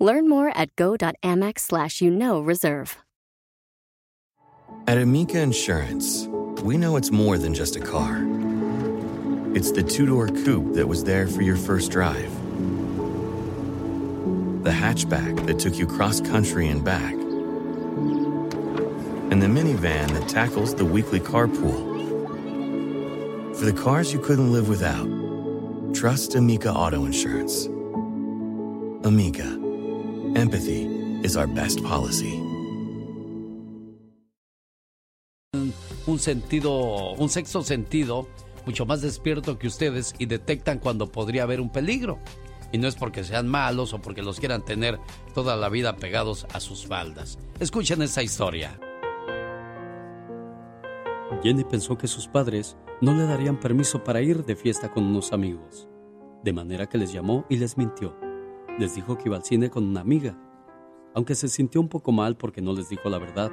Learn more at go.amex slash you know reserve. At Amica Insurance, we know it's more than just a car. It's the two-door coupe that was there for your first drive. The hatchback that took you cross-country and back. And the minivan that tackles the weekly carpool. For the cars you couldn't live without, trust Amica Auto Insurance. Amica, empathy is our best policy. Un sentido, un sexto sentido mucho más despierto que ustedes y detectan cuando podría haber un peligro. Y no es porque sean malos o porque los quieran tener toda la vida pegados a sus faldas. Escuchen esta historia. Jenny pensó que sus padres no le darían permiso para ir de fiesta con unos amigos. De manera que les llamó y les mintió. Les dijo que iba al cine con una amiga. Aunque se sintió un poco mal porque no les dijo la verdad,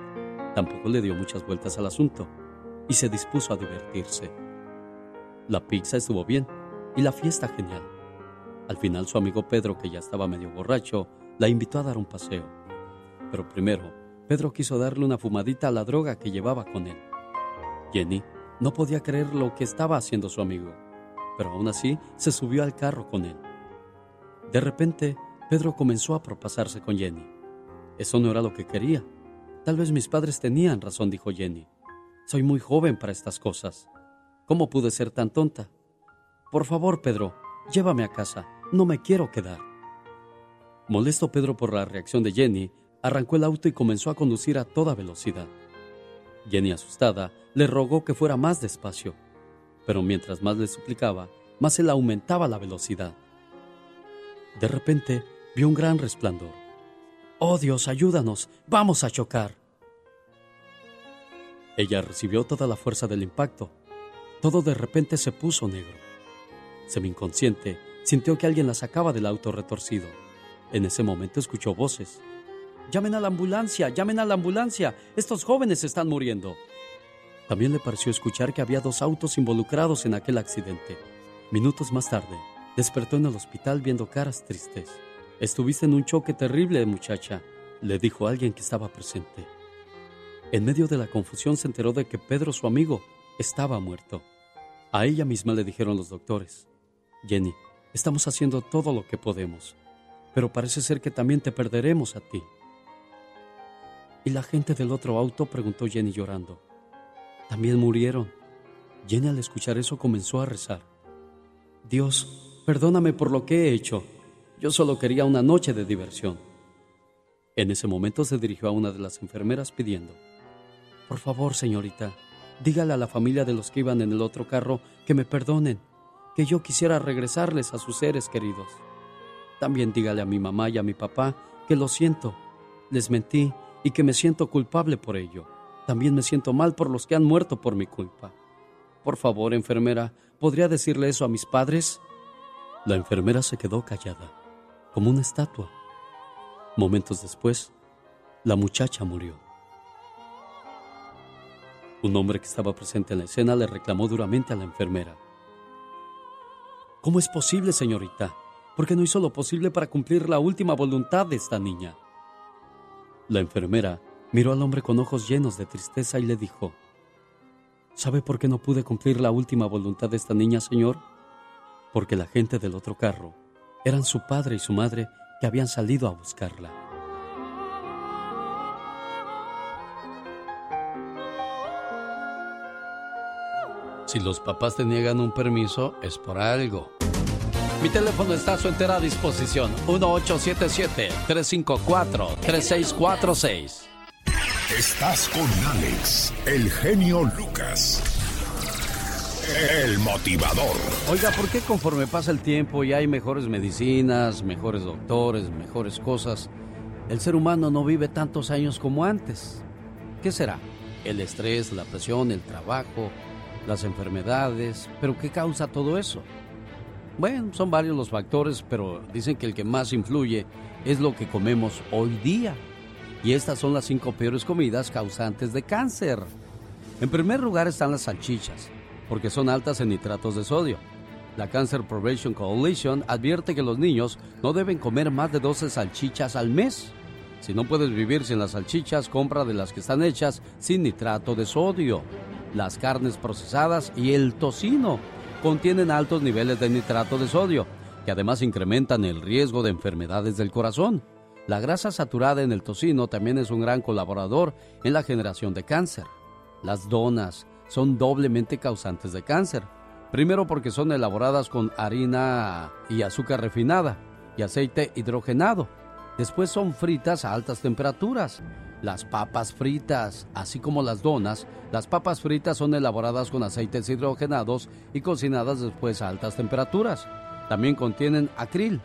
tampoco le dio muchas vueltas al asunto y se dispuso a divertirse. La pizza estuvo bien y la fiesta genial. Al final su amigo Pedro, que ya estaba medio borracho, la invitó a dar un paseo. Pero primero, Pedro quiso darle una fumadita a la droga que llevaba con él. Jenny no podía creer lo que estaba haciendo su amigo, pero aún así se subió al carro con él. De repente, Pedro comenzó a propasarse con Jenny. Eso no era lo que quería. Tal vez mis padres tenían razón, dijo Jenny. Soy muy joven para estas cosas. ¿Cómo pude ser tan tonta? Por favor, Pedro, llévame a casa. No me quiero quedar. Molesto Pedro por la reacción de Jenny, arrancó el auto y comenzó a conducir a toda velocidad. Jenny, asustada, le rogó que fuera más despacio, pero mientras más le suplicaba, más él aumentaba la velocidad. De repente, vio un gran resplandor. ¡Oh Dios, ayúdanos! ¡Vamos a chocar! Ella recibió toda la fuerza del impacto. Todo de repente se puso negro. Semi-inconsciente, sintió que alguien la sacaba del auto retorcido. En ese momento escuchó voces. Llamen a la ambulancia, llamen a la ambulancia. Estos jóvenes están muriendo. También le pareció escuchar que había dos autos involucrados en aquel accidente. Minutos más tarde, despertó en el hospital viendo caras tristes. Estuviste en un choque terrible, muchacha, le dijo alguien que estaba presente. En medio de la confusión se enteró de que Pedro, su amigo, estaba muerto. A ella misma le dijeron los doctores, Jenny, estamos haciendo todo lo que podemos, pero parece ser que también te perderemos a ti. ¿Y la gente del otro auto? preguntó Jenny llorando. También murieron. Jenny al escuchar eso comenzó a rezar. Dios, perdóname por lo que he hecho. Yo solo quería una noche de diversión. En ese momento se dirigió a una de las enfermeras pidiendo, Por favor, señorita, dígale a la familia de los que iban en el otro carro que me perdonen, que yo quisiera regresarles a sus seres queridos. También dígale a mi mamá y a mi papá que lo siento, les mentí y que me siento culpable por ello. También me siento mal por los que han muerto por mi culpa. Por favor, enfermera, ¿podría decirle eso a mis padres? La enfermera se quedó callada, como una estatua. Momentos después, la muchacha murió. Un hombre que estaba presente en la escena le reclamó duramente a la enfermera. ¿Cómo es posible, señorita? Porque no hizo lo posible para cumplir la última voluntad de esta niña. La enfermera miró al hombre con ojos llenos de tristeza y le dijo, ¿Sabe por qué no pude cumplir la última voluntad de esta niña, señor? Porque la gente del otro carro eran su padre y su madre que habían salido a buscarla. Si los papás te niegan un permiso, es por algo. Mi teléfono está a su entera disposición. 1877-354-3646. Estás con Alex, el genio Lucas. El motivador. Oiga, ¿por qué conforme pasa el tiempo y hay mejores medicinas, mejores doctores, mejores cosas, el ser humano no vive tantos años como antes. ¿Qué será? El estrés, la presión, el trabajo, las enfermedades. ¿Pero qué causa todo eso? Bueno, son varios los factores, pero dicen que el que más influye es lo que comemos hoy día. Y estas son las cinco peores comidas causantes de cáncer. En primer lugar están las salchichas, porque son altas en nitratos de sodio. La Cancer Prevention Coalition advierte que los niños no deben comer más de 12 salchichas al mes. Si no puedes vivir sin las salchichas, compra de las que están hechas sin nitrato de sodio. Las carnes procesadas y el tocino contienen altos niveles de nitrato de sodio, que además incrementan el riesgo de enfermedades del corazón. La grasa saturada en el tocino también es un gran colaborador en la generación de cáncer. Las donas son doblemente causantes de cáncer. Primero porque son elaboradas con harina y azúcar refinada y aceite hidrogenado. Después son fritas a altas temperaturas. Las papas fritas, así como las donas, las papas fritas son elaboradas con aceites hidrogenados y cocinadas después a altas temperaturas. También contienen acril,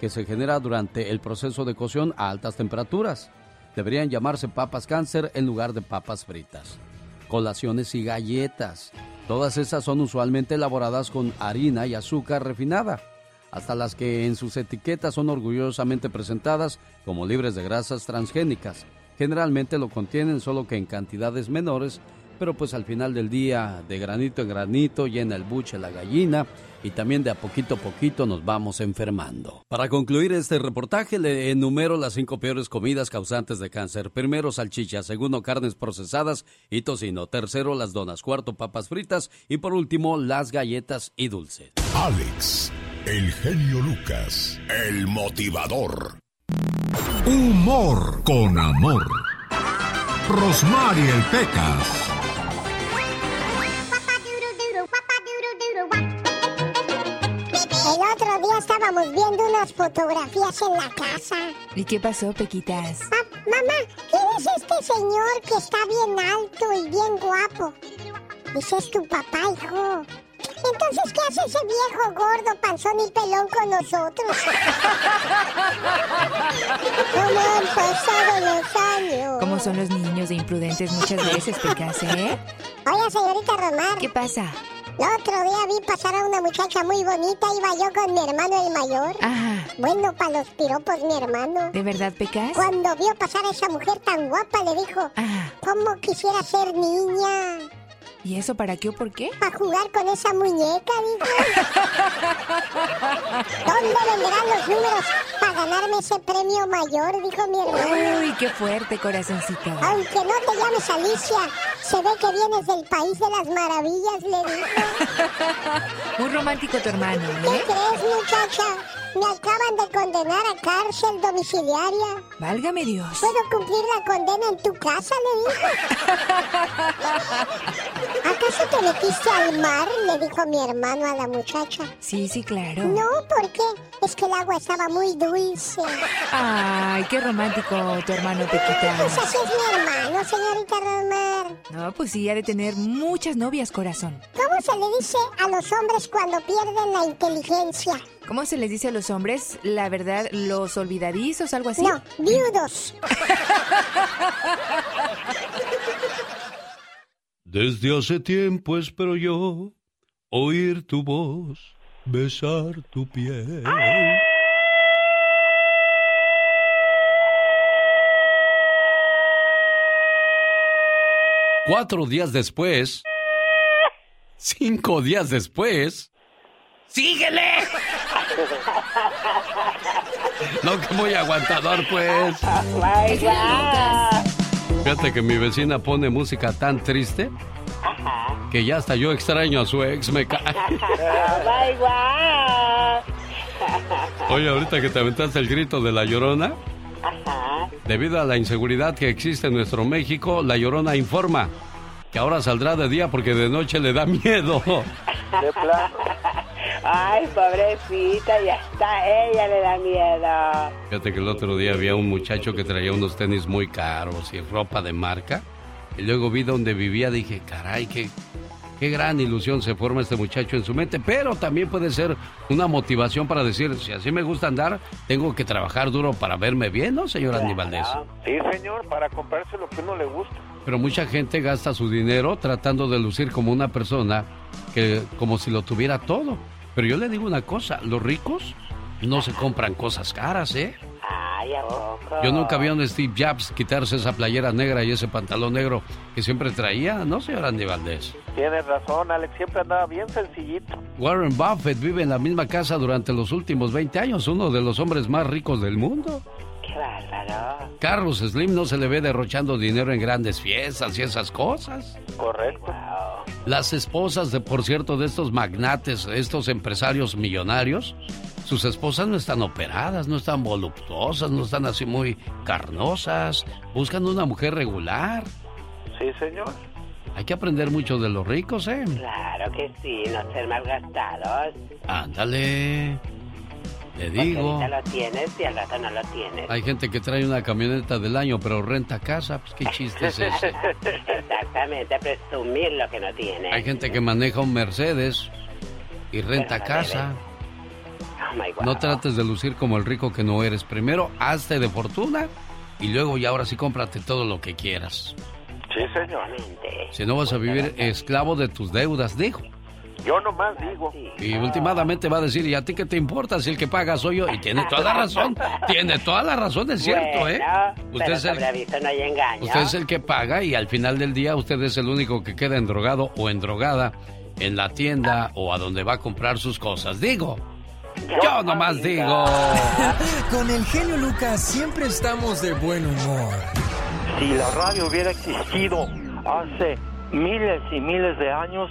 que se genera durante el proceso de cocción a altas temperaturas. Deberían llamarse papas cáncer en lugar de papas fritas. Colaciones y galletas. Todas esas son usualmente elaboradas con harina y azúcar refinada hasta las que en sus etiquetas son orgullosamente presentadas como libres de grasas transgénicas. Generalmente lo contienen solo que en cantidades menores, pero pues al final del día, de granito en granito, llena el buche la gallina y también de a poquito a poquito nos vamos enfermando. Para concluir este reportaje le enumero las cinco peores comidas causantes de cáncer. Primero salchichas, segundo carnes procesadas y tocino, tercero las donas, cuarto papas fritas y por último las galletas y dulces. Alex, el genio Lucas, el motivador. Humor con amor. Rosmarie el Pecas. Estábamos viendo unas fotografías en la casa. ¿Y qué pasó, Pequitas? mamá, ¿quién es este señor que está bien alto y bien guapo? Ese es tu papá, hijo. Entonces, ¿qué hace ese viejo gordo, panzón y pelón con nosotros? ¿Cómo han pasado los años? ¿Cómo son los niños de imprudentes muchas veces, Pecas, eh? Oye, señorita Romar. ¿Qué pasa? El otro día vi pasar a una muchacha muy bonita, iba yo con mi hermano el mayor. Ajá. Bueno, para los piropos, mi hermano. ¿De verdad, Pecas? Cuando vio pasar a esa mujer tan guapa, le dijo. ¿cómo quisiera ser niña? ¿Y eso para qué o por qué? Para jugar con esa muñeca, dijo. ¿Dónde vendrán los números para ganarme ese premio mayor? Dijo mi hermano. Uy, qué fuerte, corazoncito. Aunque no te llames Alicia, se ve que vienes del país de las maravillas, le dijo. Muy romántico tu hermano, ¿Qué ¿eh? crees, muchacha? Me acaban de condenar a cárcel domiciliaria. Válgame Dios. ¿Puedo cumplir la condena en tu casa? Le dijo. ¿Acaso te metiste al mar? Le dijo mi hermano a la muchacha. Sí, sí, claro. No, ¿por qué? Es que el agua estaba muy dulce. Ay, qué romántico tu hermano Pues Pequitas. así es mi hermano, señorita Romar. No, pues sí, ha de tener muchas novias, corazón. ¿Cómo se le dice a los hombres cuando pierden la inteligencia? ¿Cómo se les dice a los hombres? La verdad, los olvidadizos, algo así. No, viudos. Desde hace tiempo espero yo oír tu voz, besar tu piel. Cuatro días después. Cinco días después. ¡Síguele! No, que muy aguantador, pues. Fíjate que mi vecina pone música tan triste que ya hasta yo extraño a su ex. Me ca... Oye, ahorita que te aventaste el grito de la llorona, debido a la inseguridad que existe en nuestro México, la llorona informa que ahora saldrá de día porque de noche le da miedo. De plano. Ay, pobrecita, ya está, ella le da miedo. Fíjate que el otro día había un muchacho que traía unos tenis muy caros y ropa de marca. Y luego vi donde vivía, dije, caray, qué, Qué gran ilusión se forma este muchacho en su mente, pero también puede ser una motivación para decir, si así me gusta andar, tengo que trabajar duro para verme bien, ¿no, señor Andy Valdés? Sí, señor, para comprarse lo que uno le gusta. Pero mucha gente gasta su dinero tratando de lucir como una persona que como si lo tuviera todo. Pero yo le digo una cosa, los ricos no se compran cosas caras, ¿eh? Ay, ¿a poco? Yo nunca vi a un Steve Jobs quitarse esa playera negra y ese pantalón negro que siempre traía, ¿no, señor Andy Valdés? Tienes razón, Alex, siempre andaba bien sencillito. Warren Buffett vive en la misma casa durante los últimos 20 años, uno de los hombres más ricos del mundo. Bárbaro. Carlos Slim no se le ve derrochando dinero en grandes fiestas y esas cosas. Correcto. Las esposas, de, por cierto, de estos magnates, estos empresarios millonarios, sus esposas no están operadas, no están voluptuosas, no están así muy carnosas. Buscan una mujer regular. Sí, señor. Hay que aprender mucho de los ricos, ¿eh? Claro que sí, no ser malgastados. Ándale. Le Porque digo. ahorita lo tienes y al rato no lo tienes. Hay gente que trae una camioneta del año, pero renta casa. Pues qué chiste es ese. Exactamente, presumir lo que no tienes. Hay gente que maneja un Mercedes y renta no casa. Oh my God. No trates de lucir como el rico que no eres. Primero, hazte de fortuna y luego y ahora sí cómprate todo lo que quieras. Sí, señor. Si no vas a vivir esclavo de tus deudas, dijo. Yo nomás digo. Y últimamente va a decir, ¿y a ti qué te importa si el que paga soy yo? Y tiene toda la razón, tiene toda la razón, es cierto, ¿eh? Usted pero es, el, no usted es el que paga y al final del día usted es el único que queda endrogado o endrogada en la tienda o a donde va a comprar sus cosas. Digo, yo nomás digo. Con el genio Lucas siempre estamos de buen humor. Si la radio hubiera existido hace miles y miles de años,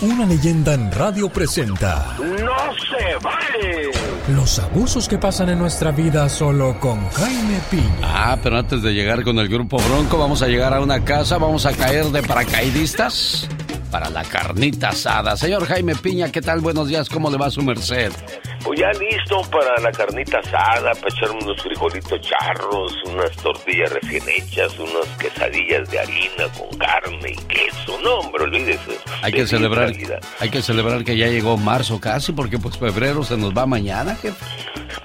una leyenda en radio presenta ¡No se vale! los abusos que pasan en nuestra vida solo con Jaime Piña. Ah, pero antes de llegar con el grupo Bronco, vamos a llegar a una casa, vamos a caer de paracaidistas para la carnita asada. Señor Jaime Piña, ¿qué tal? Buenos días, ¿cómo le va su merced? Pues ya listo para la carnita asada, para echar unos frijolitos charros, unas tortillas recién hechas, unas quesadillas de harina con carne y queso. No, hombre, olvídese. Hay que celebrar, hay que celebrar que ya llegó marzo casi, porque pues febrero se nos va mañana, jefe.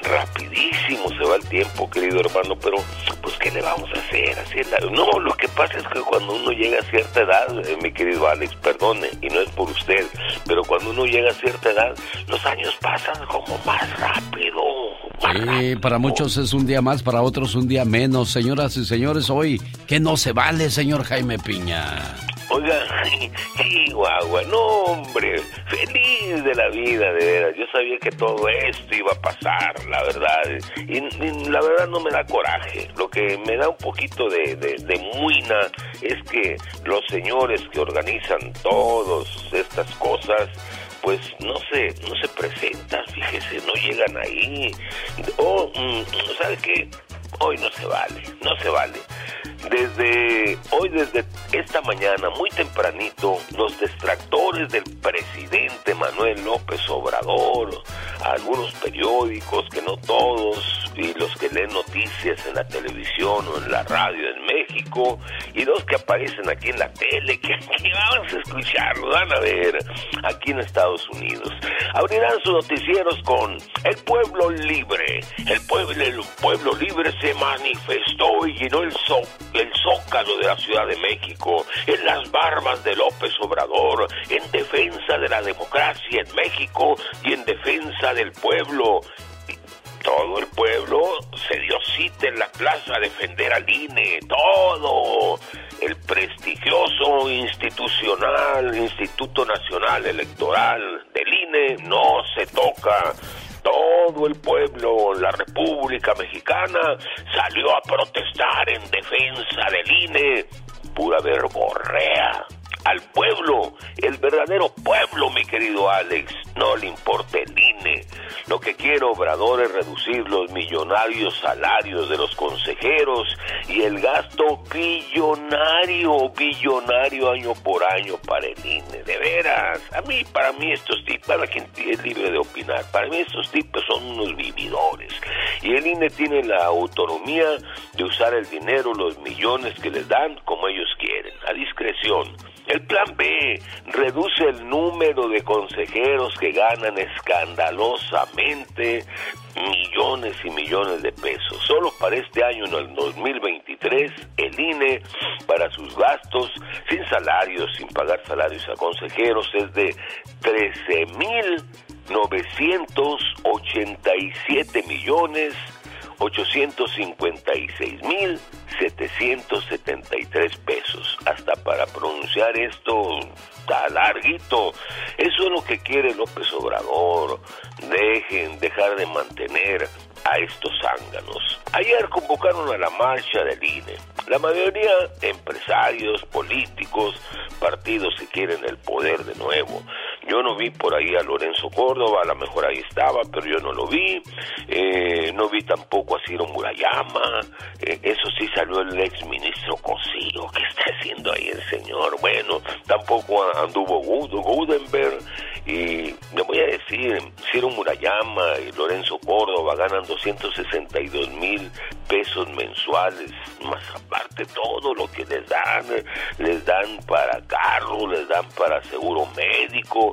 Rapidísimo se va el tiempo, querido hermano, pero pues ¿qué le vamos a hacer? Así es la- No, lo que pasa es que cuando uno llega a cierta edad, eh, mi querido Alex, perdone, y no es por usted, pero cuando uno llega a cierta edad, los años pasan como más rápido. Sí, para muchos es un día más, para otros un día menos. Señoras y señores, hoy, que no se vale, señor Jaime Piña? Oiga, Chihuahua, no hombre, feliz de la vida, de veras. Yo sabía que todo esto iba a pasar, la verdad. Y, y la verdad no me da coraje. Lo que me da un poquito de, de, de muina es que los señores que organizan todas estas cosas, pues no se, no se presentan, fíjese, no llegan ahí. O, mm, ¿sabe qué? Hoy no se vale, no se vale. Desde hoy, desde esta mañana, muy tempranito, los distractores del presidente Manuel López Obrador, algunos periódicos, que no todos, y los que leen noticias en la televisión o en la radio en México, y los que aparecen aquí en la tele, que, que vamos a escucharlo, van a ver, aquí en Estados Unidos. Abrirán sus noticieros con El pueblo libre. El pueblo, libre se manifestó y llenó el, zo- el zócalo de la Ciudad de México en las barbas de López Obrador en defensa de la democracia en México y en defensa del pueblo. Todo el pueblo se dio cita en la plaza a defender al INE, todo. El prestigioso institucional, Instituto Nacional Electoral del INE, no se toca. Todo el pueblo, la República Mexicana, salió a protestar en defensa del INE. Pura verborrea. Al pueblo, el verdadero pueblo, mi querido Alex, no le importa el INE. Lo que quiere Obrador es reducir los millonarios salarios de los consejeros y el gasto billonario, billonario año por año para el INE. De veras, a mí, para mí estos tipos, para quien es libre de opinar, para mí estos tipos son unos vividores. Y el INE tiene la autonomía de usar el dinero, los millones que les dan como ellos quieren, a discreción. El plan B reduce el número de consejeros que ganan escandalosamente millones y millones de pesos. Solo para este año, en el 2023, el INE, para sus gastos, sin salarios, sin pagar salarios a consejeros, es de 13.987 millones 856.773 pesos. Hasta para pronunciar esto está larguito. Eso es lo que quiere López Obrador. Dejen, dejar de mantener a estos zánganos. Ayer convocaron a la marcha del INE. La mayoría empresarios, políticos, partidos que quieren el poder de nuevo. Yo no vi por ahí a Lorenzo Córdoba, a lo mejor ahí estaba, pero yo no lo vi. Eh, no vi tampoco a Ciro Murayama. Eh, eso sí salió el ex ministro Cosío. ¿Qué está haciendo ahí el señor? Bueno, tampoco anduvo Gudenberg. Y le voy a decir, Ciro Murayama y Lorenzo Córdoba ganan 262 mil pesos mensuales, más aparte todo lo que les dan, les dan para carro, les dan para seguro médico,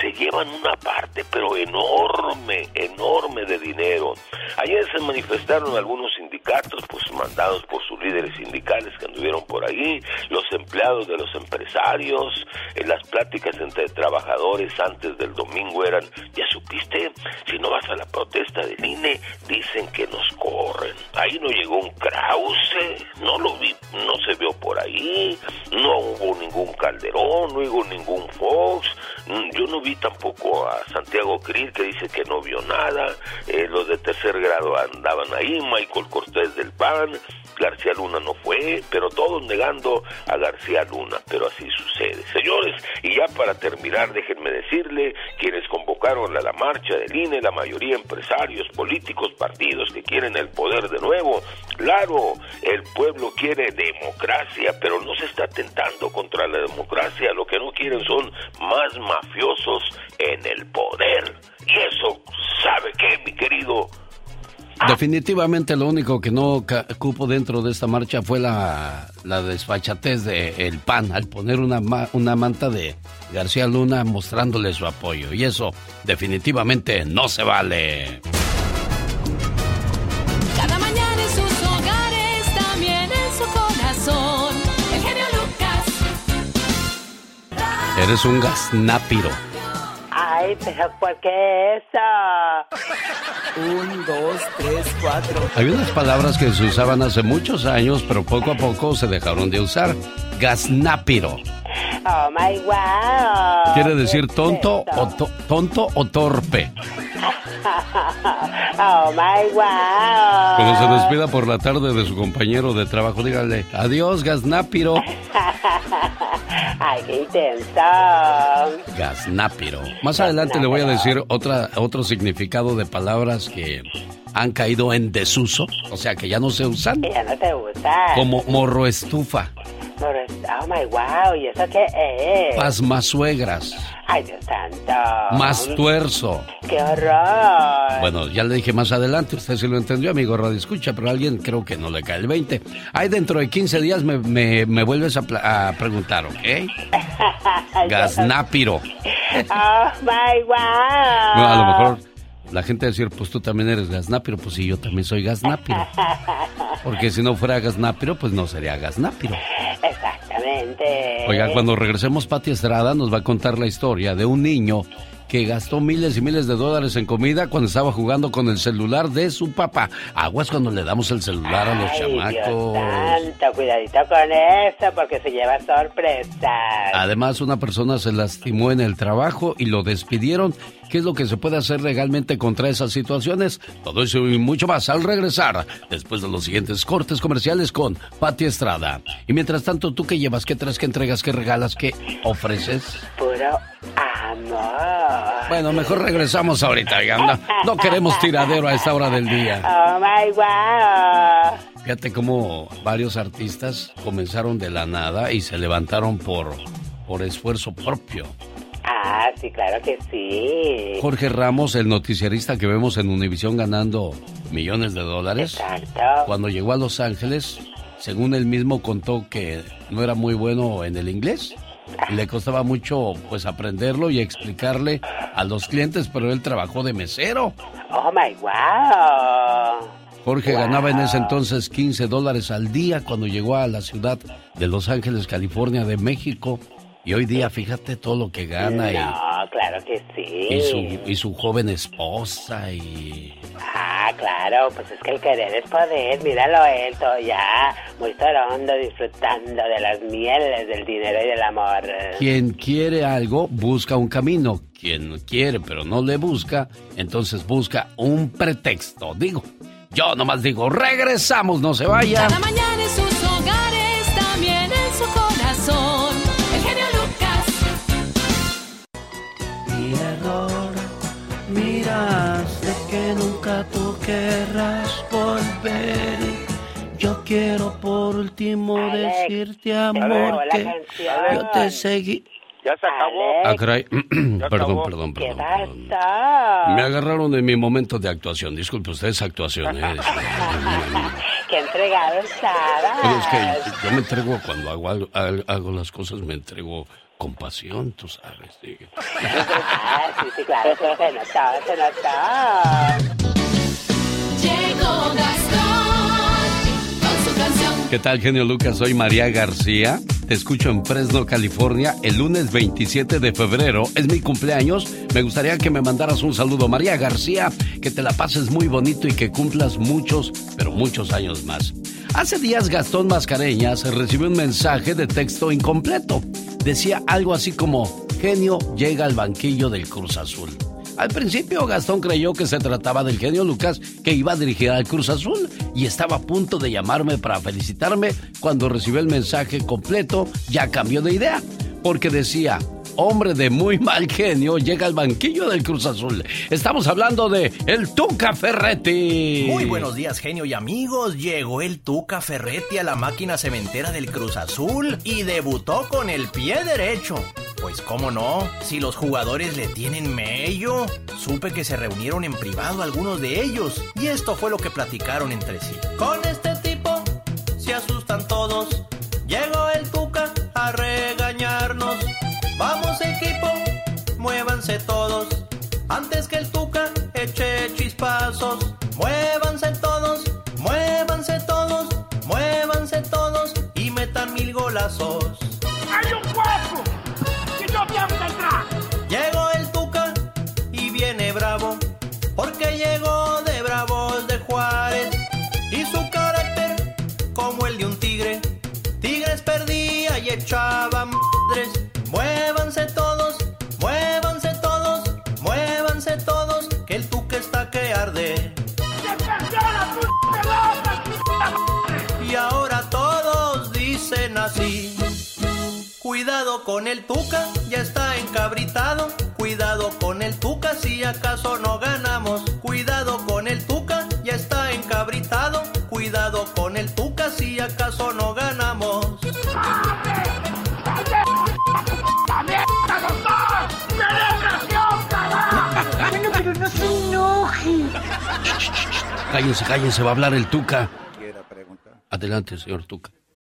se llevan una parte, pero enorme, enorme de dinero. Ayer se manifestaron algunos sindicatos, pues mandados por sus líderes sindicales que anduvieron por ahí, los empleados de los empresarios, en las pláticas entre trabajadores antes del domingo eran, ya supiste, si no vas a la protesta del INE, dicen que nos corren. Ahí no llegó un Krause, no lo vi, no se vio por ahí, no hubo ningún Calderón, no hubo ningún Fox, yo no vi tampoco a Santiago Krill que dice que no vio nada, eh, los de tercer grado andaban ahí, Michael Cortés del PAN, García Luna no fue, pero todos negando a García Luna, pero así sucede. Señores, y ya para terminar, déjenme decirle, quienes convocaron a la marcha del INE, la mayoría empresarios, políticos, partidos que quieren el poder de nuevo, claro, el pueblo quiere democracia, pero no se está tentando contra la democracia, lo que no quieren son más mafiosos en el poder. Y eso, ¿sabe qué, mi querido? Definitivamente lo único que no cupo dentro de esta marcha fue la, la desfachatez de el PAN al poner una, una manta de García Luna mostrándole su apoyo. Y eso definitivamente no se vale. Cada mañana en sus hogares, también en su corazón. El genio Lucas. Eres un gasnápiro. Ay, pero ¿por qué eso? Un, dos, tres, cuatro. Hay unas palabras que se usaban hace muchos años, pero poco a poco se dejaron de usar. Gasnápiro. Oh my wow. Quiere decir tonto o tonto o torpe. Oh my wow. Cuando se despida por la tarde de su compañero de trabajo, dígale adiós, Gasnápiro. Ay, qué intenso. Gasnápiro. Más adelante le voy a decir otra, otro significado de palabras que han caído en desuso, o sea que ya no se usan. Ya no se usan. Como morro estufa. Oh my wow, ¿y eso qué es? Pasmasuegras. Ay, Dios santo. Más tuerzo. ¡Qué horror! Bueno, ya le dije más adelante, usted sí lo entendió, amigo Radio Escucha, pero a alguien creo que no le cae el 20. Ahí dentro de 15 días me, me, me vuelves a, a, preguntar, ¿ok? Gasnápiro. ¡Oh, my wow! A lo mejor la gente decir, pues tú también eres gasnápiro, pues sí, yo también soy gasnápiro. Porque si no fuera gasnápiro, pues no sería gasnápiro. Exactamente. Oiga, cuando regresemos, Pati Estrada nos va a contar la historia de un niño que gastó miles y miles de dólares en comida cuando estaba jugando con el celular de su papá. Aguas cuando le damos el celular a los chamacos. Dios santo, cuidadito con eso porque se lleva sorpresas. Además, una persona se lastimó en el trabajo y lo despidieron. ¿Qué es lo que se puede hacer legalmente contra esas situaciones? Todo eso y mucho más al regresar, después de los siguientes cortes comerciales con Pati Estrada. Y mientras tanto, ¿tú qué llevas? ¿Qué traes? ¿Qué entregas? ¿Qué regalas? ¿Qué ofreces? Puro amor. Bueno, mejor regresamos ahorita. No, no queremos tiradero a esta hora del día. Oh my wow. Fíjate cómo varios artistas comenzaron de la nada y se levantaron por, por esfuerzo propio. Ah, sí, claro que sí. Jorge Ramos, el noticiarista que vemos en Univisión ganando millones de dólares. Exacto. Cuando llegó a Los Ángeles, según él mismo contó que no era muy bueno en el inglés. Y le costaba mucho pues aprenderlo y explicarle a los clientes, pero él trabajó de mesero. Oh my wow. Jorge ganaba en ese entonces 15 dólares al día cuando llegó a la ciudad de Los Ángeles, California, de México. Y hoy día, fíjate todo lo que gana y, No, claro que sí. y su, y su joven esposa y... Ah, claro, pues es que el querer es poder. Míralo él, todo ya muy torondo, disfrutando de las mieles del dinero y del amor. Quien quiere algo, busca un camino. Quien quiere pero no le busca, entonces busca un pretexto. Digo, yo nomás digo, regresamos, no se vayan. Cada mañana sus quiero por último decirte, amor, que canción. yo te seguí. Ya se acabó. Ah, caray. perdón, perdón, ¿Qué perdón. Me agarraron en mi momento de actuación. Disculpe usted esa actuación. ¿eh? Qué entregado estabas. Es que yo me entrego cuando hago, algo- al- hago las cosas, me entrego con pasión, tú sabes. sí. Ah, sí, sí, claro, eso se notó, se notó. Llegó ¿Qué tal, genio Lucas? Soy María García. Te escucho en Fresno, California, el lunes 27 de febrero. Es mi cumpleaños. Me gustaría que me mandaras un saludo, María García. Que te la pases muy bonito y que cumplas muchos, pero muchos años más. Hace días Gastón Mascareñas recibió un mensaje de texto incompleto. Decía algo así como, genio llega al banquillo del Cruz Azul. Al principio Gastón creyó que se trataba del genio Lucas que iba a dirigir al Cruz Azul y estaba a punto de llamarme para felicitarme cuando recibió el mensaje completo, ya cambió de idea, porque decía, hombre de muy mal genio llega al banquillo del Cruz Azul. Estamos hablando de el Tuca Ferretti. Muy buenos días, genio y amigos. Llegó el Tuca Ferretti a la máquina cementera del Cruz Azul y debutó con el pie derecho. Pues cómo no, si los jugadores le tienen mello. Supe que se reunieron en privado algunos de ellos y esto fue lo que platicaron entre sí. Con este tipo se asustan todos. Llegó muévanse todos. Antes que el Tuca eche chispazos. Muévanse todos, muévanse todos, muévanse todos y metan mil golazos. Cuidado con el Tuca, ya está encabritado. Cuidado con el Tuca, si acaso no ganamos. Cuidado con el Tuca, ya está encabritado. Cuidado con el Tuca, si acaso no ganamos. Bueno, pero no se enoje. Cállense, cállense, va a hablar el Tuca. Adelante, señor Tuca.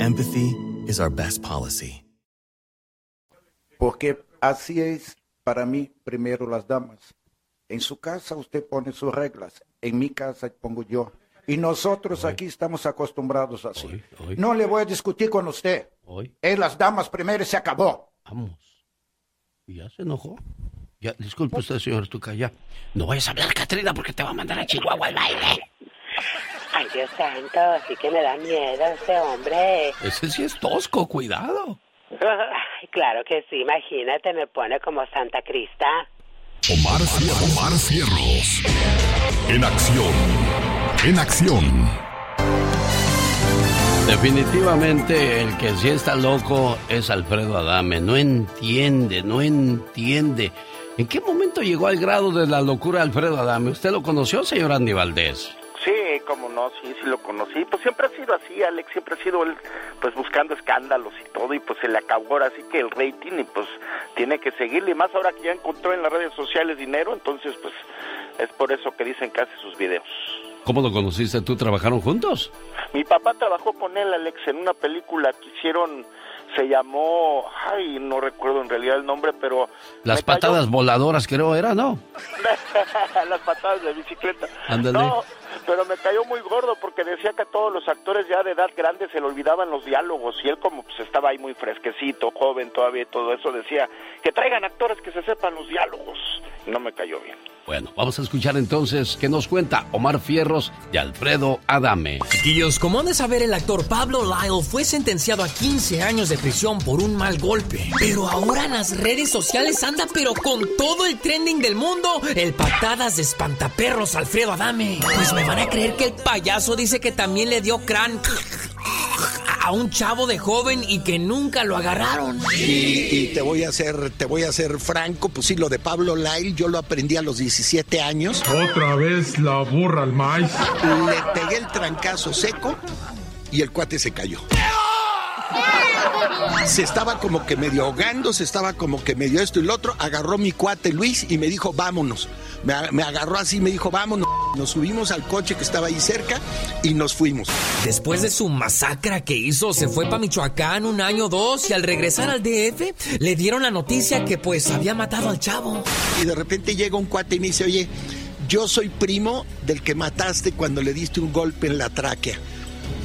empathy is our best policy. Porque así es para mí primero las damas. En su casa usted pone sus reglas, en mi casa pongo yo. Y nosotros aquí estamos acostumbrados así. No le voy a discutir con usted. Es las damas primero y se acabó. Vamos. ¿Y ya se enojó? Ya, disculpe usted, señor Tucaya. No vayas a hablar, Catrina, porque te va a mandar a Chihuahua al baile. Ay, Dios santo, sí que me da miedo ese hombre. Ese sí es tosco, cuidado. Ay, claro que sí, imagínate, me pone como Santa Crista. Omar Fierros. Omar Fierros. En acción. En acción. Definitivamente el que sí está loco es Alfredo Adame. No entiende, no entiende. ¿En qué momento llegó al grado de la locura Alfredo Adame? ¿Usted lo conoció, señor Andy Valdés? Sí, como no, sí, sí lo conocí. Pues siempre ha sido así, Alex, siempre ha sido él, pues buscando escándalos y todo, y pues se le acabó ahora sí que el rating, y pues tiene que seguirle, y más ahora que ya encontró en las redes sociales dinero, entonces pues es por eso que dicen que hace sus videos. ¿Cómo lo conociste tú? ¿Trabajaron juntos? Mi papá trabajó con él, Alex, en una película que hicieron, se llamó, ay, no recuerdo en realidad el nombre, pero... Las patadas voladoras creo era, ¿no? Las patadas de bicicleta. Ándale. No, pero me cayó muy gordo porque decía que a todos los actores ya de edad grande se le olvidaban los diálogos y él como pues estaba ahí muy fresquecito, joven todavía y todo eso, decía que traigan actores que se sepan los diálogos. No me cayó bien. Bueno, vamos a escuchar entonces qué nos cuenta Omar Fierros y Alfredo Adame. Chiquillos, como han de saber, el actor Pablo Lyle fue sentenciado a 15 años de prisión por un mal golpe. Pero ahora en las redes sociales anda pero con todo el trending del mundo, el patadas de espantaperros Alfredo Adame. Pues me van a creer que el payaso dice que también le dio crán a un chavo de joven y que nunca lo agarraron. Y, y te voy a ser, te voy a ser franco, pues sí, lo de Pablo Lyle, yo lo aprendí a los 17 años. Otra vez la burra al maíz. Le pegué el trancazo seco y el cuate se cayó. Se estaba como que medio ahogando, se estaba como que medio esto y lo otro. Agarró mi cuate Luis y me dijo, vámonos. Me, me agarró así, me dijo, vámonos. Nos subimos al coche que estaba ahí cerca y nos fuimos. Después de su masacra que hizo, se fue para Michoacán un año o dos y al regresar al DF le dieron la noticia que pues había matado al chavo. Y de repente llega un cuate y me dice, oye, yo soy primo del que mataste cuando le diste un golpe en la tráquea.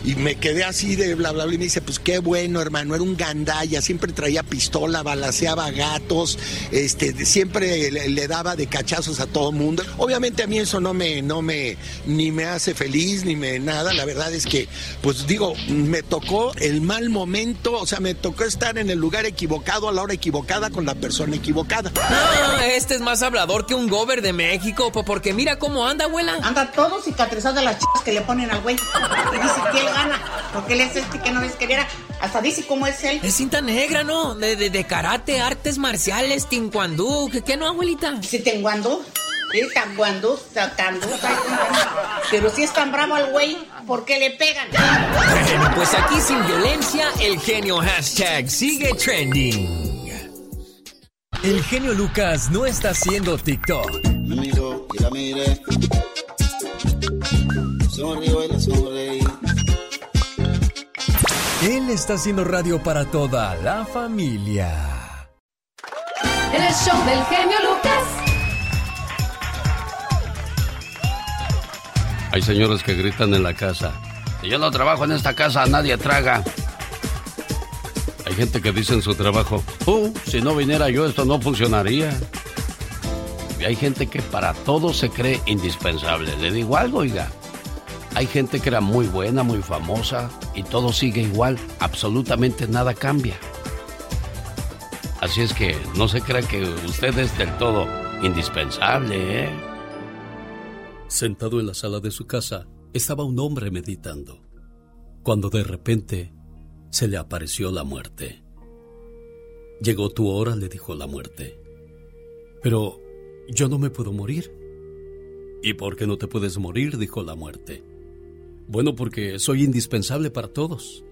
Y me quedé así de bla, bla, bla. Y me dice, pues qué bueno, hermano, era un gandalla. Siempre traía pistola, balaseaba gatos, este, siempre le, le daba de cachazos a todo mundo. Obviamente a mí eso no me, no me, ni me hace feliz, ni me nada. La verdad es que, pues digo, me tocó el mal momento. O sea, me tocó estar en el lugar equivocado, a la hora equivocada, con la persona equivocada. Ah, este es más hablador que un gober de México, po- porque mira cómo anda, abuela. Anda todo cicatrizado de las chicas que le ponen al güey. Y dice que él gana. Porque él es este que no ves que era. Hasta dice cómo es él. Es cinta negra, ¿no? De, de, de karate, artes marciales, tincuandú. ¿Qué, qué no, abuelita? Sí, tinguandú. Sí, tanguandú, sacandú. Pero si es tan bravo al güey, ¿por qué le pegan? Bueno, pues aquí sin violencia, el genio hashtag sigue trending. El genio Lucas no está haciendo TikTok. Me miró y la miré. Sonrió y la sonreí. Él está haciendo radio para toda la familia. En el show del genio Lucas. Hay señores que gritan en la casa. Si yo no trabajo en esta casa, nadie traga. Hay gente que dice en su trabajo, "Uh, si no viniera yo esto no funcionaría. Y hay gente que para todo se cree indispensable. Le digo algo, oiga. Hay gente que era muy buena, muy famosa y todo sigue igual. Absolutamente nada cambia. Así es que no se crea que usted es del todo indispensable, ¿eh? Sentado en la sala de su casa, estaba un hombre meditando, cuando de repente se le apareció la muerte. Llegó tu hora, le dijo la muerte. Pero yo no me puedo morir. ¿Y por qué no te puedes morir? dijo la muerte. Bueno, porque soy indispensable para todos.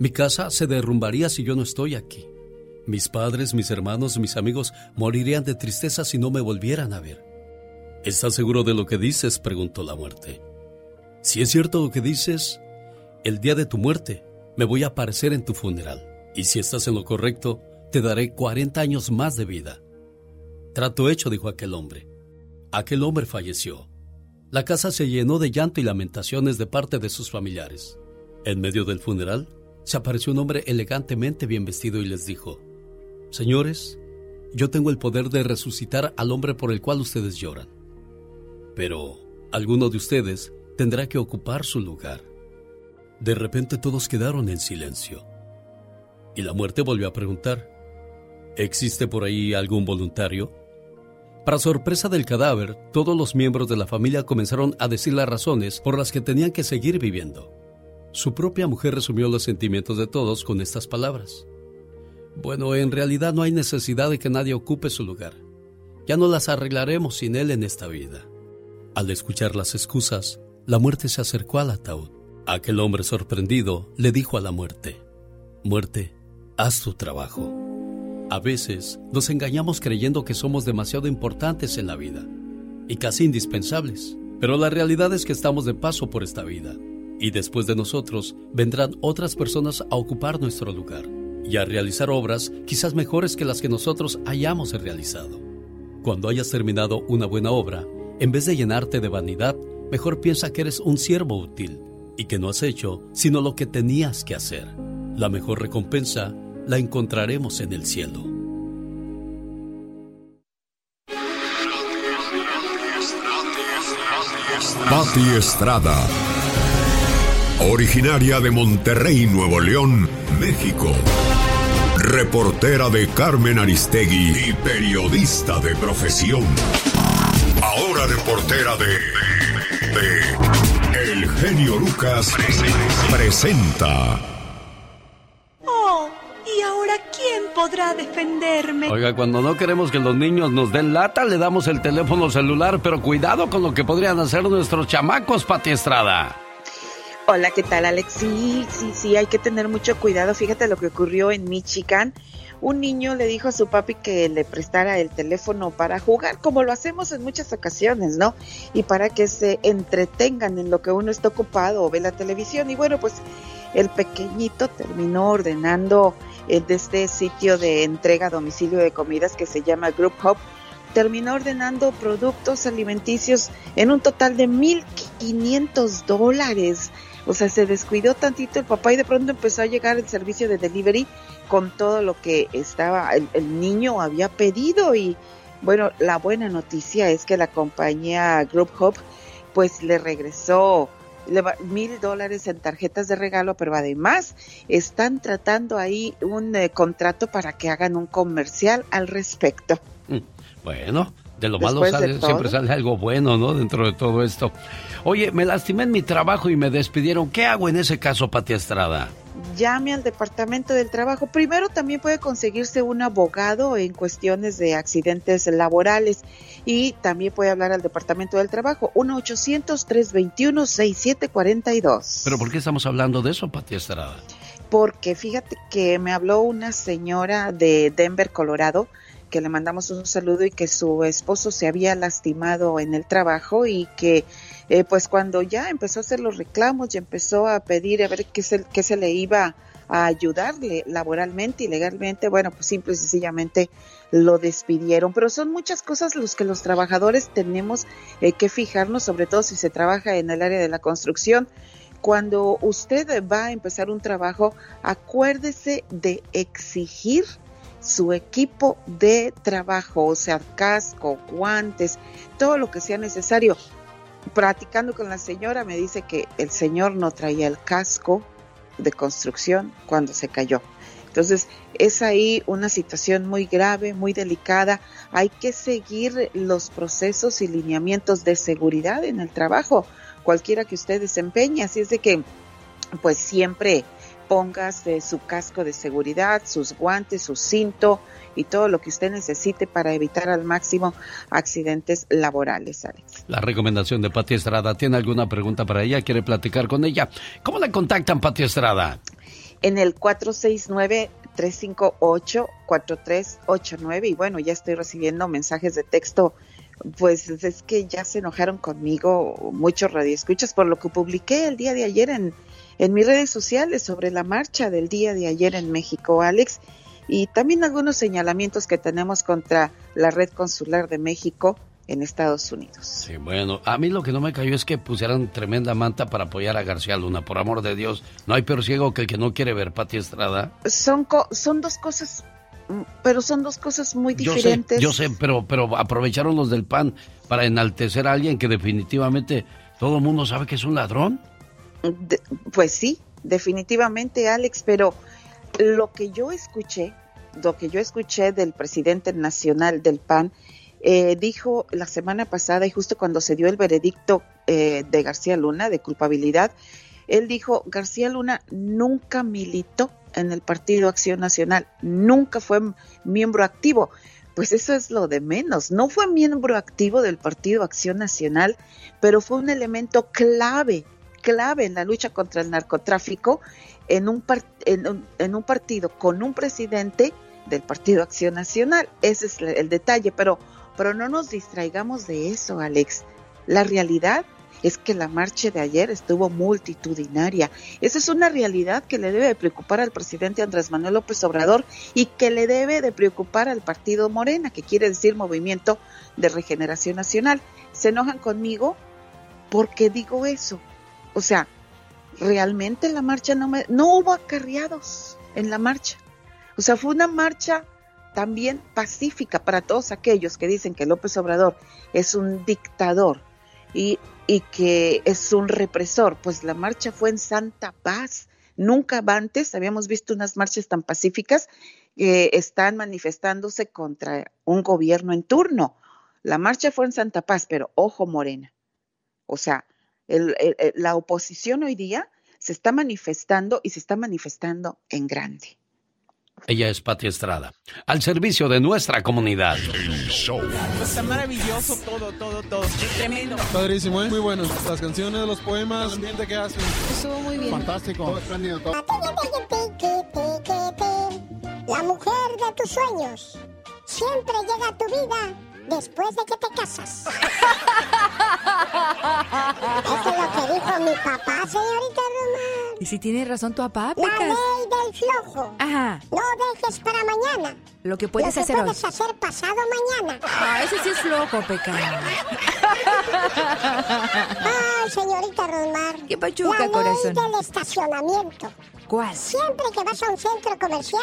Mi casa se derrumbaría si yo no estoy aquí. Mis padres, mis hermanos, mis amigos morirían de tristeza si no me volvieran a ver. ¿Estás seguro de lo que dices? preguntó la muerte. Si es cierto lo que dices, el día de tu muerte me voy a aparecer en tu funeral. Y si estás en lo correcto, te daré 40 años más de vida. Trato hecho, dijo aquel hombre. Aquel hombre falleció. La casa se llenó de llanto y lamentaciones de parte de sus familiares. En medio del funeral, se apareció un hombre elegantemente bien vestido y les dijo, Señores, yo tengo el poder de resucitar al hombre por el cual ustedes lloran. Pero alguno de ustedes tendrá que ocupar su lugar. De repente todos quedaron en silencio. Y la muerte volvió a preguntar, ¿existe por ahí algún voluntario? Para sorpresa del cadáver, todos los miembros de la familia comenzaron a decir las razones por las que tenían que seguir viviendo. Su propia mujer resumió los sentimientos de todos con estas palabras. Bueno, en realidad no hay necesidad de que nadie ocupe su lugar. Ya no las arreglaremos sin él en esta vida. Al escuchar las excusas, la muerte se acercó al ataúd. Aquel hombre sorprendido le dijo a la muerte, Muerte, haz tu trabajo. A veces nos engañamos creyendo que somos demasiado importantes en la vida y casi indispensables, pero la realidad es que estamos de paso por esta vida y después de nosotros vendrán otras personas a ocupar nuestro lugar y a realizar obras quizás mejores que las que nosotros hayamos realizado. Cuando hayas terminado una buena obra, en vez de llenarte de vanidad, mejor piensa que eres un siervo útil y que no has hecho sino lo que tenías que hacer. La mejor recompensa la encontraremos en el cielo. Patti Estrada. Originaria de Monterrey, Nuevo León, México. Reportera de Carmen Aristegui y periodista de profesión. Ahora reportera de. de. El genio Lucas presenta. Oh, ¿y ahora quién podrá defenderme? Oiga, cuando no queremos que los niños nos den lata, le damos el teléfono celular, pero cuidado con lo que podrían hacer nuestros chamacos, Pati Estrada. Hola, ¿qué tal, Alex? Sí, sí, sí, hay que tener mucho cuidado. Fíjate lo que ocurrió en Michigan. Un niño le dijo a su papi que le prestara el teléfono para jugar, como lo hacemos en muchas ocasiones, ¿no? Y para que se entretengan en lo que uno está ocupado o ve la televisión. Y bueno, pues el pequeñito terminó ordenando de este sitio de entrega a domicilio de comidas que se llama Group Hub terminó ordenando productos alimenticios en un total de 1.500 dólares. O sea, se descuidó tantito el papá y de pronto empezó a llegar el servicio de delivery con todo lo que estaba el, el niño había pedido y bueno, la buena noticia es que la compañía Group Hub pues le regresó mil dólares en tarjetas de regalo, pero además están tratando ahí un eh, contrato para que hagan un comercial al respecto. Mm, Bueno, de lo malo sale, siempre sale algo bueno, ¿no? Dentro de todo esto. Oye, me lastimé en mi trabajo y me despidieron. ¿Qué hago en ese caso, Pati Estrada? Llame al departamento del trabajo. Primero también puede conseguirse un abogado en cuestiones de accidentes laborales y también puede hablar al departamento del trabajo 1-800-321-6742. ¿Pero por qué estamos hablando de eso, Pati Estrada? Porque fíjate que me habló una señora de Denver, Colorado, que le mandamos un saludo y que su esposo se había lastimado en el trabajo y que eh, pues cuando ya empezó a hacer los reclamos y empezó a pedir a ver qué se, qué se le iba a ayudarle laboralmente y legalmente, bueno, pues simple y sencillamente lo despidieron. Pero son muchas cosas los que los trabajadores tenemos eh, que fijarnos, sobre todo si se trabaja en el área de la construcción. Cuando usted va a empezar un trabajo, acuérdese de exigir su equipo de trabajo, o sea, casco, guantes, todo lo que sea necesario. Practicando con la señora me dice que el señor no traía el casco de construcción cuando se cayó. Entonces, es ahí una situación muy grave, muy delicada. Hay que seguir los procesos y lineamientos de seguridad en el trabajo, cualquiera que usted desempeñe. Así es de que, pues siempre pongas de su casco de seguridad, sus guantes, su cinto y todo lo que usted necesite para evitar al máximo accidentes laborales, Alex. La recomendación de Pati Estrada. ¿Tiene alguna pregunta para ella? ¿Quiere platicar con ella? ¿Cómo la contactan, Pati Estrada? en el 469-358-4389 y bueno, ya estoy recibiendo mensajes de texto, pues es que ya se enojaron conmigo muchos radioescuchas por lo que publiqué el día de ayer en, en mis redes sociales sobre la marcha del día de ayer en México, Alex, y también algunos señalamientos que tenemos contra la red consular de México en Estados Unidos. Sí, bueno, a mí lo que no me cayó es que pusieran tremenda manta para apoyar a García Luna. Por amor de Dios, no hay peor ciego que el que no quiere ver Pati Estrada. Son, son dos cosas, mm, pero son dos cosas muy diferentes. Yo sé, yo sé, pero, pero aprovecharon los del PAN para enaltecer a alguien que definitivamente todo el mundo sabe que es un ladrón. pues sí, definitivamente, Alex, pero lo que yo escuché, lo que yo escuché del presidente nacional del PAN, eh, dijo la semana pasada y justo cuando se dio el veredicto eh, de García Luna de culpabilidad, él dijo, García Luna nunca militó en el Partido Acción Nacional, nunca fue miembro activo. Pues eso es lo de menos. No fue miembro activo del Partido Acción Nacional, pero fue un elemento clave, clave en la lucha contra el narcotráfico en un, en un partido con un presidente del Partido Acción Nacional. Ese es el detalle, pero pero no nos distraigamos de eso, Alex. La realidad es que la marcha de ayer estuvo multitudinaria. Esa es una realidad que le debe de preocupar al presidente Andrés Manuel López Obrador y que le debe de preocupar al partido Morena, que quiere decir Movimiento de Regeneración Nacional. Se enojan conmigo porque digo eso. O sea, realmente la marcha no me, no hubo acarreados en la marcha. O sea, fue una marcha también pacífica para todos aquellos que dicen que López Obrador es un dictador y, y que es un represor, pues la marcha fue en santa paz. Nunca antes habíamos visto unas marchas tan pacíficas que están manifestándose contra un gobierno en turno. La marcha fue en Santa Paz, pero ojo Morena. O sea, la oposición hoy día se está manifestando y se está manifestando en grande. Ella es Pati Estrada, al servicio de nuestra comunidad. Está maravilloso todo, todo, todo. Tremendo. Padrísimo, ¿eh? Muy bueno. Las canciones, los poemas, el ambiente que hacen. Estuvo muy bien. Fantástico. Todo espléndido, todo. La mujer de tus sueños siempre llega a tu vida después de que te casas. Eso es lo que dijo mi papá, señorita Román. ¿Y si tiene razón tu papá, La ley del flojo. Ajá. No dejes para mañana. Lo que puedes lo que hacer puedes hacer pasado mañana. Ah, ese sí es flojo, pecado. Ay, señorita Rosmar. ¿Qué pachuca, La ley corazón? del estacionamiento. ¿Cuál? Siempre que vas a un centro comercial,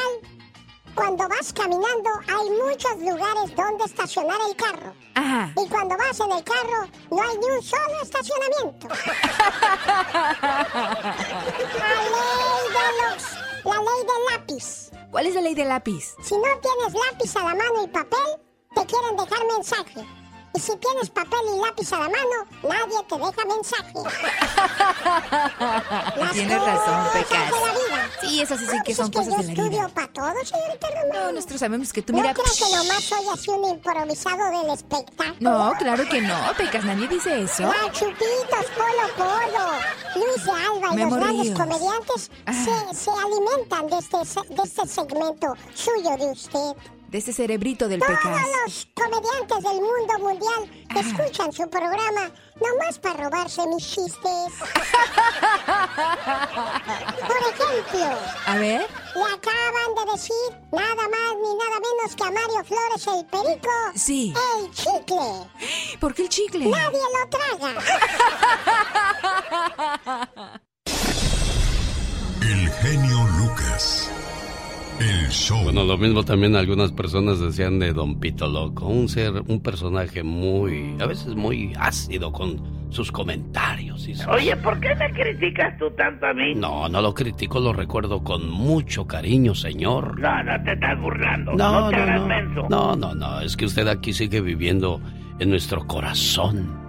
cuando vas caminando hay muchos lugares donde estacionar el carro. Ajá. Y cuando vas en el carro no hay ni un solo estacionamiento. la ley de los... La ley del lápiz. ¿Cuál es la ley del lápiz? Si no tienes lápiz a la mano y papel, te quieren dejar mensaje. Y si tienes papel y lápiz a la mano, nadie te deja mensaje. Tienes razón, Pecas. de la vida. Sí, esas sí, sí que son es que cosas yo de la vida. estudio para todo, señorita Román. No, nosotros sabemos que tú No mira... creo que nomás soy así un improvisado del espectáculo. No, claro que no, Pecas, nadie dice eso. La Chupitos, Polo Polo, Luis de Alba y los grandes comediantes se, se alimentan de este, de este segmento suyo de usted. De ese cerebrito del Todos Pecas. los comediantes del mundo mundial escuchan su programa nomás para robarse mis chistes. Por ejemplo, A ver. le acaban de decir nada más ni nada menos que a Mario Flores el Perico. Sí. El chicle. ¿Por qué el chicle? Nadie lo traga. El genio. El show. Bueno, lo mismo también algunas personas decían de Don Pito Loco, un ser, un personaje muy, a veces muy ácido con sus comentarios y sus- Oye, ¿por qué me criticas tú tanto a mí? No, no lo critico, lo recuerdo con mucho cariño, señor. No, no te estás burlando. No, No, te no, hagas no. menso. No, no, no, es que usted aquí sigue viviendo en nuestro corazón.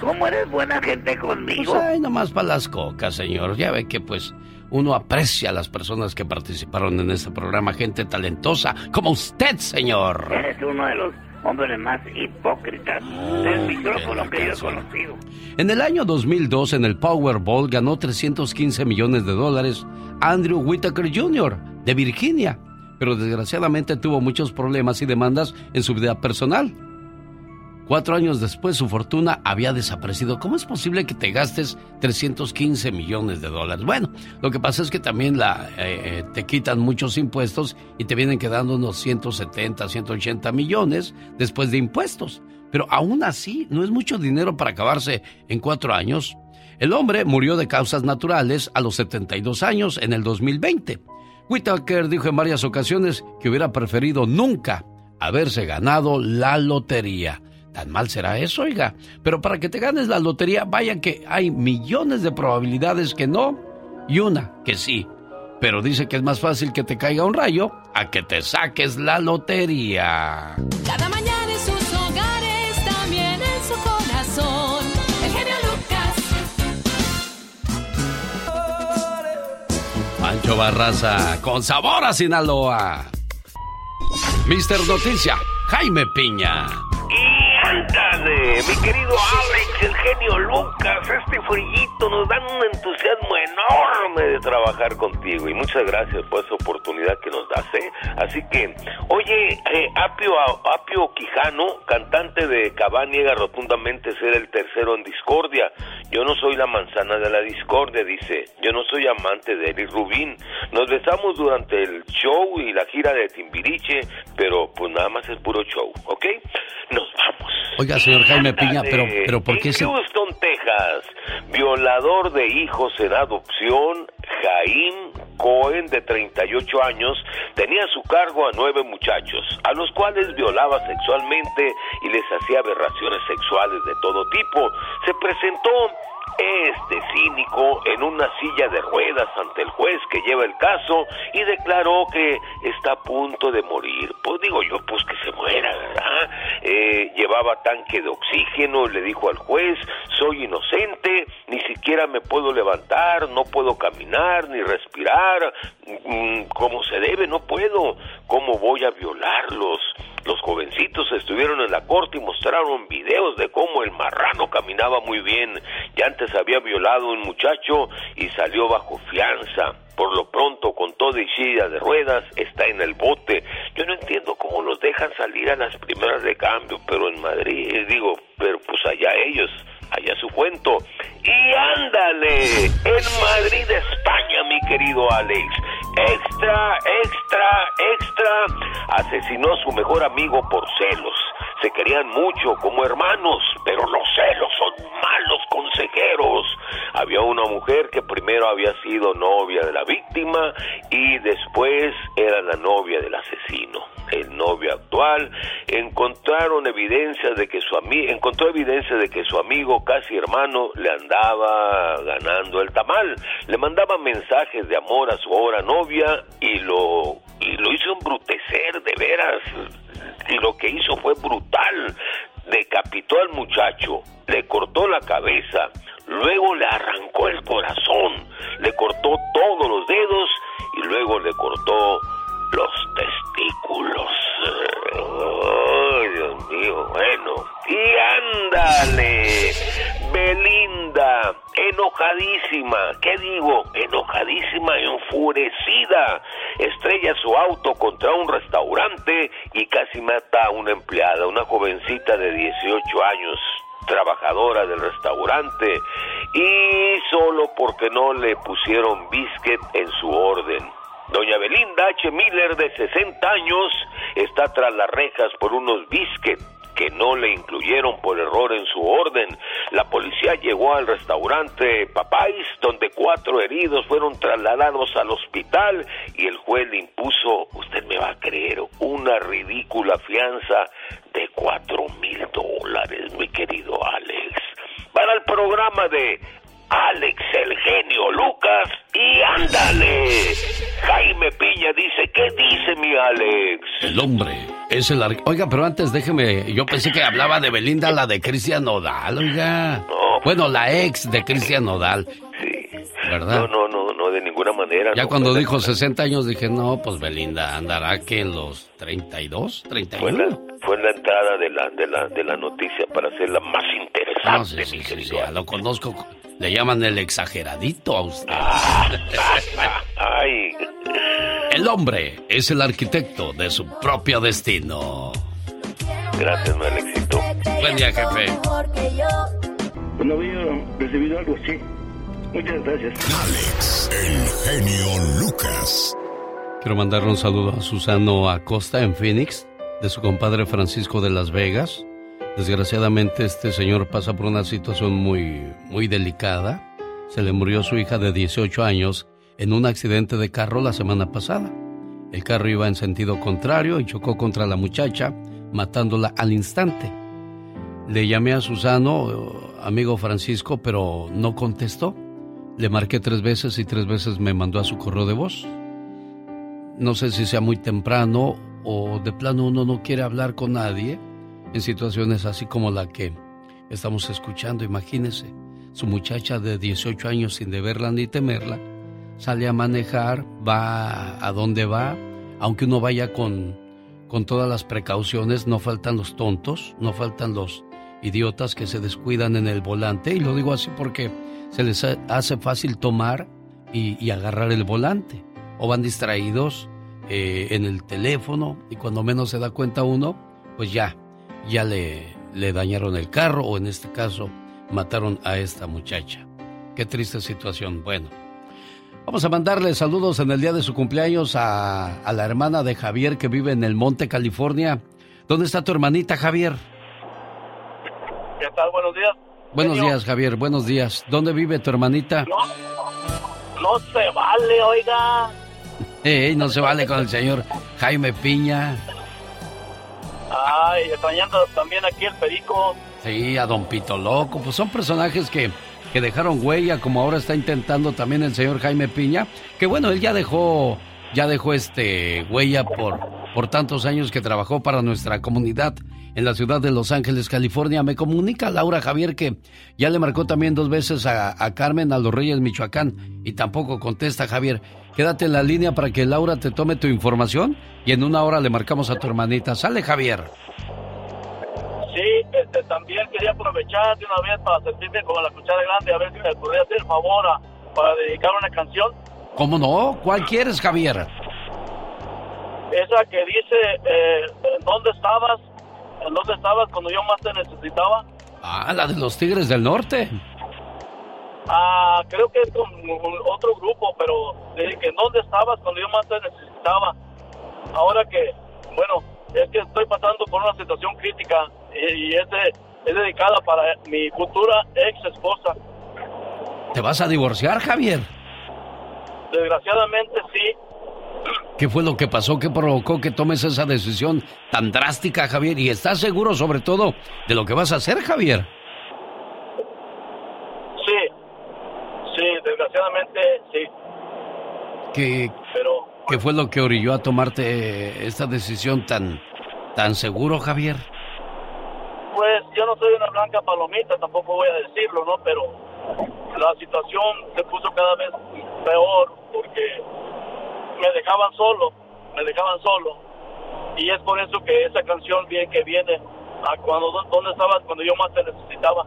¿Cómo eres buena gente conmigo? Pues ay, nomás para las cocas, señor. Ya ve que pues uno aprecia a las personas que participaron en este programa, gente talentosa como usted, señor. Eres uno de los hombres más hipócritas del micrófono que yo he conocido. En el año 2002, en el Powerball, ganó 315 millones de dólares Andrew Whitaker Jr. de Virginia, pero desgraciadamente tuvo muchos problemas y demandas en su vida personal. Cuatro años después su fortuna había desaparecido. ¿Cómo es posible que te gastes 315 millones de dólares? Bueno, lo que pasa es que también eh, eh, te quitan muchos impuestos y te vienen quedando unos 170, 180 millones después de impuestos. Pero aún así no es mucho dinero para acabarse en cuatro años. El hombre murió de causas naturales a los 72 años en el 2020. Whitaker dijo en varias ocasiones que hubiera preferido nunca haberse ganado la lotería. Tan mal será eso, oiga. Pero para que te ganes la lotería, vaya que hay millones de probabilidades que no y una que sí. Pero dice que es más fácil que te caiga un rayo a que te saques la lotería. Cada mañana en sus hogares, también en su corazón. El genio Lucas. Pancho Barraza, con sabor a Sinaloa. Mister Noticia, Jaime Piña. Mi querido Alex, el genio Lucas, este frillito nos dan un entusiasmo enorme de trabajar contigo y muchas gracias por esa oportunidad que nos das, ¿eh? Así que, oye, eh, Apio, Apio Quijano, cantante de Cabá, niega rotundamente ser el tercero en discordia. Yo no soy la manzana de la discordia, dice. Yo no soy amante de Eric Rubín. Nos besamos durante el show y la gira de Timbiriche, pero pues nada más es puro show, ¿ok? Nos vamos. Oiga, señor Jaime Piña, pero, pero ¿por qué en se... Houston, Texas, violador de hijos en adopción, Jaime Cohen, de 38 años, tenía a su cargo a nueve muchachos, a los cuales violaba sexualmente y les hacía aberraciones sexuales de todo tipo. Se presentó este cínico en una silla de ruedas ante el juez que lleva el caso y declaró que está a punto de morir. Pues digo yo, pues que se muera, ¿verdad? Eh, llevaba tanque de oxígeno, le dijo al juez, soy inocente, ni siquiera me puedo levantar, no puedo caminar, ni respirar, mm, como se debe, no puedo. ¿Cómo voy a violarlos? Los jovencitos estuvieron en la corte y mostraron videos de cómo el marrano caminaba muy bien y antes había violado a un muchacho y salió bajo fianza. Por lo pronto, con toda y silla de ruedas, está en el bote. Yo no entiendo cómo los dejan salir a las primeras de cambio, pero en Madrid, digo, pero pues allá ellos, allá su cuento. Y ándale, en Madrid, España, mi querido Alex. Extra, extra, extra. Asesinó a su mejor amigo por celos. Se querían mucho como hermanos, pero los celos son malos consejeros. Había una mujer que primero había sido novia de la víctima y después era la novia del asesino. El novio actual encontraron evidencias de que su amigo encontró evidencia de que su amigo casi hermano le andaba ganando el tamal. Le mandaba mensajes de amor a su ahora novia y lo y lo hizo embrutecer de veras y lo que hizo fue brutal. Decapitó al muchacho, le cortó la cabeza, luego le arrancó el corazón, le cortó todos los dedos y luego le cortó los testículos. Ay, Dios mío, bueno. Y ándale, Belinda, enojadísima, ¿qué digo? Enojadísima, enfurecida. Estrella su auto contra un restaurante y casi mata a una empleada, una jovencita de 18 años trabajadora del restaurante y solo porque no le pusieron biscuit en su orden. Doña Belinda H. Miller, de 60 años, está tras las rejas por unos biscuits que no le incluyeron por error en su orden. La policía llegó al restaurante Papáis, donde cuatro heridos fueron trasladados al hospital y el juez le impuso, usted me va a creer, una ridícula fianza de cuatro mil dólares, mi querido Alex. Para el programa de Alex el genio Lucas y ándale. Jaime Piña dice, ¿qué dice mi Alex? El hombre es el... ar- Oiga, pero antes déjeme... Yo pensé que hablaba de Belinda, la de Cristian Nodal, oiga. Bueno, la ex de Cristian Nodal. Sí. ¿Verdad? No, no, no, no, de ninguna manera. Ya no, cuando dijo 60 años dije, no, pues Belinda andará que en los 32, Fue en, 31. la, fue la entrada de la, de la, de la noticia para hacerla más interesante, No, sí, sí, mi sí, querido sí, ya lo conozco. Le llaman el exageradito a usted. Ay. El hombre es el arquitecto de su propio destino. Gracias, mi Alexito. Buen día, jefe. No había recibido algo así. Muchas gracias. Alex, el genio Lucas. Quiero mandarle un saludo a Susano Acosta en Phoenix, de su compadre Francisco de Las Vegas. Desgraciadamente este señor pasa por una situación muy, muy delicada. Se le murió su hija de 18 años en un accidente de carro la semana pasada. El carro iba en sentido contrario y chocó contra la muchacha, matándola al instante. Le llamé a Susano, amigo Francisco, pero no contestó. Le marqué tres veces y tres veces me mandó a su correo de voz. No sé si sea muy temprano o de plano uno no quiere hablar con nadie en situaciones así como la que estamos escuchando. Imagínese, su muchacha de 18 años sin deberla ni temerla, sale a manejar, va a donde va, aunque uno vaya con, con todas las precauciones, no faltan los tontos, no faltan los idiotas que se descuidan en el volante, y lo digo así porque se les ha- hace fácil tomar y, y agarrar el volante, o van distraídos eh, en el teléfono, y cuando menos se da cuenta uno, pues ya, ya le, le dañaron el carro, o en este caso, mataron a esta muchacha. Qué triste situación. Bueno, Vamos a mandarle saludos en el día de su cumpleaños a, a la hermana de Javier que vive en el Monte, California. ¿Dónde está tu hermanita, Javier? ¿Qué tal? Buenos días. Buenos días, Javier. Buenos días. ¿Dónde vive tu hermanita? No, no se vale, oiga. Ey, no se vale con el señor Jaime Piña. Ay, extrañando también aquí el perico. Sí, a Don Pito Loco. Pues son personajes que, que dejaron huella, como ahora está intentando también el señor Jaime Piña. Que bueno, él ya dejó, ya dejó este huella por, por tantos años que trabajó para nuestra comunidad en la ciudad de Los Ángeles, California. Me comunica Laura Javier que ya le marcó también dos veces a, a Carmen a los Reyes Michoacán y tampoco contesta Javier. Quédate en la línea para que Laura te tome tu información y en una hora le marcamos a tu hermanita. Sale Javier. Sí, este, también quería aprovechar de una vez para sentirme como la cuchara grande, a ver si me podría hacer favor a- para dedicar una canción. ¿Cómo no? ¿Cuál quieres, Javier? Esa que dice, eh, ¿en dónde estabas? ¿En dónde estabas cuando yo más te necesitaba? Ah, la de los Tigres del Norte. Ah, creo que es con, otro grupo, pero que ¿en dónde estabas cuando yo más te necesitaba? Ahora que, bueno, es que estoy pasando por una situación crítica y, y es, de- es dedicada para mi futura ex esposa. ¿Te vas a divorciar, Javier? Desgraciadamente sí, ¿Qué fue lo que pasó? ¿Qué provocó que tomes esa decisión tan drástica, Javier? ¿Y estás seguro sobre todo de lo que vas a hacer, Javier? sí, sí, desgraciadamente sí, ¿Qué, pero qué fue lo que orilló a tomarte esta decisión tan, tan seguro, Javier? pues yo no soy una blanca palomita, tampoco voy a decirlo, ¿no? Pero la situación se puso cada vez peor porque me dejaban solo, me dejaban solo. Y es por eso que esa canción bien que viene a cuando dónde estabas cuando yo más te necesitaba.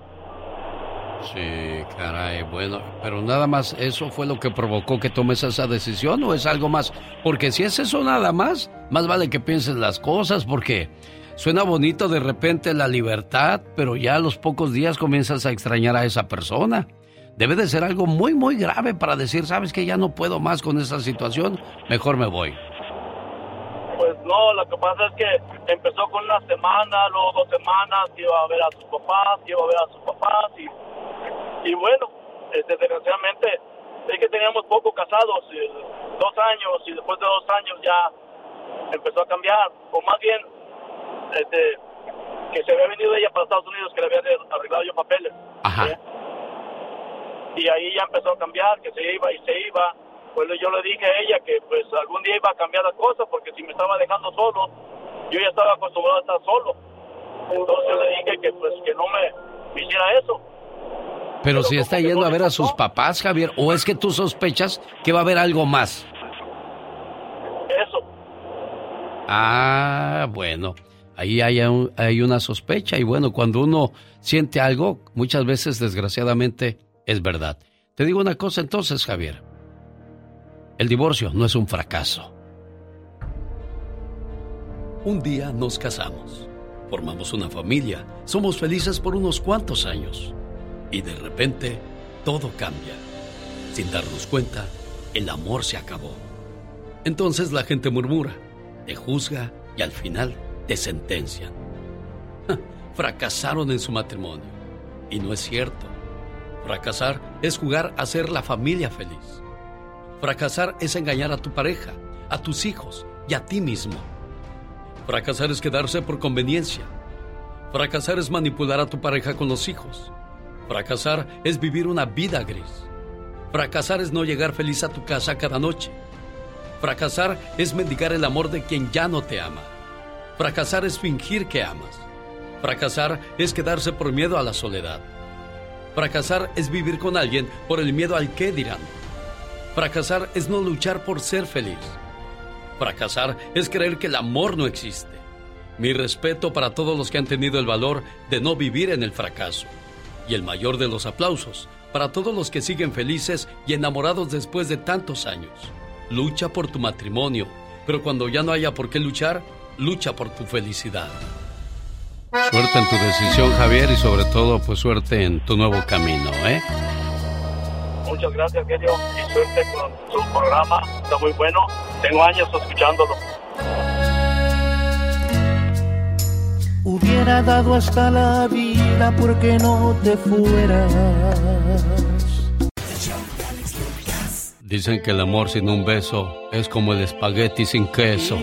Sí, caray, bueno, pero nada más eso fue lo que provocó que tomes esa decisión o es algo más, porque si es eso nada más, más vale que pienses las cosas porque suena bonito de repente la libertad, pero ya a los pocos días comienzas a extrañar a esa persona. Debe de ser algo muy, muy grave para decir, sabes que ya no puedo más con esa situación, mejor me voy. Pues no, lo que pasa es que empezó con una semana, luego dos semanas, iba a ver a sus papás, iba a ver a sus papás y, y bueno, este, desgraciadamente es que teníamos poco casados, eh, dos años y después de dos años ya empezó a cambiar, o más bien este, que se había venido ella para Estados Unidos, que le había arreglado yo papeles. ¿eh? Y ahí ya empezó a cambiar, que se iba y se iba. Pues yo le dije a ella que pues algún día iba a cambiar la cosa, porque si me estaba dejando solo, yo ya estaba acostumbrado a estar solo. Entonces le dije que pues que no me hiciera eso. Pero si está yendo a ver a sus papás, Javier, o es que tú sospechas que va a haber algo más. Eso. Ah, bueno. ahí hay, un- hay una sospecha y bueno, cuando uno siente algo, muchas veces desgraciadamente es verdad. Te digo una cosa entonces, Javier. El divorcio no es un fracaso. Un día nos casamos, formamos una familia, somos felices por unos cuantos años y de repente todo cambia. Sin darnos cuenta, el amor se acabó. Entonces la gente murmura, te juzga y al final te sentencian. Fracasaron en su matrimonio. Y no es cierto. Fracasar es jugar a ser la familia feliz. Fracasar es engañar a tu pareja, a tus hijos y a ti mismo. Fracasar es quedarse por conveniencia. Fracasar es manipular a tu pareja con los hijos. Fracasar es vivir una vida gris. Fracasar es no llegar feliz a tu casa cada noche. Fracasar es mendigar el amor de quien ya no te ama. Fracasar es fingir que amas. Fracasar es quedarse por miedo a la soledad. Fracasar es vivir con alguien por el miedo al qué dirán. Fracasar es no luchar por ser feliz. Fracasar es creer que el amor no existe. Mi respeto para todos los que han tenido el valor de no vivir en el fracaso. Y el mayor de los aplausos para todos los que siguen felices y enamorados después de tantos años. Lucha por tu matrimonio, pero cuando ya no haya por qué luchar, lucha por tu felicidad. Suerte en tu decisión, Javier, y sobre todo, pues suerte en tu nuevo camino, ¿eh? Muchas gracias, genio. Y suerte con su programa. Está muy bueno. Tengo años escuchándolo. Hubiera dado hasta la vida porque no te fueras. Dicen que el amor sin un beso es como el espagueti sin queso.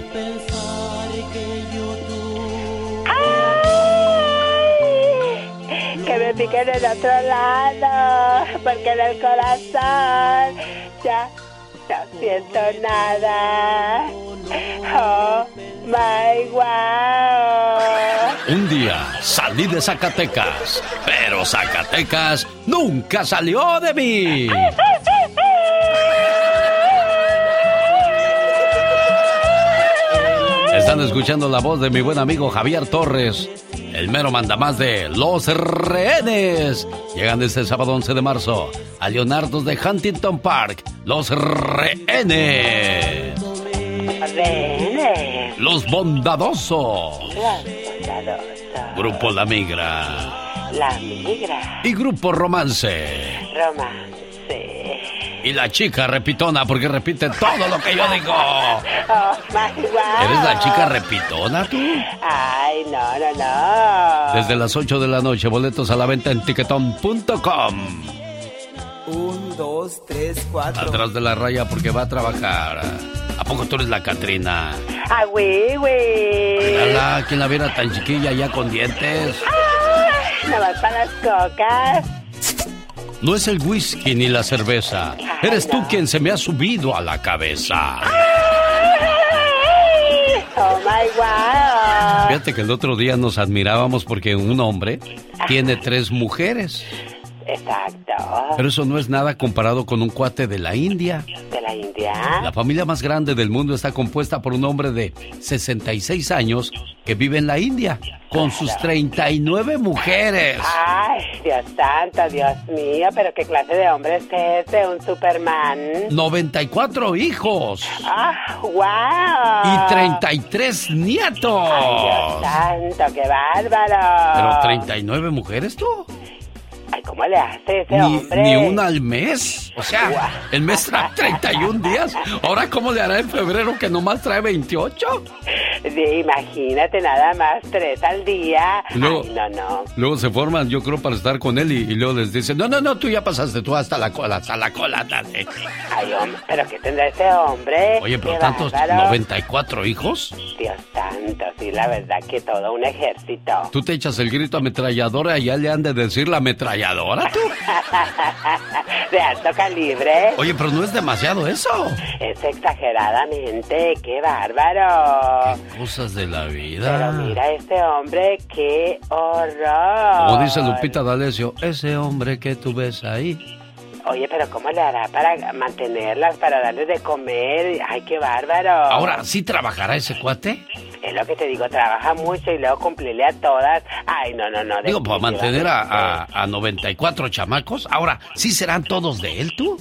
Que me piquen en otro lado, porque en el corazón ya no siento nada. Oh my wow. Un día salí de Zacatecas, pero Zacatecas nunca salió de mí. Están escuchando la voz de mi buen amigo Javier Torres, el mero mandamás de Los Rehenes. Llegan este sábado 11 de marzo a Leonardo de Huntington Park, Los Rehenes. Rehenes. Los Bondadosos. Los bondadosos. Grupo La Migra. La migra. Y Grupo Romance. Romance. Y la chica repitona porque repite todo lo que yo digo. Oh. ¿Eres la chica repitona tú? Ay, no, no, no. Desde las 8 de la noche, boletos a la venta en tiquetón.com. Un, dos, tres, cuatro. Atrás de la raya porque va a trabajar. ¿A poco tú eres la Catrina? Ah, güey, güey. Mírala, ¿quién la viera tan chiquilla ya con dientes? Ah, nada más para las cocas. No es el whisky ni la cerveza. Eres tú quien se me ha subido a la cabeza. Oh my wow. Fíjate que el otro día nos admirábamos porque un hombre tiene tres mujeres. Exacto. Pero eso no es nada comparado con un cuate de la India. ¿De la India? La familia más grande del mundo está compuesta por un hombre de 66 años que vive en la India con sus 39 mujeres. Ay, Dios santo, Dios mío, pero qué clase de hombre es ese, un Superman. 94 hijos Ah, wow. y 33 nietos. Ay, Dios santo, qué bárbaro. Pero 39 mujeres tú. Ay, ¿cómo le hace ese Ni, hombre? ni una al mes. O sea, el mes trae 31 días. Ahora, ¿cómo le hará en febrero que nomás trae 28? Sí, imagínate nada más, tres al día. Luego- Ay, no, no. Luego se forman, yo creo, para estar con él y, y luego les dicen, no, no, no, tú ya pasaste tú hasta la cola, hasta la cola, dale. Ay, hombre, pero ¿qué tendrá ese hombre? Oye, pero tantos, bárbaro. 94 hijos. Dios santo, sí, la verdad que todo un ejército. Tú te echas el grito ametralladora y ya le han de decir la ametralladora, tú. de alto calibre. Oye, pero no es demasiado eso. Es exageradamente, qué bárbaro. Cosas de la Pero vida. mira este hombre, qué horror. Como dice Lupita D'Alessio, ese hombre que tú ves ahí. Oye, pero ¿cómo le hará para mantenerlas, para darles de comer? Ay, qué bárbaro. Ahora, ¿sí trabajará ese cuate? Es lo que te digo, trabaja mucho y luego cumplirle a todas. Ay, no, no, no. Digo, para mantener a, a, a 94 chamacos. Ahora, ¿sí serán todos de él, tú?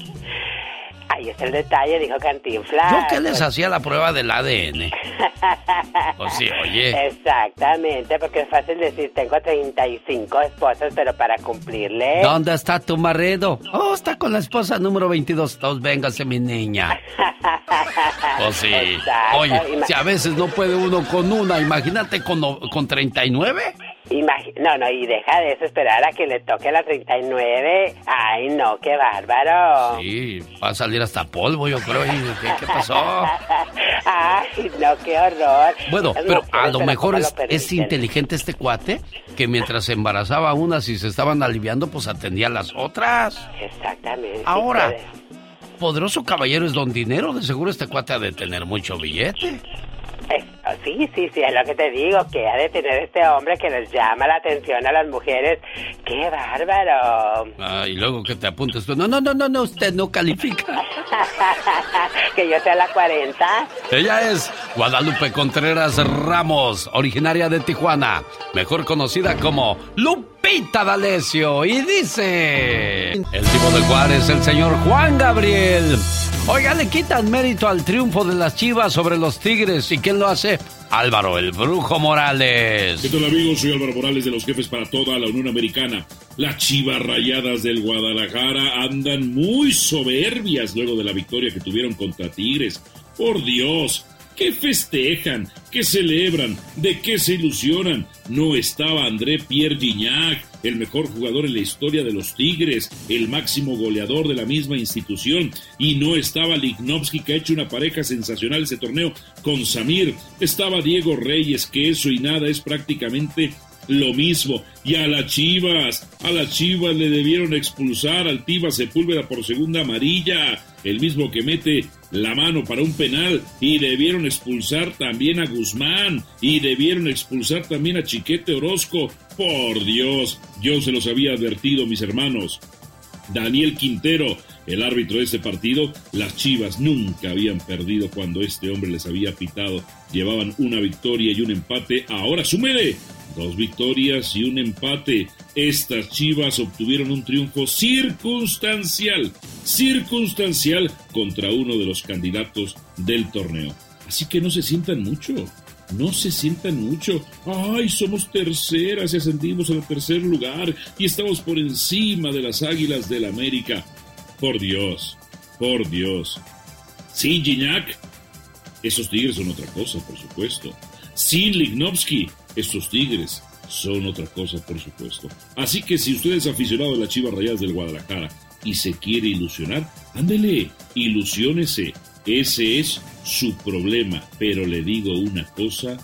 Ahí está el detalle, dijo Cantinflas. Yo que les hacía la prueba del ADN. Pues sí, oye. Exactamente, porque es fácil decir, tengo 35 esposas, pero para cumplirle... ¿Dónde está tu marido? Oh, está con la esposa número 22. Todos, véngase, mi niña. Pues sí. Exacto. Oye, si a veces no puede uno con una, imagínate con, con 39. No, no, y deja de eso, esperar a que le toque la 39. Ay, no, qué bárbaro. Sí, va a salir hasta polvo, yo creo. ¿Y ¿Qué, qué pasó? Ay, no, qué horror. Bueno, pero a lo mejor ¿cómo es, lo es inteligente este cuate que mientras se embarazaba unas y se estaban aliviando, pues atendía a las otras. Exactamente. Ahora, poderoso caballero es don dinero, de seguro este cuate ha de tener mucho billete. Eh, sí, sí, sí, es lo que te digo, que ha de tener este hombre que les llama la atención a las mujeres. ¡Qué bárbaro! Ah, y luego que te apuntes tú. No, no, no, no, no, usted no califica. que yo sea la 40. Ella es Guadalupe Contreras Ramos, originaria de Tijuana, mejor conocida como Lupita D'Alessio. Y dice... El tipo de Juárez, el señor Juan Gabriel. Oiga, le quitan mérito al triunfo de las Chivas sobre los Tigres. ¿Y quién lo hace? Álvaro, el Brujo Morales. ¿Qué tal amigos? Soy Álvaro Morales de los jefes para toda la Unión Americana. Las chivas rayadas del Guadalajara andan muy soberbias luego de la victoria que tuvieron contra Tigres. Por Dios, ¿qué festejan? ¿Qué celebran? ¿De qué se ilusionan? No estaba André Pierre Gignac, el mejor jugador en la historia de los Tigres, el máximo goleador de la misma institución, y no estaba Lignovsky, que ha hecho una pareja sensacional ese torneo con Samir. Estaba Diego Reyes, que eso y nada es prácticamente lo mismo. Y a las Chivas, a las Chivas le debieron expulsar al Tiva Sepúlveda por segunda amarilla, el mismo que mete la mano para un penal, y debieron expulsar también a Guzmán, y debieron expulsar también a Chiquete Orozco. Por Dios, yo se los había advertido, mis hermanos. Daniel Quintero, el árbitro de este partido, las Chivas nunca habían perdido cuando este hombre les había pitado. Llevaban una victoria y un empate. Ahora súmele dos victorias y un empate. Estas Chivas obtuvieron un triunfo circunstancial, circunstancial contra uno de los candidatos del torneo. Así que no se sientan mucho. No se sientan mucho. Ay, somos terceras y ascendimos al tercer lugar y estamos por encima de las Águilas del América. Por Dios, por Dios. Sin Gignac, esos tigres son otra cosa, por supuesto. Sin Lignovsky, estos tigres son otra cosa, por supuesto. Así que si usted es aficionado de las Chivas Rayadas del Guadalajara y se quiere ilusionar, ándele, ilusiónese. Ese es su problema. Pero le digo una cosa,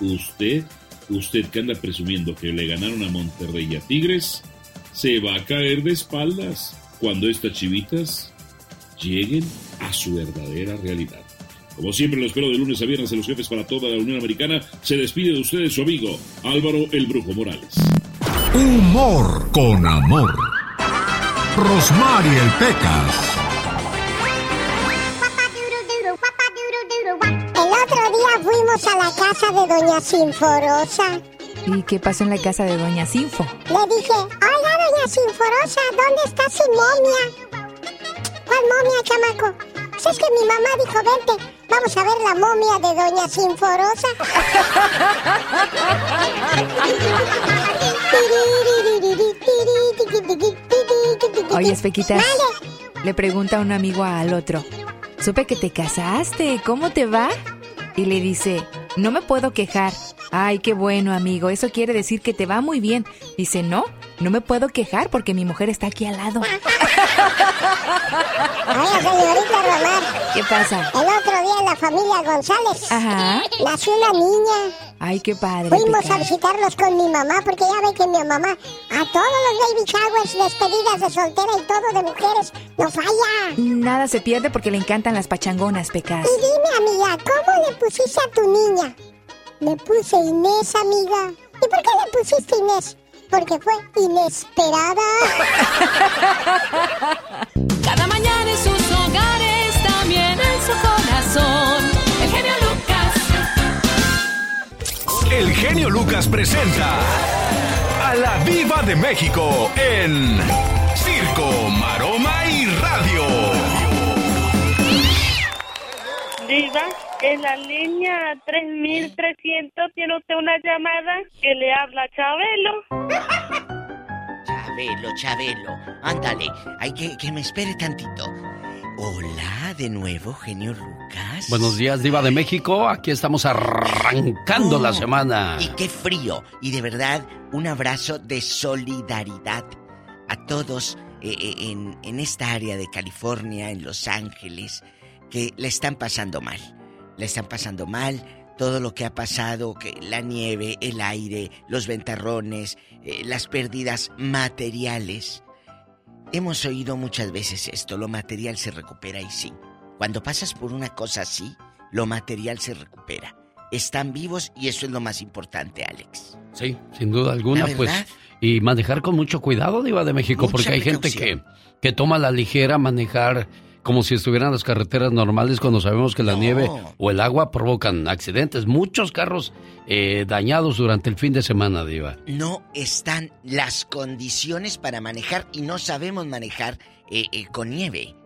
usted, usted que anda presumiendo que le ganaron a Monterrey a Tigres, se va a caer de espaldas cuando estas chivitas lleguen a su verdadera realidad. Como siempre, lo espero de lunes a viernes en los jefes para toda la Unión Americana. Se despide de ustedes su amigo Álvaro el Brujo Morales. Humor con amor. Rosmarie el Pecas. El otro día fuimos a la casa de Doña Sinforosa. ¿Y qué pasó en la casa de Doña Sinfo? Le dije, oiga, Doña Sinforosa, ¿dónde está su momia? ¿Cuál momia, chamaco? Pues es que mi mamá dijo, vente, vamos a ver la momia de Doña Sinforosa. Oye, Espequitas, le pregunta un amigo al otro, supe que te casaste, ¿cómo te va? Y le dice, no me puedo quejar. Ay, qué bueno, amigo, eso quiere decir que te va muy bien. Dice, no, no me puedo quejar porque mi mujer está aquí al lado. Oiga, señorita Romar. ¿Qué pasa? El otro día en la familia González. Ajá. Nació una niña. Ay, qué padre. Fuimos a visitarlos con mi mamá, porque ya ve que mi mamá a todos los baby showers, despedidas de soltera y todo de mujeres, no falla. Nada se pierde porque le encantan las pachangonas, Pecas. Y dime, amiga, ¿cómo le pusiste a tu niña? Le puse Inés, amiga. ¿Y por qué le pusiste Inés? Porque fue inesperada. Cada mañana en sus hogares, también en su corazón. El genio Lucas. el genio Lucas presenta a la Viva de México en Circo, Maroma y Radio. Diva, en la línea 3300 tiene usted una llamada que le habla Chabelo. Chabelo, Chabelo. Ándale, hay que que me espere tantito. Hola, de nuevo, genio Lucas. Buenos días, Diva de México. Aquí estamos arrancando la Oh, semana. Y qué frío. Y de verdad, un abrazo de solidaridad a todos eh, eh, en, en esta área de California, en Los Ángeles, que le están pasando mal. Le están pasando mal todo lo que ha pasado, que la nieve, el aire, los ventarrones, eh, las pérdidas materiales. Hemos oído muchas veces esto, lo material se recupera y sí. Cuando pasas por una cosa así, lo material se recupera. Están vivos y eso es lo más importante, Alex. Sí, sin duda alguna, La pues. Y manejar con mucho cuidado, Diva de México, Mucha porque hay gente que, que toma la ligera manejar como si estuvieran las carreteras normales cuando sabemos que la nieve o el agua provocan accidentes. Muchos carros eh, dañados durante el fin de semana, Diva. No están las condiciones para manejar y no sabemos manejar eh, eh, con nieve.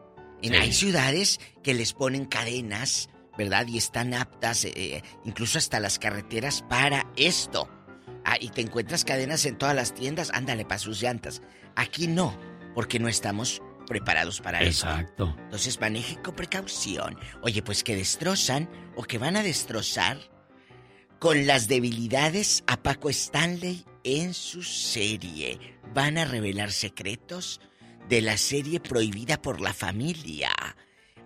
En, Sí. Hay ciudades que les ponen cadenas, ¿verdad? Y están aptas, incluso hasta las carreteras, para esto. Ah, y te encuentras cadenas en todas las tiendas, ándale para sus llantas. Aquí no, porque no estamos preparados para eso. Exacto. Entonces maneje con precaución. Oye, pues que destrozan o que van a destrozar con las debilidades a Paco Stanley en su serie. Van a revelar secretos de la serie prohibida por la familia.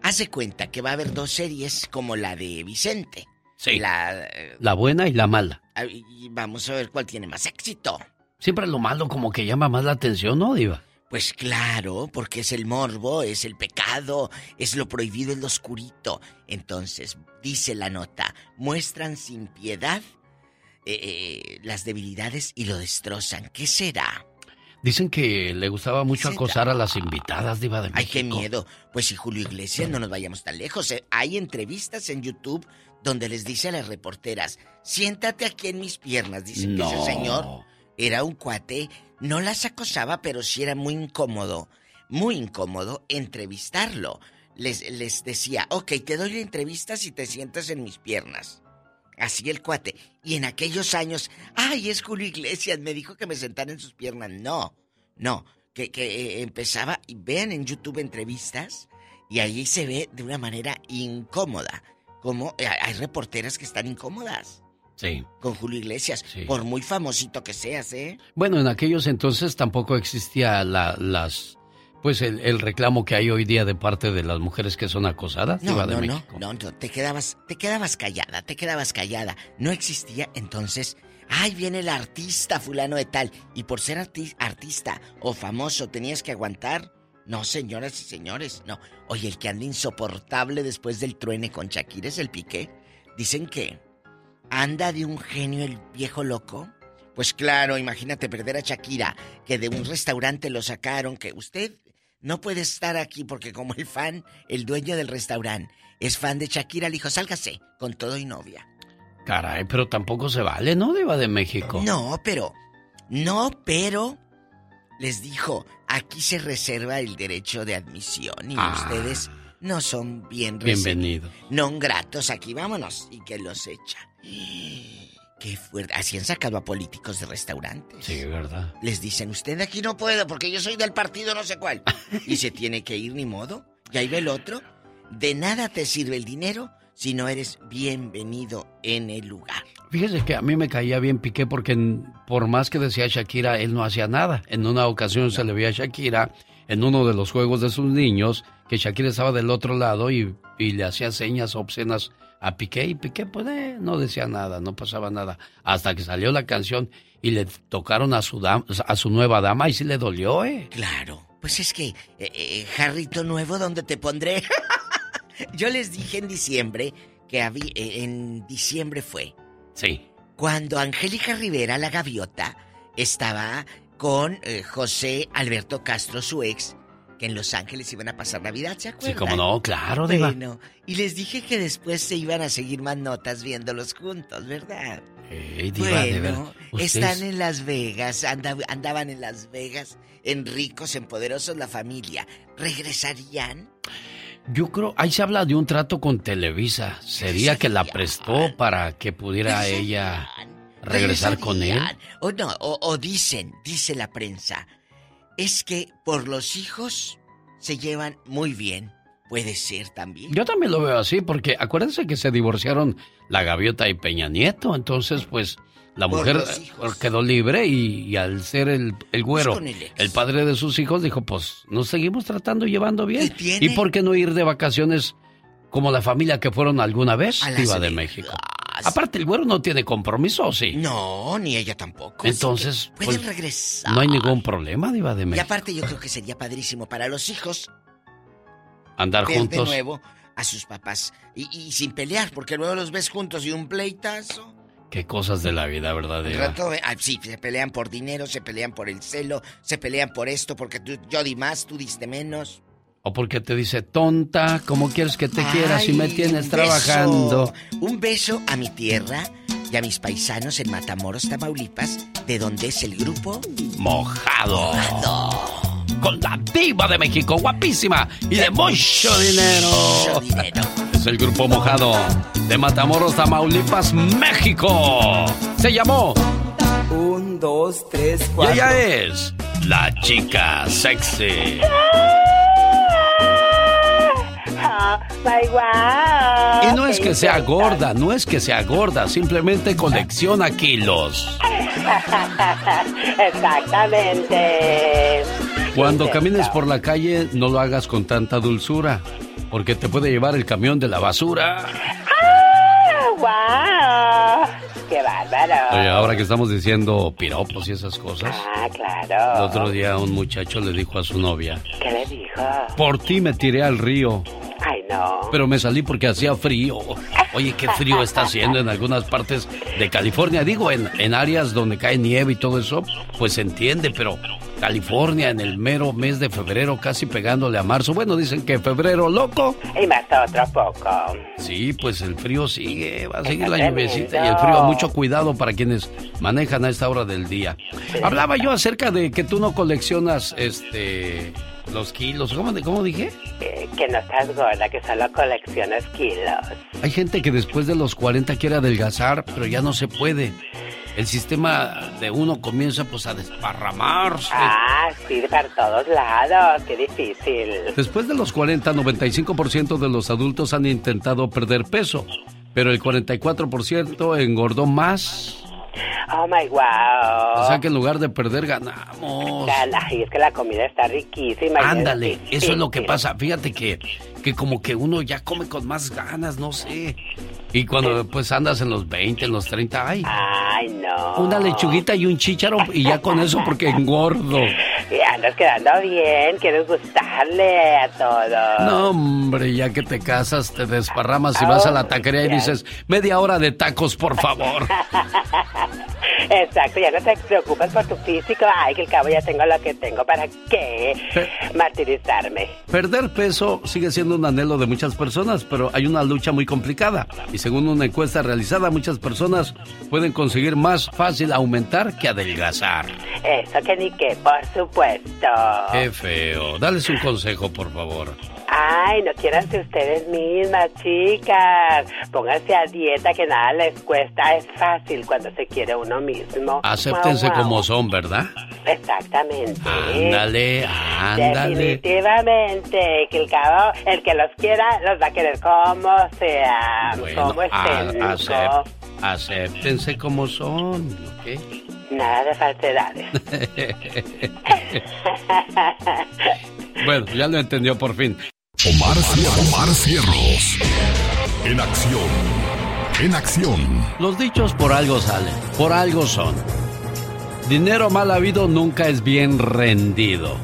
Haz de cuenta que va a haber dos series como la de Vicente. Sí. La, La buena y la mala. y vamos a ver cuál tiene más éxito. Siempre lo malo como que llama más la atención, ¿no, Diva? Pues claro, porque es el morbo, es el pecado, es lo prohibido, es lo oscurito. Entonces, dice la nota, muestran sin piedad eh, eh, las debilidades y lo destrozan. ¿Qué será? Dicen que le gustaba mucho acosar a las invitadas, Diva de Ay, México. qué miedo. Pues si Julio Iglesias, no nos vayamos tan lejos. eh. Hay entrevistas en YouTube donde les dice a las reporteras, siéntate aquí en mis piernas. Dicen que ese No. señor era un cuate, no las acosaba, pero sí era muy incómodo, muy incómodo entrevistarlo. Les, les decía, ok, te doy la entrevista si te sientas en mis piernas. Así el cuate. Y en aquellos años, ay, es Julio Iglesias, me dijo que me sentara en sus piernas. No, no, que, que eh, empezaba, y vean en YouTube entrevistas, y ahí se ve de una manera incómoda. Como eh, hay reporteras que están incómodas Sí. con Julio Iglesias, por muy famosito que seas, ¿eh? Bueno, en aquellos entonces tampoco existía la, las, pues el, el reclamo que hay hoy día de parte de las mujeres que son acosadas, No, no, no, no, no, te quedabas, te quedabas callada, te quedabas callada. No existía, entonces, ay, viene el artista fulano de tal, y por ser arti- artista o famoso tenías que aguantar. No, señoras y señores, no. Oye, el que anda insoportable después del truene con Shakira es el Piqué. Dicen que anda de un genio el viejo loco. Pues claro, imagínate perder a Shakira, que de un restaurante lo sacaron, que usted no puede estar aquí porque como el fan, el dueño del restaurante, es fan de Shakira, le dijo, sálgase con todo y novia. Caray, pero tampoco se vale, ¿no, Diva de México? No, pero, no, pero, les dijo, aquí se reserva el derecho de admisión y Ah. ustedes no son bien Bienvenido. No gratos, aquí vámonos. Y que los echa. Qué fuerte. Así han sacado a políticos de restaurantes. Sí, ¿verdad? Les dicen, usted de aquí no puedo porque yo soy del partido no sé cuál. Y se tiene que ir ni modo. Y ahí ve el otro. De nada te sirve el dinero si no eres bienvenido en el lugar. Fíjese que a mí me caía bien Piqué porque por más que decía Shakira, él no hacía nada. En una ocasión se le veía a Shakira en uno de los juegos de sus niños, que Shakira estaba del otro lado y, y le hacía señas obscenas a Piqué y Piqué pues eh, no decía nada, no pasaba nada. Hasta que salió la canción y le tocaron a su, dam- a su nueva dama y sí le dolió, ¿eh? Claro. Pues es que, eh, eh, jarrito nuevo, ¿dónde te pondré? Yo les dije en diciembre que había, eh, en diciembre fue. Sí. Cuando Angélica Rivera, la gaviota, estaba con eh, José Alberto Castro, su ex, que en Los Ángeles iban a pasar Navidad, ¿se acuerdan? Sí, como no, claro, Diva. Bueno, y les dije que después se iban a seguir más notas viéndolos juntos, ¿verdad? Ey, Diva, de verdad. Bueno, están en Las Vegas, anda- andaban en Las Vegas, en ricos, en poderosos la familia. ¿Regresarían? Yo creo, ahí se habla de un trato con Televisa. Sería que la prestó para que pudiera ella regresar con él. O no, o, o dicen, dice la prensa, es que por los hijos se llevan muy bien. Puede ser también. Yo también lo veo así, porque acuérdense que se divorciaron la gaviota y Peña Nieto, entonces pues la Por mujer eh, quedó libre y, y al ser el, el güero, Pues el padre de sus hijos, dijo pues nos seguimos tratando y llevando bien. ¿Y por qué no ir de vacaciones como la familia que fueron alguna vez, A Diva de Vegas. Aparte el güero no tiene compromiso, ¿sí? No, ni ella tampoco. Entonces, pueden pues, regresar. No hay ningún problema, Diva de Y México. aparte yo creo que sería padrísimo para los hijos Andar ver de juntos. nuevo a sus papás. Y, y sin pelear, porque luego los ves juntos y un pleitazo. Qué cosas de la vida, ¿verdad, rato, ah, sí, se pelean por dinero, se pelean por el celo, se pelean por esto, porque tú, yo di más, tú diste menos. O porque te dice, tonta, ¿cómo quieres que te quiera si me tienes un trabajando? beso. Un beso a mi tierra y a mis paisanos en Matamoros, Tamaulipas, de donde es el grupo Mojado. Con la diva de México, guapísima y de mucho dinero. Es el grupo Mojado de Matamoros, Tamaulipas, México. Se llamó Un, dos, tres, y cuatro. ella es la chica sexy. My wow. Y no es que sea gorda, no es que sea gorda, simplemente colecciona kilos. Exactamente. Cuando camines por la calle, no lo hagas con tanta dulzura, porque te puede llevar el camión de la basura. ¡Ah, wow! ¡Qué bárbaro! Oye, ahora que estamos diciendo piropos y esas cosas, Ah, el claro. otro día un muchacho le dijo a su novia, ¿Qué le dijo? por ti me tiré al río, Ay, no. pero me salí porque hacía frío. Oye, qué frío está haciendo en algunas partes de California. Digo, en, en áreas donde cae nieve y todo eso, pues se entiende, pero California en el mero mes de febrero, casi pegándole a marzo. Bueno, dicen que febrero loco. Y más otro poco. Sí, pues el frío sigue, va a seguir la lluvecita y el frío. Mucho cuidado para quienes manejan a esta hora del día. Hablaba yo acerca de que tú no coleccionas este los kilos. ¿Cómo, cómo dije? Eh, que no estás gorda, que solo coleccionas kilos. Hay gente que después de los 40 quiere adelgazar, pero ya no se puede. El sistema de uno comienza pues a desparramarse. Ah, sí, para todos lados. Qué difícil. Después de los 40, 95% de los adultos han intentado perder peso, pero el 44% engordó más. Oh, my wow. O sea que en lugar de perder ganamos. Ay, es que la comida está riquísima. es Ándale, eso es lo que pasa. Fíjate que, que como que uno ya come con más ganas, no sé. Y cuando pues andas en los 20, en los 30, ay, Ay, no. una lechuguita y un chícharo y ya con eso porque engordo. Y andas quedando bien, quieres gustarle a todos. No, hombre, ya que te casas, te desparramas y vas a la taquería y dices, media hora de tacos, por favor. Exacto, ya no te preocupas por tu físico. Ay, que al cabo ya tengo lo que tengo. ¿Para qué martirizarme? Perder peso sigue siendo un anhelo de muchas personas, pero hay una lucha muy complicada. Y según una encuesta realizada, muchas personas pueden conseguir más fácil aumentar que adelgazar. Eso que ni qué, por supuesto. Qué feo. Dales un consejo, por favor. Ay, no quieran ser ustedes mismas, chicas. Pónganse a dieta que nada les cuesta. Es fácil cuando se quiere uno mismo. Acéptense como son, ¿verdad? Exactamente. Ándale, ándale. Definitivamente, que el cabo, el que los quiera, los va a querer como sea, como estén. acéptense como son, ¿ok? Nada de falsedades. Bueno, ya lo entendió por fin. Omar, Omar Cierros. En acción. En acción. Los dichos por algo salen, por algo son. Dinero mal habido nunca es bien rendido.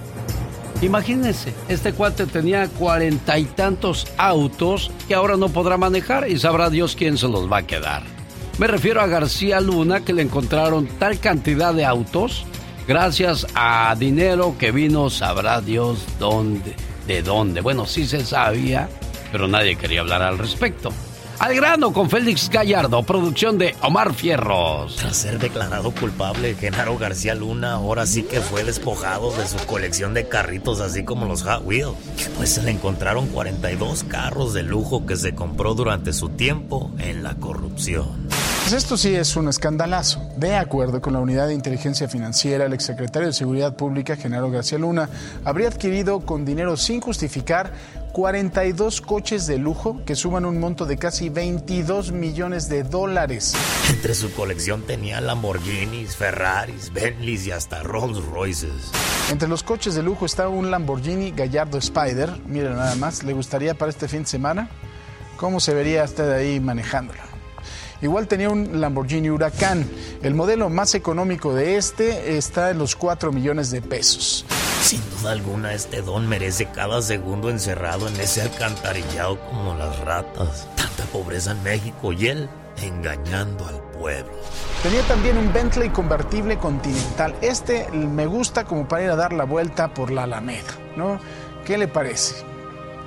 Imagínense, este cuate tenía cuarenta y tantos autos que ahora no podrá manejar y sabrá Dios quién se los va a quedar. Me refiero a García Luna que le encontraron tal cantidad de autos gracias a dinero que vino, sabrá Dios dónde, de dónde. Bueno, sí se sabía, pero nadie quería hablar al respecto. Al grano con Félix Gallardo, producción de Omar Fierros. Tras ser declarado culpable, Genaro García Luna ahora sí que fue despojado de su colección de carritos, así como los Hot Wheels. Pues se le encontraron 42 carros de lujo que se compró durante su tiempo en la corrupción. Pues esto sí es un escandalazo. De acuerdo con la Unidad de Inteligencia Financiera, el exsecretario de Seguridad Pública, Genaro García Luna, habría adquirido con dinero sin justificar 42 coches de lujo que suman un monto de casi 22 millones de dólares. Entre su colección tenía Lamborghinis, Ferraris, Bentleys y hasta Rolls Royces. Entre los coches de lujo está un Lamborghini Gallardo Spider. Miren nada más, ¿le gustaría para este fin de semana? ¿Cómo se vería usted ahí manejándolo? Igual tenía un Lamborghini Huracán. El modelo más económico de este está en los 4 millones de pesos. Sin duda alguna, este don merece cada segundo encerrado en ese alcantarillado como las ratas. Tanta pobreza en México y él engañando al pueblo. Tenía también un Bentley convertible continental. Este me gusta como para ir a dar la vuelta por la Alameda, ¿no? ¿Qué le parece?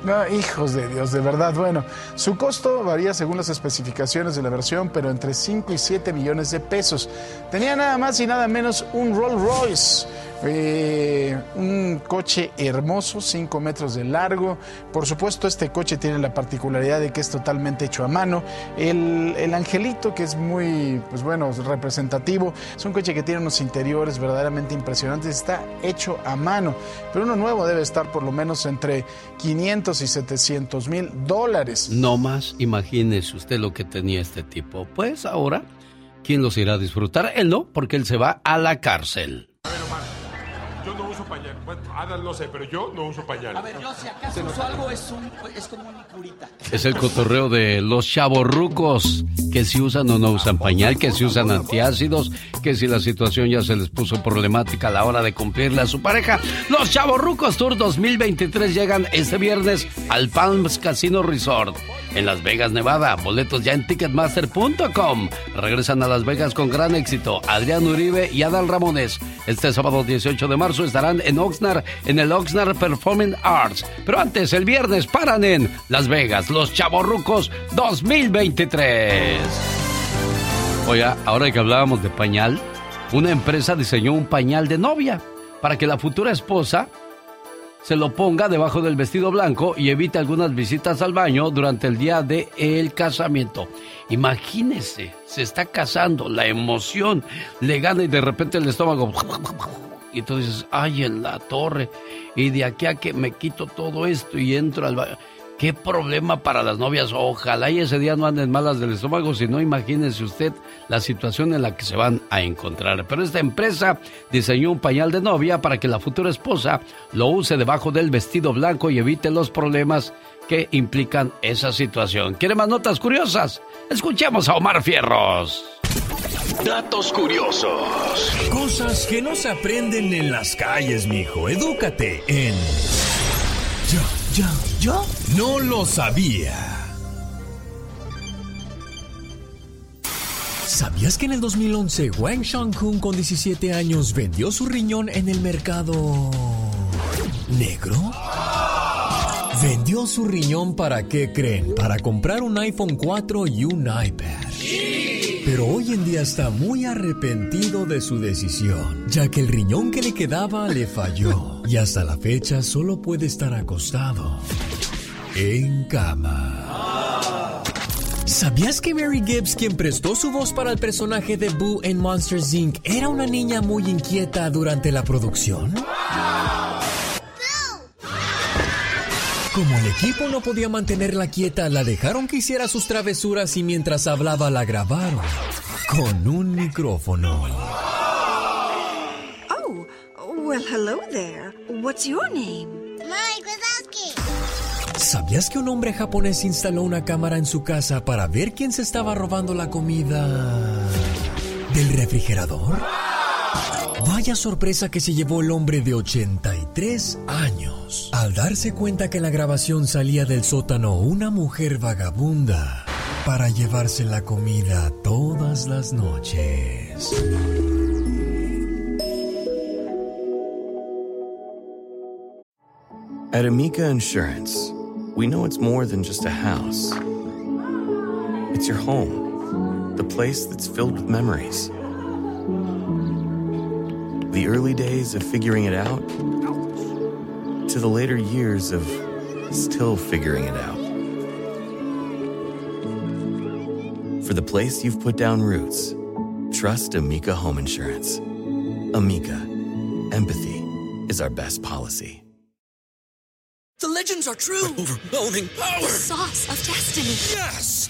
No, hijos de Dios, de verdad. Bueno, su costo varía según las especificaciones de la versión, pero entre 5 y 7 millones de pesos. Tenía nada más y nada menos un Rolls Royce. Eh, un coche hermoso, 5 metros de largo. Por supuesto, este coche tiene la particularidad de que es totalmente hecho a mano. El, el, angelito, que es muy, pues bueno, representativo, es un coche que tiene unos interiores verdaderamente impresionantes. Está hecho a mano, pero uno nuevo debe estar por lo menos entre 500 y 700 mil dólares. No más, imagínese usted lo que tenía este tipo. Pues ahora, ¿quién los irá a disfrutar? Él no, porque él se va a la cárcel. Yo no uso pañal. Bueno, Adal no sé, pero yo no uso pañal. A ver, yo si acaso uso algo es, un, es como una curita. Es el cotorreo de los chavorrucos, que si usan o no usan pañal, que si usan antiácidos, que si la situación ya se les puso problemática a la hora de cumplirle a su pareja. Los chavorrucos Tour 2023 llegan este viernes al Palms Casino Resort en Las Vegas, Nevada. Boletos ya en ticketmaster.com. Regresan a Las Vegas con gran éxito. Adrián Uribe y Adal Ramones. Este sábado 18 de marzo estarán en Oxnard, en el Oxnard Performing Arts. Pero antes, el viernes, paran en Las Vegas, los Chavorrucos 2023. Oiga, ahora que hablábamos de pañal, una empresa diseñó un pañal de novia para que la futura esposa se lo ponga debajo del vestido blanco y evite algunas visitas al baño durante el día del el casamiento. Imagínese, se está casando, la emoción le gana y de repente el estómago y tú dices, ay, en la torre. Y de aquí a que me quito todo esto y entro al baño. Qué problema para las novias. Ojalá y ese día no anden malas del estómago, si no, imagínese usted la situación en la que se van a encontrar. Pero esta empresa diseñó un pañal de novia para que la futura esposa lo use debajo del vestido blanco y evite los problemas que implican esa situación. ¿Quiere más notas curiosas? Escuchemos a Omar Fierros. Datos curiosos. Cosas que no se aprenden en las calles, mijo. Edúcate en. Yo, yo, yo. No lo sabía. ¿Sabías que en el 2011 Wang Shangkun con 17 años vendió su riñón en el mercado negro? Vendió su riñón para qué creen? Para comprar un iPhone 4 y un iPad. Pero hoy en día está muy arrepentido de su decisión, ya que el riñón que le quedaba le falló y hasta la fecha solo puede estar acostado en cama. ¿Sabías que Mary Gibbs, quien prestó su voz para el personaje de Boo en Monsters Inc., era una niña muy inquieta durante la producción? Como el equipo no podía mantenerla quieta, la dejaron que hiciera sus travesuras y mientras hablaba la grabaron con un micrófono. Oh, well, hello there. What's your name? Mike Wazowski. ¿Sabías que un hombre japonés instaló una cámara en su casa para ver quién se estaba robando la comida del refrigerador? Vaya sorpresa que se llevó el hombre de 83 años al darse cuenta que en la grabación salía del sótano una mujer vagabunda para llevarse la comida todas las noches. At Amica Insurance, we know it's more than just a house. It's your home, the place that's filled with memories. The early days of figuring it out to the later years of still figuring it out. For the place you've put down roots, trust Amica Home Insurance. Amica, empathy is our best policy. The legends are true. Overwhelming power! The sauce of destiny. Yes!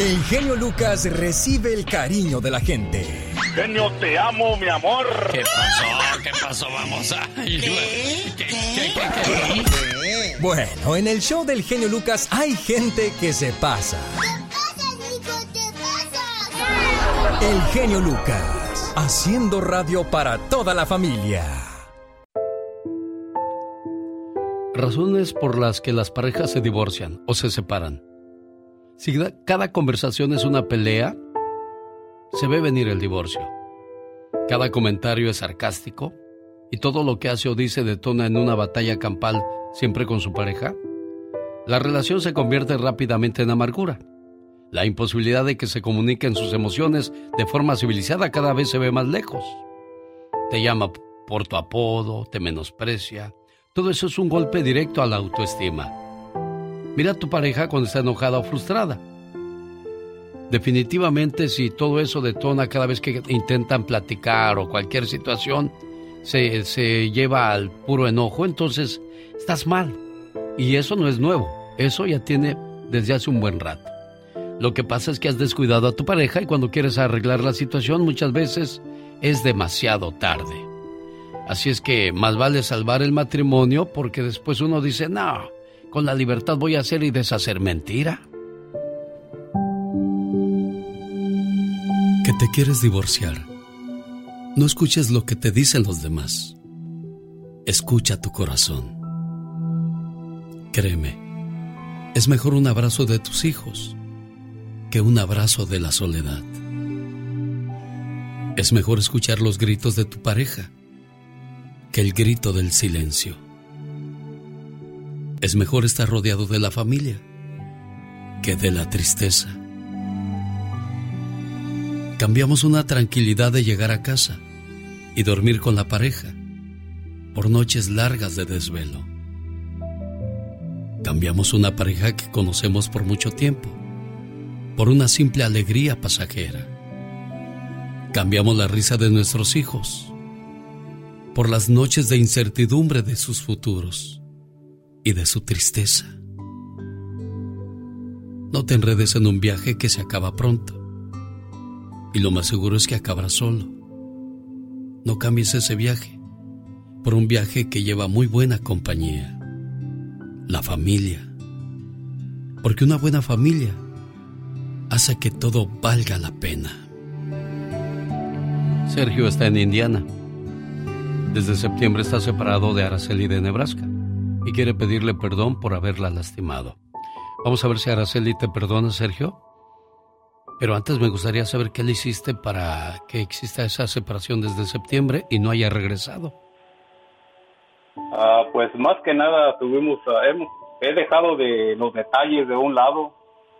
El genio Lucas recibe el cariño de la gente. Genio, te amo, mi amor. ¿Qué pasó? ¿Qué pasó? Vamos a... ¿Qué? ¿Qué? ¿Qué? ¿Qué? Bueno, en el show del genio Lucas hay gente que se pasa. El genio Lucas, haciendo radio para toda la familia. Razones por las que las parejas se divorcian o se separan. Si da- cada conversación es una pelea, se ve venir el divorcio. Cada comentario es sarcástico y todo lo que hace o dice detona en una batalla campal siempre con su pareja. La relación se convierte rápidamente en amargura. La imposibilidad de que se comuniquen sus emociones de forma civilizada cada vez se ve más lejos. Te llama por tu apodo, te menosprecia. Todo eso es un golpe directo a la autoestima. Mira a tu pareja cuando está enojada o frustrada. Definitivamente si todo eso detona cada vez que intentan platicar o cualquier situación se, se lleva al puro enojo, entonces estás mal. Y eso no es nuevo, eso ya tiene desde hace un buen rato. Lo que pasa es que has descuidado a tu pareja y cuando quieres arreglar la situación muchas veces es demasiado tarde. Así es que más vale salvar el matrimonio porque después uno dice, no, con la libertad voy a hacer y deshacer mentira. Que te quieres divorciar. No escuches lo que te dicen los demás. Escucha tu corazón. Créeme, es mejor un abrazo de tus hijos que un abrazo de la soledad. Es mejor escuchar los gritos de tu pareja que el grito del silencio. Es mejor estar rodeado de la familia que de la tristeza. Cambiamos una tranquilidad de llegar a casa y dormir con la pareja por noches largas de desvelo. Cambiamos una pareja que conocemos por mucho tiempo por una simple alegría pasajera. Cambiamos la risa de nuestros hijos por las noches de incertidumbre de sus futuros y de su tristeza. No te enredes en un viaje que se acaba pronto. Y lo más seguro es que acabará solo. No cambies ese viaje por un viaje que lleva muy buena compañía. La familia. Porque una buena familia hace que todo valga la pena. Sergio está en Indiana. Desde septiembre está separado de Araceli de Nebraska y quiere pedirle perdón por haberla lastimado. Vamos a ver si Araceli te perdona, Sergio. Pero antes me gustaría saber qué le hiciste para que exista esa separación desde septiembre y no haya regresado. Ah, pues más que nada tuvimos, ah, he dejado de los detalles de un lado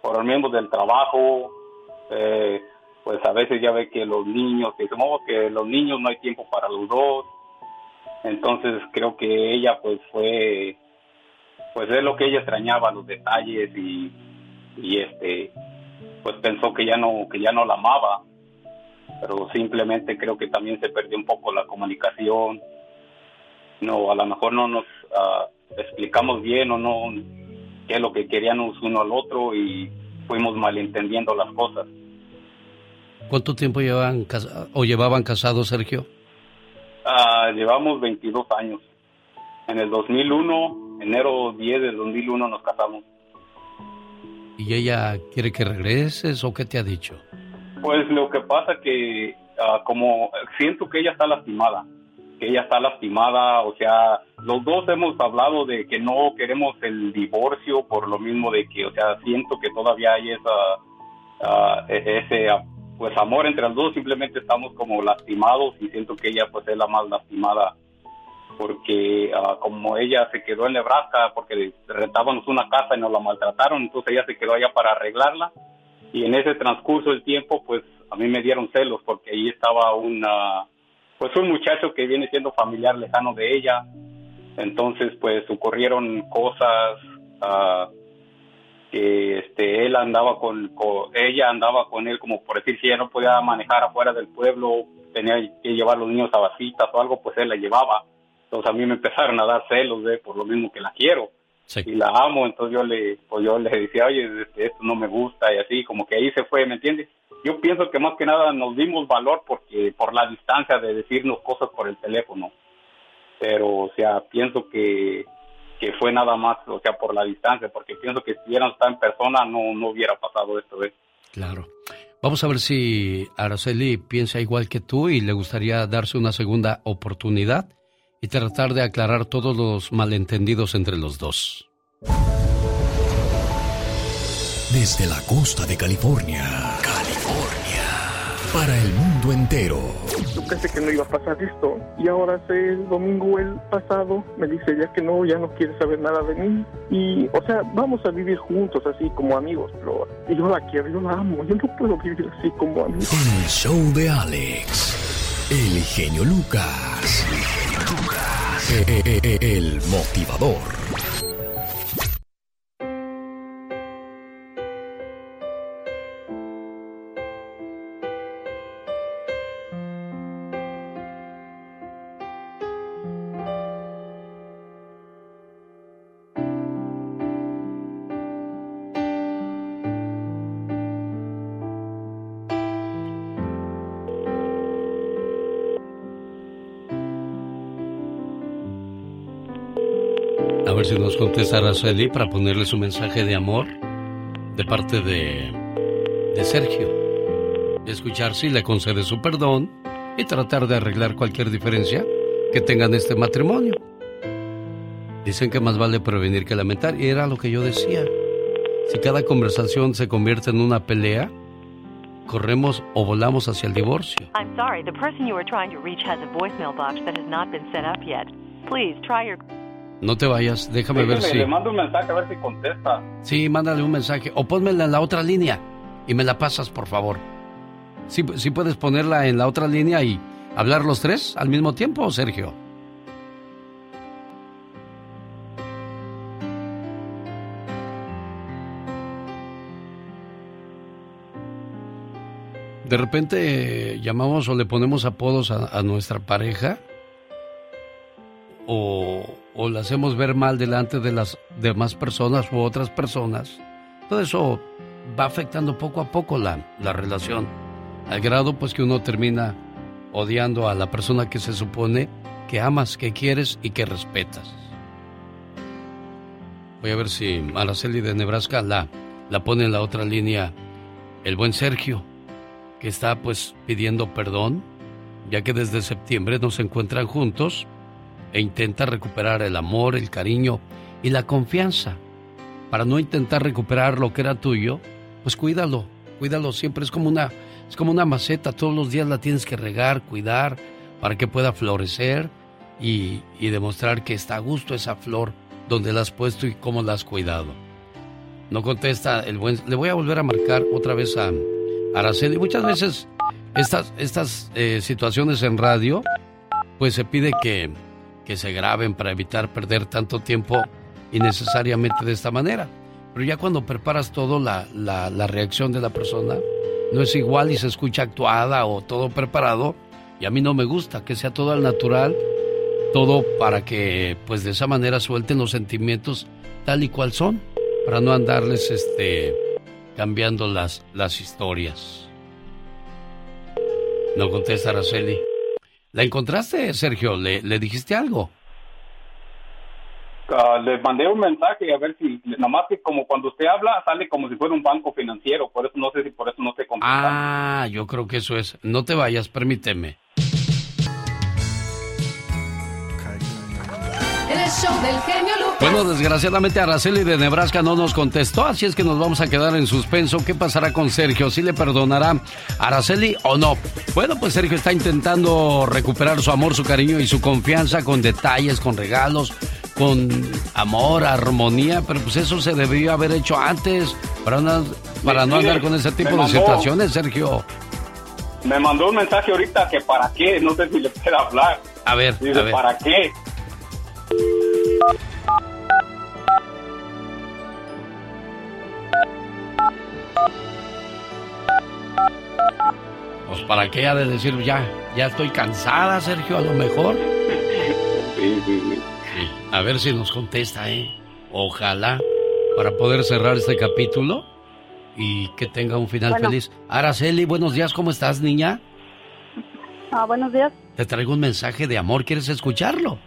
por el mismo del trabajo, eh, pues a veces ya ve que los niños, que que los niños no hay tiempo para los dos, entonces creo que ella pues fue, pues es lo que ella extrañaba, los detalles y, y este, pues pensó que ya no, que ya no la amaba, pero simplemente creo que también se perdió un poco la comunicación, no, a lo mejor no nos ah, explicamos bien o no qué es lo que queríamos uno al otro y fuimos malentendiendo las cosas. ¿Cuánto tiempo llevan casa- o llevaban casados, Sergio? Ah, llevamos 22 años. En el 2001, enero 10 del 2001 nos casamos. ¿Y ella quiere que regreses o qué te ha dicho? Pues lo que pasa que ah, como siento que ella está lastimada, que ella está lastimada, o sea, los dos hemos hablado de que no queremos el divorcio por lo mismo de que, o sea, siento que todavía hay esa, e- ese pues amor entre los dos, simplemente estamos como lastimados y siento que ella pues es la más lastimada porque ah, como ella se quedó en Nebraska porque rentábamos una casa y nos la maltrataron, entonces ella se quedó allá para arreglarla y en ese transcurso del tiempo pues a mí me dieron celos porque ahí estaba una pues un muchacho que viene siendo familiar lejano de ella. Entonces pues ocurrieron cosas ah, que este él andaba con, con- ella andaba con él como por decir si ella no podía manejar afuera del pueblo tenía que llevar a los niños a vasitas o algo pues él la llevaba. Entonces a mí me empezaron a dar celos de por lo mismo que la quiero. Y la amo entonces yo le pues yo le decía oye este, esto no me gusta y así como que ahí se fue me entiendes yo pienso que más que nada nos dimos valor porque por la distancia de decirnos cosas por el teléfono. Pero o sea pienso que que fue nada más o sea por la distancia porque pienso que si hubiéramos estado en persona no no hubiera pasado esto ¿eh? Claro. Vamos a ver si Araceli piensa igual que tú y le gustaría darse una segunda oportunidad y tratar de aclarar todos los malentendidos entre los dos. Desde la costa de. California. Para el mundo entero. Yo pensé que no iba a pasar esto y ahora hace el domingo el pasado me dice ya que no, ya no quiere saber nada de mí y o sea, vamos a vivir juntos así como amigos, pero yo la quiero, yo la amo, yo no puedo vivir así como amigos. El show de Alex. El genio Lucas. E- e- e- El motivador. A ver contesta Araceli para ponerle su mensaje de amor de parte de, de Sergio. Escuchar si le concede su perdón y tratar de arreglar cualquier diferencia que tengan este matrimonio. Dicen que más vale prevenir que lamentar y era lo que yo decía. Si cada conversación se convierte en una pelea, corremos o volamos hacia el divorcio. I'm sorry, the person you are trying to reach has a voicemail box that has not been set up yet. Please try your. No te vayas, déjame ver si... le mando un mensaje a ver si contesta Sí, mándale un mensaje o pónmela en la otra línea y me la pasas, por favor. Sí, sí puedes ponerla en la otra línea y hablar los tres al mismo tiempo, Sergio. De repente eh, llamamos o le ponemos apodos a, a nuestra pareja o, o la hacemos ver mal delante de las demás personas u otras personas. Todo eso va afectando poco a poco la, la relación, al grado pues que uno termina odiando a la persona que se supone que amas, que quieres y que respetas. Voy a ver si Araceli de Nebraska la, la pone en la otra línea el buen Sergio, que está pues pidiendo perdón, ya que desde septiembre no se encuentran juntos e intenta recuperar el amor, el cariño y la confianza. Para no intentar recuperar lo que era tuyo, pues cuídalo, cuídalo siempre. Es como una, es como una maceta, todos los días la tienes que regar, cuidar, para que pueda florecer y, y demostrar que está a gusto esa flor donde la has puesto y cómo la has cuidado. No contesta el buen... Le voy a volver a marcar otra vez a Araceli. Muchas veces estas, estas eh, situaciones en radio, pues se pide que, que se graben para evitar perder tanto tiempo innecesariamente de esta manera. Pero ya cuando preparas todo, la, la, la reacción de la persona no es igual y se escucha actuada o todo preparado. Y a mí no me gusta que sea todo al natural, todo para que pues de esa manera suelten los sentimientos tal y cual son, para no andarles este cambiando las, las historias. No contesta Araceli. ¿La encontraste, Sergio? ¿Le, le dijiste algo? Ah, les mandé un mensaje a ver si, nomás que como cuando usted habla sale como si fuera un banco financiero, por eso no sé si por eso no se Ah, yo creo que eso es. No te vayas, permíteme. Bueno, desgraciadamente Araceli de Nebraska no nos contestó, así es que nos vamos a quedar en suspenso. ¿Qué pasará con Sergio? ¿Si le perdonará a Araceli o no? Bueno, pues Sergio está intentando recuperar su amor, su cariño y su confianza con detalles, con regalos, con amor, armonía, pero pues eso se debió haber hecho antes para no, para no andar con ese tipo de situaciones, Sergio. Me mandó un mensaje ahorita que para qué, no sé si le puede hablar. A ver, Dice, a ver. ¿para qué? Pues para qué ha de decir ya, ya estoy cansada, Sergio, a lo mejor. Sí, sí, sí. A ver si nos contesta, ¿eh? Ojalá, para poder cerrar este capítulo y que tenga un final Bueno. feliz. Araceli, buenos días, ¿cómo estás, niña? Ah, buenos días. Te traigo un mensaje de amor, ¿quieres escucharlo?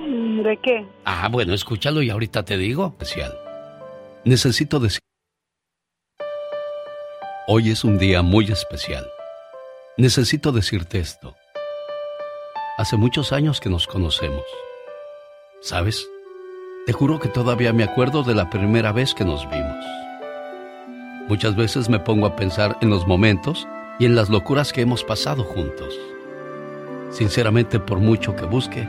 Mm, ¿De qué? Ah, bueno, escúchalo y ahorita te digo. Especial. Necesito decir... Hoy es un día muy especial. Necesito decirte esto. Hace muchos años que nos conocemos. ¿Sabes? Te juro que todavía me acuerdo de la primera vez que nos vimos. Muchas veces me pongo a pensar en los momentos y en las locuras que hemos pasado juntos. Sinceramente, por mucho que busque,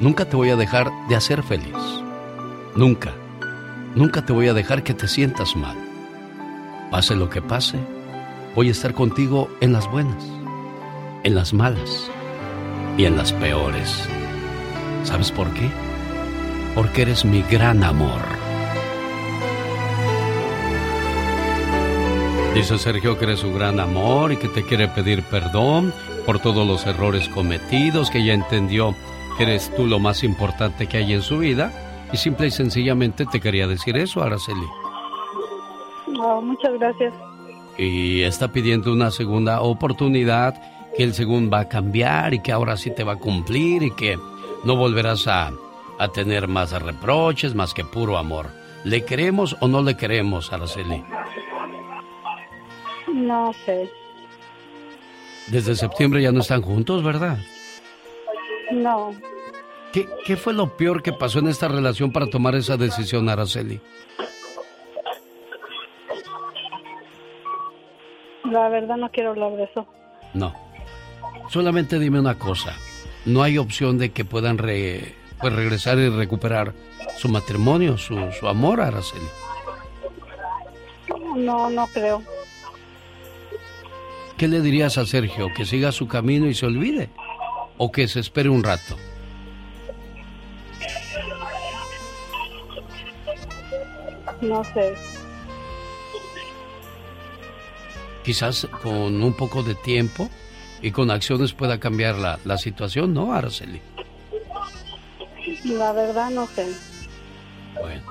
Nunca te voy a dejar de hacer feliz. Nunca, nunca te voy a dejar que te sientas mal. Pase lo que pase, voy a estar contigo en las buenas, en las malas y en las peores. ¿Sabes por qué? Porque eres mi gran amor. Dice Sergio que eres su gran amor y que te quiere pedir perdón por todos los errores cometidos, que ya entendió eres tú lo más importante que hay en su vida y simple y sencillamente te quería decir eso, Araceli. Oh, muchas gracias. Y está pidiendo una segunda oportunidad, que él según va a cambiar y que ahora sí te va a cumplir y que no volverás a, a tener más reproches, más que puro amor. ¿Le queremos o no le queremos, Araceli? No sé. Desde septiembre ya no están juntos, ¿verdad? No. ¿Qué, qué fue lo peor que pasó en esta relación para tomar esa decisión, Araceli? La verdad no quiero hablar de eso. No. Solamente dime una cosa. No hay opción de que puedan re- pues regresar y recuperar su matrimonio, su, su amor, Araceli. No, no creo. ¿Qué le dirías a Sergio? ¿Que siga su camino y se olvide? ¿O que se espere un rato? No sé. Quizás con un poco de tiempo y con acciones pueda cambiar la, la situación, ¿no, Araceli? La verdad no sé. Bueno,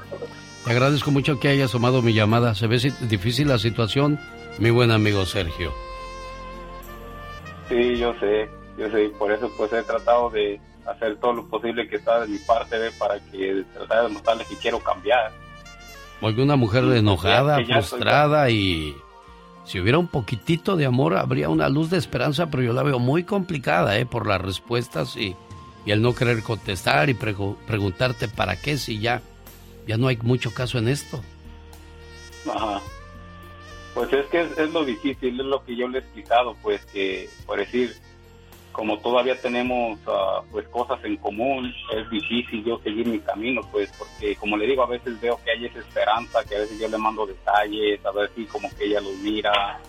te agradezco mucho que hayas tomado mi llamada. Se ve difícil la situación, mi buen amigo Sergio. Sí, yo sé, yo sé, y por eso pues he tratado de hacer todo lo posible que está de mi parte ¿ve? para que tratar de demostrarles que quiero cambiar. Porque una mujer enojada, ya estoy- frustrada y si hubiera un poquitito de amor habría una luz de esperanza, pero yo la veo muy complicada, ¿eh? Por las respuestas y, y el no querer contestar y pregu- preguntarte para qué si ya, ya no hay mucho caso en esto. Ajá. Pues es que es, es lo difícil, es lo que yo le he explicado, pues que, por decir, como todavía tenemos ah, pues cosas en común, es difícil yo seguir mi camino, pues porque como le digo, a veces veo que hay esa esperanza, que a veces yo le mando detalles, a ver si como que ella los mira,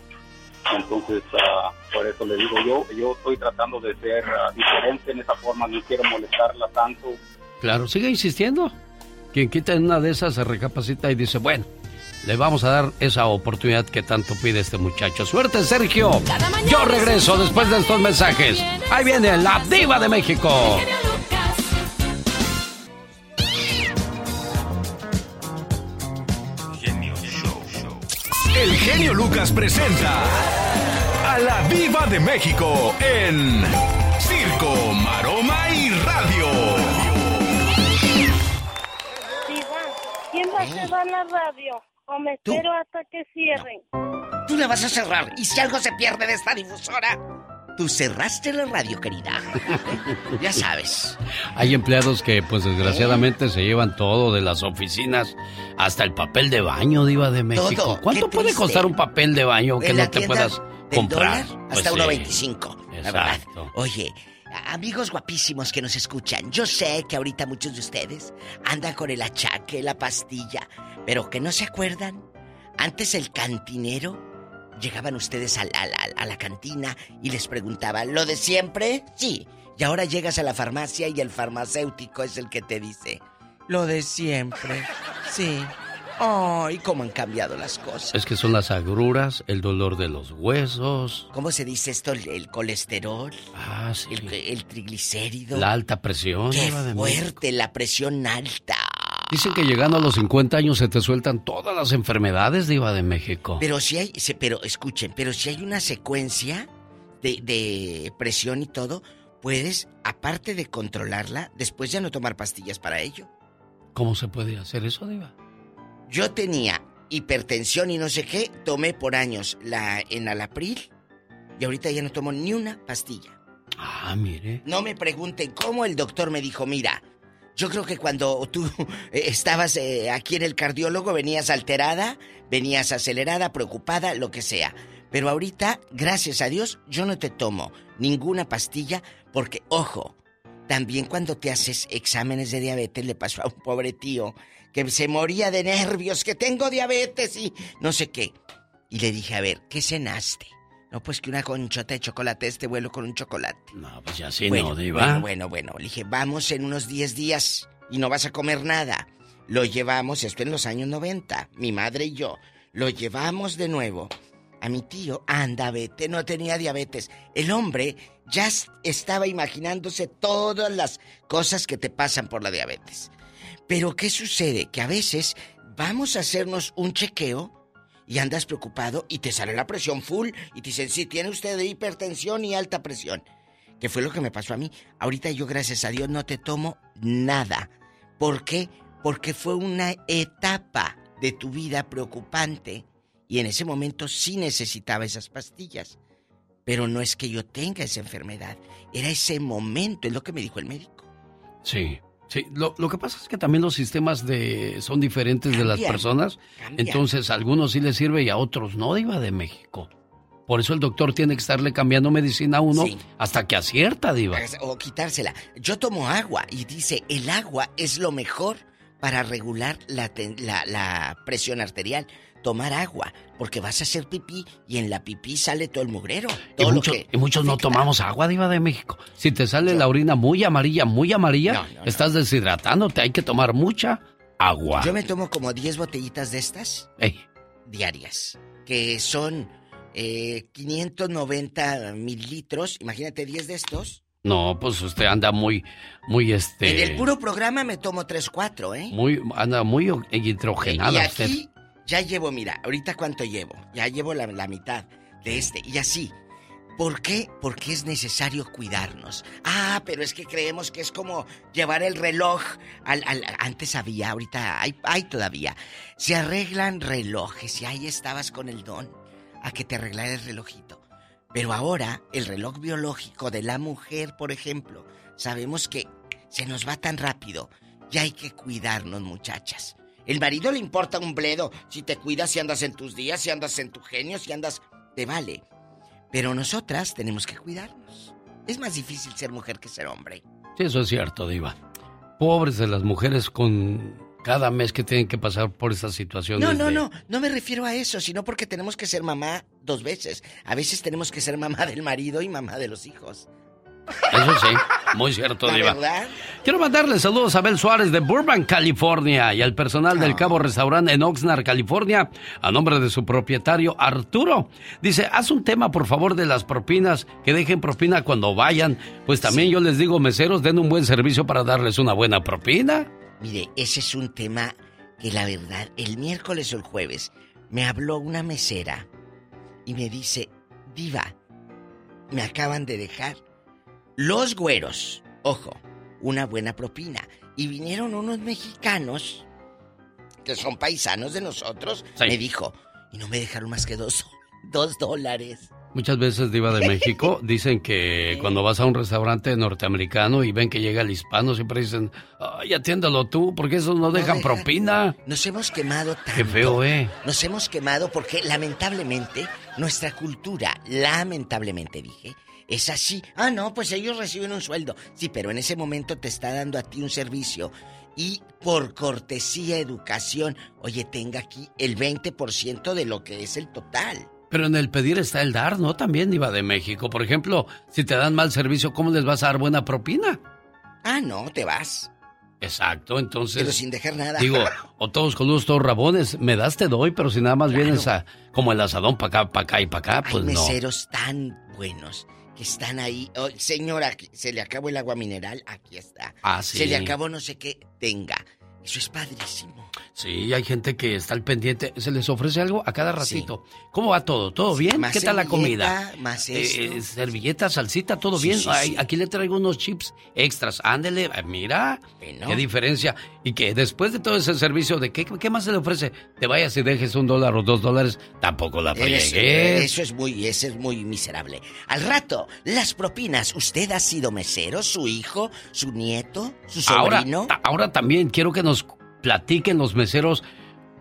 entonces ah, por eso le digo, yo yo estoy tratando de ser ah, diferente en esa forma, no quiero molestarla tanto, Claro, sigue insistiendo. quien quita en una de esas se recapacita y dice, bueno, le vamos a dar esa oportunidad que tanto pide este muchacho. Suerte, Sergio. Yo regreso después de estos mensajes. Ahí viene la diva de México. El genio Lucas presenta a la diva de México en Circo, Maroma y Radio. Diva, ¿quién va a cerrar la radio? O me espero hasta que cierren. Tú la vas a cerrar y si algo se pierde de esta difusora, tú cerraste la radio, querida. ya sabes. Hay empleados que, pues desgraciadamente, se llevan todo de las oficinas, hasta el papel de baño, Diva de México. Todo. ¿Cuánto puede costar un papel de baño que no te puedas del comprar? dólar, Pues hasta sí. 1.25. La verdad. Exacto. Oye, amigos guapísimos que nos escuchan, yo sé que ahorita muchos de ustedes andan con el achaque, la pastilla, pero que no se acuerdan. Antes el cantinero, llegaban ustedes a la, cantina y les preguntaban, ¿lo de siempre? Sí. Y ahora llegas a la farmacia y el farmacéutico es el que te dice, lo de siempre. Sí. Ay, cómo han cambiado las cosas. Es que son las agruras, el dolor de los huesos, ¿Cómo se dice esto? El, el colesterol, ah, sí, el, el triglicérido. la alta presión. Qué Diva de México. fuerte, la presión alta. Dicen que llegando a los 50 años se te sueltan todas las enfermedades, Diva de México. Pero si hay, pero escuchen, pero si hay una secuencia de, de presión y todo, puedes, aparte de controlarla, después ya no tomar pastillas para ello. ¿Cómo se puede hacer eso, Diva? Yo tenía hipertensión y no sé qué, tomé por años la enalapril y ahorita ya no tomo ni una pastilla. Ah, mire. No me pregunten cómo el doctor me dijo, mira, yo creo que cuando tú estabas eh, aquí en el cardiólogo venías alterada, venías acelerada, preocupada, lo que sea. Pero ahorita, gracias a Dios, yo no te tomo ninguna pastilla porque, ojo, también cuando te haces exámenes de diabetes le pasó a un pobre tío que se moría de nervios, que tengo diabetes y no sé qué. Y le dije, a ver, ¿qué cenaste? No, pues que una conchota de chocolate, este vuelo con un chocolate. No, pues ya sí bueno, no, Diva. Bueno, bueno, bueno. Le dije, vamos en unos 10 días y no vas a comer nada. Lo llevamos, esto en los años 90, mi madre y yo. Lo llevamos de nuevo. A mi tío, anda, vete, no tenía diabetes. El hombre ya estaba imaginándose todas las cosas que te pasan por la diabetes. Pero ¿qué sucede? Que a veces vamos a hacernos un chequeo y andas preocupado y te sale la presión full y te dicen, sí, tiene usted hipertensión y alta presión. Que fue lo que me pasó a mí. Ahorita yo, gracias a Dios, no te tomo nada. ¿Por qué? Porque fue una etapa de tu vida preocupante y en ese momento sí necesitaba esas pastillas. Pero no es que yo tenga esa enfermedad, era ese momento, es lo que me dijo el médico. Sí, sí. Lo, lo que pasa es que también los sistemas de son diferentes de las personas. cambian. Entonces, a algunos sí les sirve y a otros no, Diva de México. Por eso el doctor tiene que estarle cambiando medicina a uno Sí. hasta que acierta, Diva. O quitársela. Yo tomo agua y dice, el agua es lo mejor para regular la, la, la presión arterial. Tomar agua, porque vas a hacer pipí y en la pipí sale todo el mugrero. Y Todo que y muchos no tomamos agua, Diva de México. Si te sale la orina muy amarilla, muy amarilla, estás deshidratándote. Hay que tomar mucha agua. Yo me tomo como 10 botellitas de estas Ey, diarias, que son eh, 590 mililitros. Imagínate 10 de estos. no, pues usted anda muy, muy este. En el puro programa me tomo 3, 4, ¿eh? Muy, anda muy hidrogenada y usted. Ya llevo, mira, ahorita cuánto llevo. Ya llevo la, la mitad de este. Y así. ¿Por qué? Porque es necesario cuidarnos. Ah, pero es que creemos que es como llevar el reloj antes había, ahorita hay, hay todavía. Se arreglan relojes y ahí estabas con el don a que te arreglara el relojito. Pero ahora el reloj biológico de la mujer, por ejemplo, sabemos que se nos va tan rápido y hay que cuidarnos, muchachas. El marido le importa un bledo si te cuidas, si andas en tus días, si andas en tu genio, si andas... Te vale. Pero nosotras tenemos que cuidarnos. Es más difícil ser mujer que ser hombre. Sí, eso es cierto, Diva. Pobres de las mujeres con cada mes que tienen que pasar por esas situaciones. No, no, de- no, no me refiero a eso, sino porque tenemos que ser mamá dos veces. A veces tenemos que ser mamá del marido y mamá de los hijos. Eso sí, muy cierto, ¿La Diva. verdad? Quiero mandarle saludos a Abel Suárez de Burbank, California, y al personal Ah. del Cabo Restaurant en Oxnard, California, a nombre de su propietario Arturo. Dice, haz un tema, por favor, de las propinas, que dejen propina cuando vayan. Pues también yo les digo, meseros, den un buen servicio para darles una buena propina. Mire, ese es un tema que la verdad, el miércoles o el jueves me habló una mesera y me dice, Diva, me acaban de dejar los güeros, ojo, una buena propina. Y vinieron unos mexicanos que son paisanos de nosotros. Sí. Me dijo, y no me dejaron más que dos, dos dólares. Muchas veces, Diva de México, dicen que cuando vas a un restaurante norteamericano y ven que llega el hispano, siempre dicen, ay, atiéndalo tú, porque esos no dejan dejan. propina. Nos hemos quemado tanto. Qué feo, ¿eh? Nos hemos quemado porque lamentablemente nuestra cultura, lamentablemente dije, es así. Ah, no, pues ellos reciben un sueldo. Sí, pero en ese momento te está dando a ti un servicio. Y por cortesía, educación, oye, tenga aquí el 20% de lo que es el total. Pero en el pedir está el dar, ¿no? También, Diva de México. Por ejemplo, si te dan mal servicio, ¿cómo les vas a dar buena propina? Ah, no, te vas. Exacto, entonces. Pero sin dejar nada. Digo, o todos coludos, todos rabones, me das, te doy, pero si nada más vienes a, como el asadón para acá, para acá y para acá, pues Hay no. meseros tan buenos que están ahí. Oh, señora, se le acabó el agua mineral, aquí está. Ah, sí. Se le acabó no sé qué, tenga. Eso es padrísimo. Sí, hay gente que está al pendiente, se les ofrece algo a cada ratito. ¿Cómo va todo? ¿Todo bien? Más ¿Qué tal la comida? más Eh, servilleta, salsita, todo Sí, bien. sí, Ay, sí. Aquí le traigo unos chips extras. Ándele, eh, mira, qué diferencia. Y que después de todo ese servicio, ¿de qué, qué más se le ofrece? Te vayas y dejes un dólar o dos dólares, tampoco la friegues. eso es muy, eso es muy miserable. Al rato, las propinas. ¿Usted ha sido mesero? ¿Su hijo? ¿Su nieto? ¿Su sobrino? ahora también quiero que nos platiquen los meseros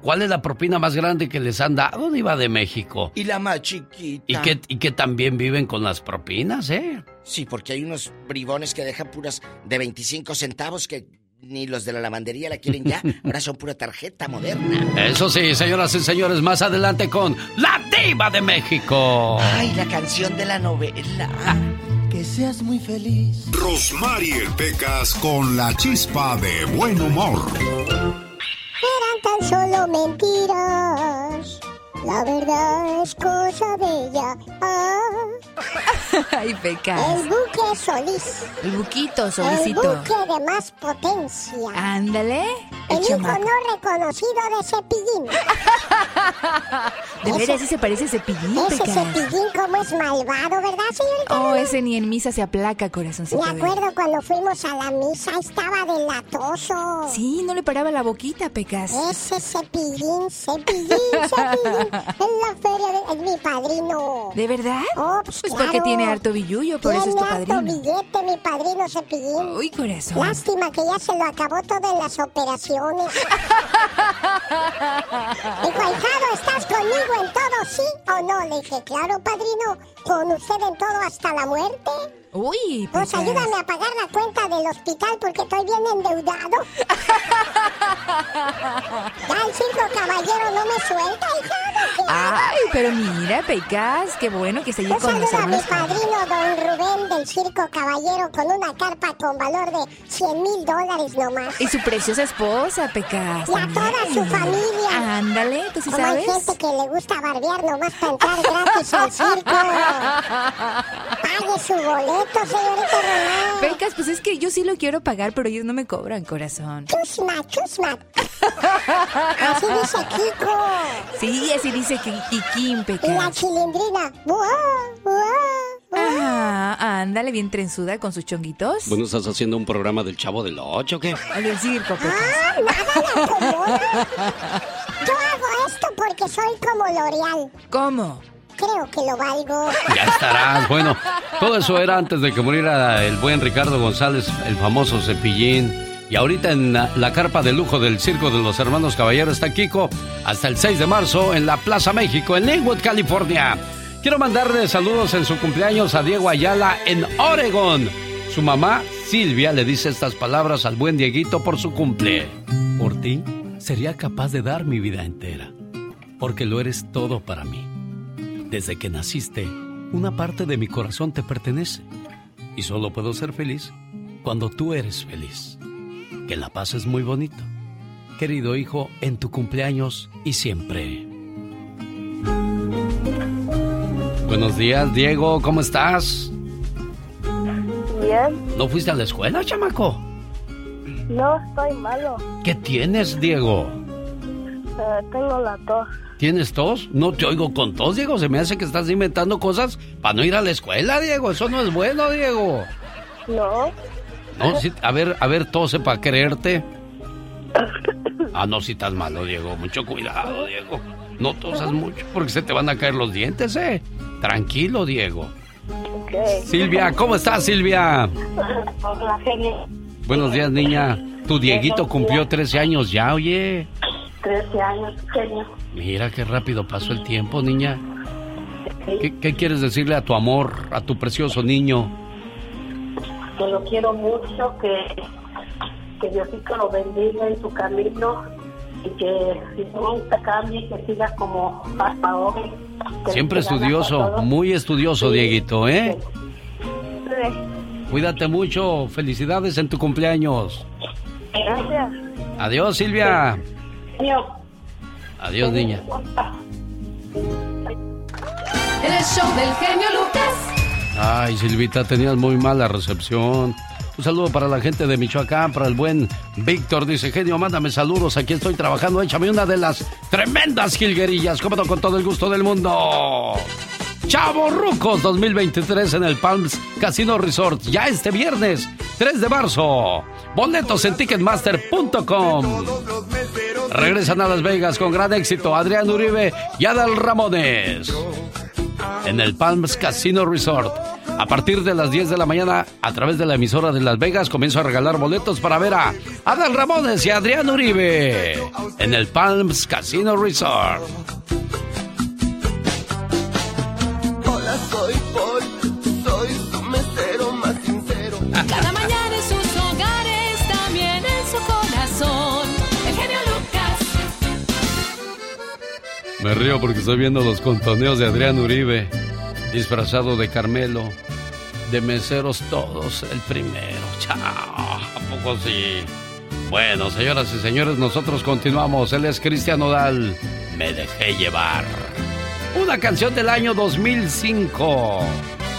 cuál es la propina más grande que les han dado, Diva de México. Y la más chiquita. Y que, y que también viven con las propinas, ¿eh? Sí, porque hay unos bribones que dejan puras de 25 centavos que ni los de la lavandería la quieren ya. Ahora son pura tarjeta moderna. Eso sí, señoras y señores, más adelante con La Diva de México. Ay, la canción de la novela. Que seas muy feliz. Rosmarie Pecas con la chispa de buen humor. Eran tan solo mentiras. La verdad es cosa bella. Ah, Ay, pecas. el buque Solís. El buquito, El solicito. buque de más potencia. Ándale. El El hijo no reconocido de Cepillín. De veras, sí se parece a cepillín, Ese pecas. Cepillín como es malvado, ¿verdad, señorita? Oh, ese ni en misa se aplaca, corazoncito. Me acuerdo cuando fuimos a la misa, estaba delatoso. Sí, no le paraba la boquita, pecas. Ese cepillín, cepillín, cepillín. En la feria de... es mi padrino. ¿De verdad? Oh, pues, Pues claro. porque tiene harto billullo, por eso es tu Tiene harto padrino. billete, mi padrino cepillín. Uy, corazón. Lástima que ya se lo acabó todo en las operaciones. Dijo, ahijado, ¿estás conmigo en todo, sí o no? Le dije, claro, padrino, con usted en todo hasta la muerte. Uy, Pues pecas. ayúdame a pagar la cuenta del hospital porque estoy bien endeudado. ya el circo caballero no me suelta, hijado. ¿qué hago? Ay, pero mira, pecas, qué bueno que Un con saludo a mi padrino, don Rubén del Circo Caballero, con una carpa con valor de 100 mil dólares nomás. Y su preciosa esposa, pecas. Y a toda su familia. Ándale, ¿tú sí Como hay sabes? gente que le gusta barbear nomás para entrar gratis al circo. Pague su boleto, señorita Román. Pecas, pues es que yo sí lo quiero pagar, pero ellos no me cobran, corazón. Chusma, chusma. Así dice Kiko. Sí, así dice Kikín, Y la pecas. chilindrina. ¡Buah, buah, buah! Ah, ándale, bien trenzuda con sus chonguitos. Bueno, ¿estás haciendo un programa del Chavo del Ocho o qué? Del circo, pecas. Ah, nada la. Yo hago esto porque soy como L'Oreal. ¿Cómo? Creo que lo valgo. Ya estarás. Bueno, todo eso era antes de que muriera el buen Ricardo González, el famoso cepillín. Y ahorita en la, la carpa de lujo del Circo de los Hermanos Caballeros está Kiko hasta el 6 de marzo en la Plaza México, en Linwood, California. Quiero mandarle saludos en su cumpleaños a Diego Ayala en Oregon. Su mamá, Silvia, le dice estas palabras al buen Dieguito por su cumple. Por ti, sería capaz de dar mi vida entera, porque lo eres todo para mí. Desde que naciste, una parte de mi corazón te pertenece. Y solo puedo ser feliz cuando tú eres feliz. Que la paz es muy bonito. Querido hijo, en tu cumpleaños y siempre. Buenos días, Diego, ¿cómo estás? Bien. ¿No fuiste a la escuela, chamaco? No, estoy malo. ¿Qué tienes, Diego? Eh, tengo la tos. ¿Tienes tos? No te oigo con tos, Diego. Se me hace que estás inventando cosas para no ir a la escuela, Diego. Eso no es bueno, Diego. No. No, sí, a ver, a ver, tose para creerte. Ah, no, si estás malo, Diego. Mucho cuidado, Diego. No tosas mucho porque se te van a caer los dientes, ¿eh? Tranquilo, Diego. Silvia, ¿cómo estás, Silvia? Hola. Buenos días, niña. Tu Dieguito cumplió 13 años ya, oye. 13 años, genio. Mira qué rápido pasó el tiempo, niña. ¿Qué, qué quieres decirle a tu amor, a tu precioso niño? Que lo quiero mucho, que, que Diosito lo bendiga en su camino y que si nunca cambie, que siga como hasta hoy. Siempre estudioso, muy estudioso, Sí. Dieguito, ¿eh? Sí. Cuídate mucho, felicidades en tu cumpleaños. Gracias. Adiós, Silvia. Adiós, niña. El show del genio Lucas. Ay, Silvita, tenías muy mala recepción. Un saludo para la gente de Michoacán, para el buen Víctor. Dice, genio, mándame saludos. Aquí estoy trabajando. Échame una de las tremendas jilguerillas. Cómodo con todo el gusto del mundo. Chavo Rucos 2023 en el Palms Casino Resort. Ya este viernes, 3 de marzo. Boletos en ticketmaster.com. Regresan a Las Vegas con gran éxito Adrián Uribe y Adal Ramones. En el Palms Casino Resort. A partir de las 10 de la mañana, a través de la emisora de Las Vegas, comienzo a regalar boletos para ver a Adal Ramones y Adrián Uribe. En el Palms Casino Resort. Río porque estoy viendo los contoneos de Adrián Uribe, disfrazado de Carmelo, de meseros todos, el primero. Chao, ¿a poco sí? Bueno, señoras y señores, nosotros continuamos. Él es Cristian Nodal. Me dejé llevar. Una canción del año 2005.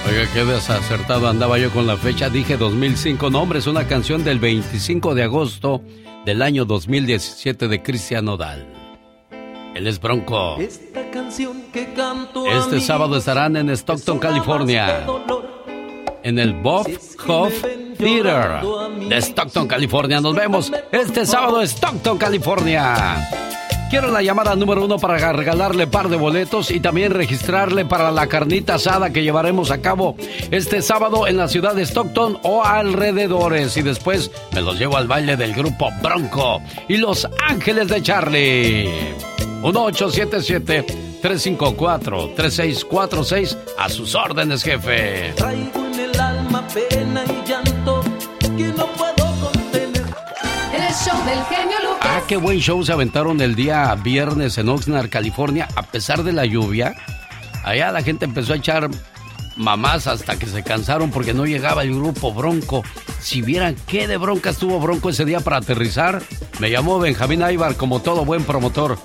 Oiga, qué desacertado andaba yo con la fecha. Dije 2005. No, hombre, es una canción del 25 de agosto del año 2017 de Cristian Nodal. Él es Bronco. Esta canción que canto Este sábado estarán en Stockton, California. En el Bob Hoff Theater de Stockton, California. Nos vemos este sábado en Stockton, California. Quiero la llamada número uno para regalarle par de boletos y también registrarle para la carnita asada que llevaremos a cabo este sábado en la ciudad de Stockton o alrededores. Y después me los llevo al baile del grupo Bronco y Los Ángeles de Charlie. 1877-354-3646. A sus órdenes, jefe. Traigo en el alma pena y llanto que no puedo contener. El show del genio Lucas. Qué buen show se aventaron el día viernes en Oxnard, California, a pesar de la lluvia. Allá la gente empezó a echar mamás hasta que se cansaron porque no llegaba el grupo Bronco. Si vieran qué de bronca estuvo Bronco ese día para aterrizar, me llamó Benjamín Aybar como todo buen promotor.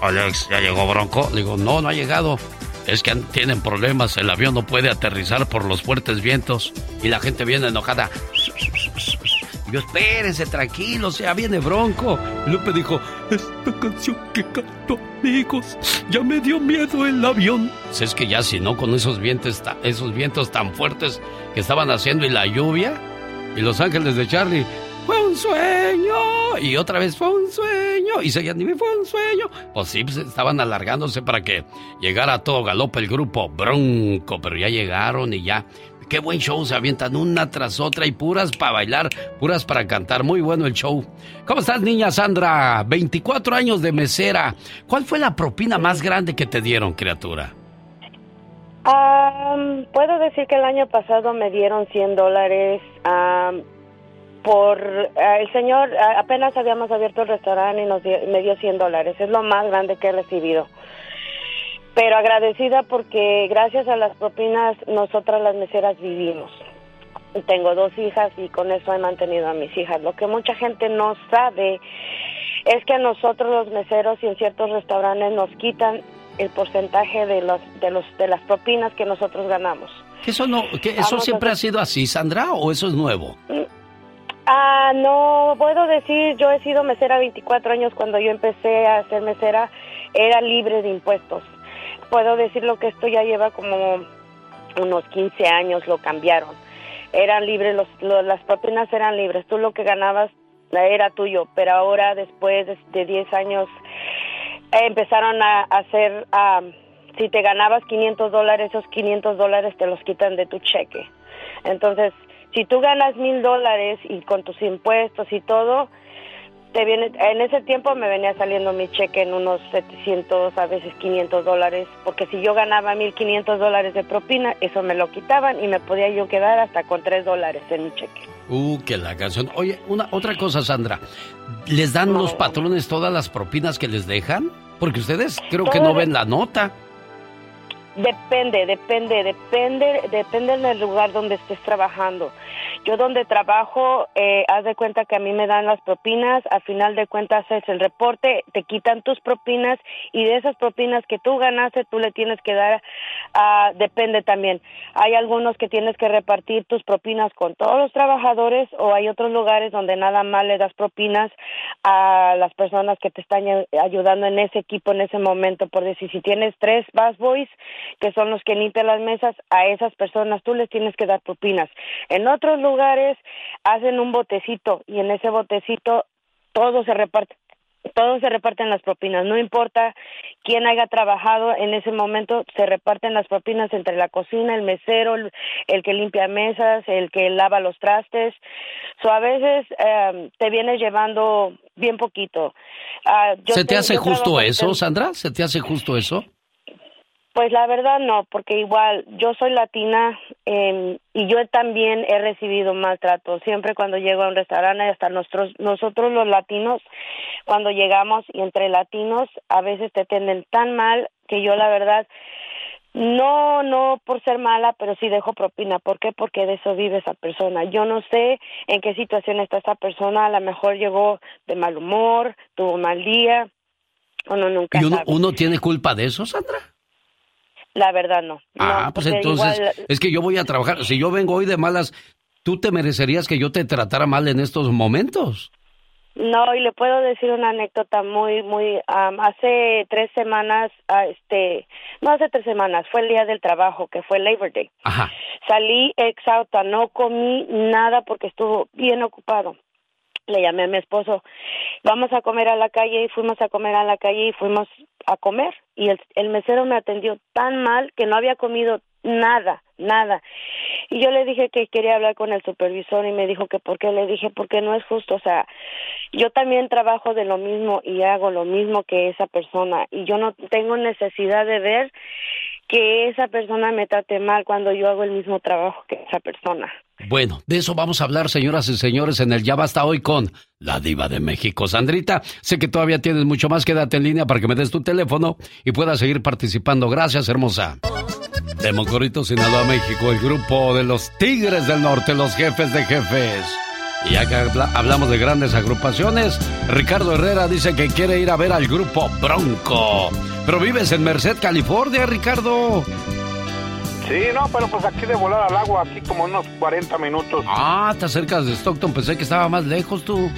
Alex, ¿ya llegó Bronco? Le digo, no, no ha llegado. Es que tienen problemas, el avión no puede aterrizar por los fuertes vientos y la gente viene enojada. Yo, espérense, tranquilo, ya viene Bronco. Lupe dijo, esta canción que canto, amigos, ya me dio miedo el avión. Pues es que ya si no, con esos vientos, esos vientos tan fuertes que estaban haciendo y la lluvia, y Los Ángeles de Charlie, fue un sueño, y otra vez fue un sueño, y seguían, y fue un sueño. Pues sí, pues, estaban alargándose para que llegara a todo galope el grupo Bronco, pero ya llegaron y ya. Qué buen show, se avientan una tras otra y puras para bailar, puras para cantar. Muy bueno el show. ¿Cómo estás, niña Sandra? 24 años de mesera. ¿Cuál fue la propina más grande que te dieron, criatura? Am, puedo decir que el año pasado me dieron 100 dólares am, por ah, el señor apenas habíamos abierto el restaurante y nos dio- me dio 100 dólares es lo más grande que he recibido pero agradecida porque gracias a las propinas nosotras las meseras vivimos Tengo dos hijas y con eso he mantenido a mis hijas. Lo que mucha gente no sabe es que a nosotros los meseros y en ciertos restaurantes nos quitan el porcentaje de los de los de las propinas que nosotros ganamos. ¿Que eso no, que eso Vamos siempre a- ha sido así, Sandra, o eso es nuevo? Ah, no puedo decir, yo he sido mesera 24 años cuando yo empecé a ser mesera, era libre de impuestos. Puedo decir lo que esto ya lleva como unos 15 años, lo cambiaron. Eran libres, los, lo- las propinas eran libres, tú lo que ganabas era tuyo, pero ahora después de, de 10 años empezaron a hacer, ah, si te ganabas 500 dólares, esos 500 dólares te los quitan de tu cheque. Entonces, si tú ganas mil dólares y con tus impuestos y todo, te viene, en ese tiempo me venía saliendo mi cheque en unos 700, a veces 500 dólares, porque si yo ganaba 1500 dólares de propina, eso me lo quitaban y me podía yo quedar hasta con 3 dólares en mi cheque. Uh, que la canción. Oye, una otra cosa, Sandra. ¿Les dan los patrones todas las propinas que les dejan? Porque ustedes creo que no ven la nota. Depende, depende, depende, depende del lugar donde estés trabajando. Yo donde trabajo, eh, haz de cuenta que a mí me dan las propinas, al final de cuentas haces el reporte, te quitan tus propinas y de esas propinas que tú ganaste, tú le tienes que dar, ah, depende también. Hay algunos que tienes que repartir tus propinas con todos los trabajadores o hay otros lugares donde nada más le das propinas a las personas que te están ay- ayudando en ese equipo en ese momento. Por decir, si tienes tres bus boys, que son los que limpian las mesas, a esas personas tú les tienes que dar propinas. En otros lugares hacen un botecito y en ese botecito todo se reparte. Todos se reparten las propinas, no importa quién haya trabajado en ese momento, se reparten las propinas entre la cocina, el mesero, el, el que limpia mesas, el que lava los trastes. So, a veces eh, te vienes llevando bien poquito. Ah, yo ¿Se te te- hace justo eso, Sandra? ¿Se te hace justo eso? Pues la verdad no, porque igual yo soy latina eh, y yo también he recibido maltrato. Siempre cuando llego a un restaurante, hasta nosotros, nosotros los latinos, cuando llegamos y entre latinos, a veces te atienden tan mal que yo la verdad, no, no por ser mala, pero sí dejo propina. ¿Por qué? Porque de eso vive esa persona. Yo no sé en qué situación está esa persona. A lo mejor llegó de mal humor, tuvo mal día. Uno nunca ¿Y uno, sabe. uno tiene culpa de eso, Sandra? La verdad no. Ah, No, pues entonces, igual- es que yo voy a trabajar. Si yo vengo hoy de malas, ¿tú te merecerías que yo te tratara mal en estos momentos? No, y le puedo decir una anécdota muy, muy, am, hace tres semanas, ah, este, no hace tres semanas, fue el día del trabajo, que fue Labor Day. Ajá. Salí exhausta, no comí nada porque estuvo bien ocupado. Le llamé a mi esposo, vamos a comer a la calle y fuimos a comer a la calle y fuimos a comer. Y el, el mesero me atendió tan mal que no había comido nada, nada. Y yo le dije que quería hablar con el supervisor y me dijo que por qué. Le dije porque no es justo, o sea, yo también trabajo de lo mismo y hago lo mismo que esa persona y yo no tengo necesidad de ver que esa persona me trate mal cuando yo hago el mismo trabajo que esa persona. Bueno, de eso vamos a hablar, señoras y señores, en el Ya Basta Hoy con la Diva de México. Sandrita, sé que todavía tienes mucho más. Quédate en línea para que me des tu teléfono y puedas seguir participando. Gracias, hermosa. De Mocorito, Sinaloa, México, el grupo de los Tigres del Norte, los jefes de jefes. Y ya que habla- hablamos de grandes agrupaciones, Ricardo Herrera dice que quiere ir a ver al grupo Bronco. Pero vives en Merced, California, Ricardo. Sí, no, pero pues aquí de volar al agua, aquí como unos 40 minutos. Ah, estás cerca de Stockton, pensé que estaba más lejos tú.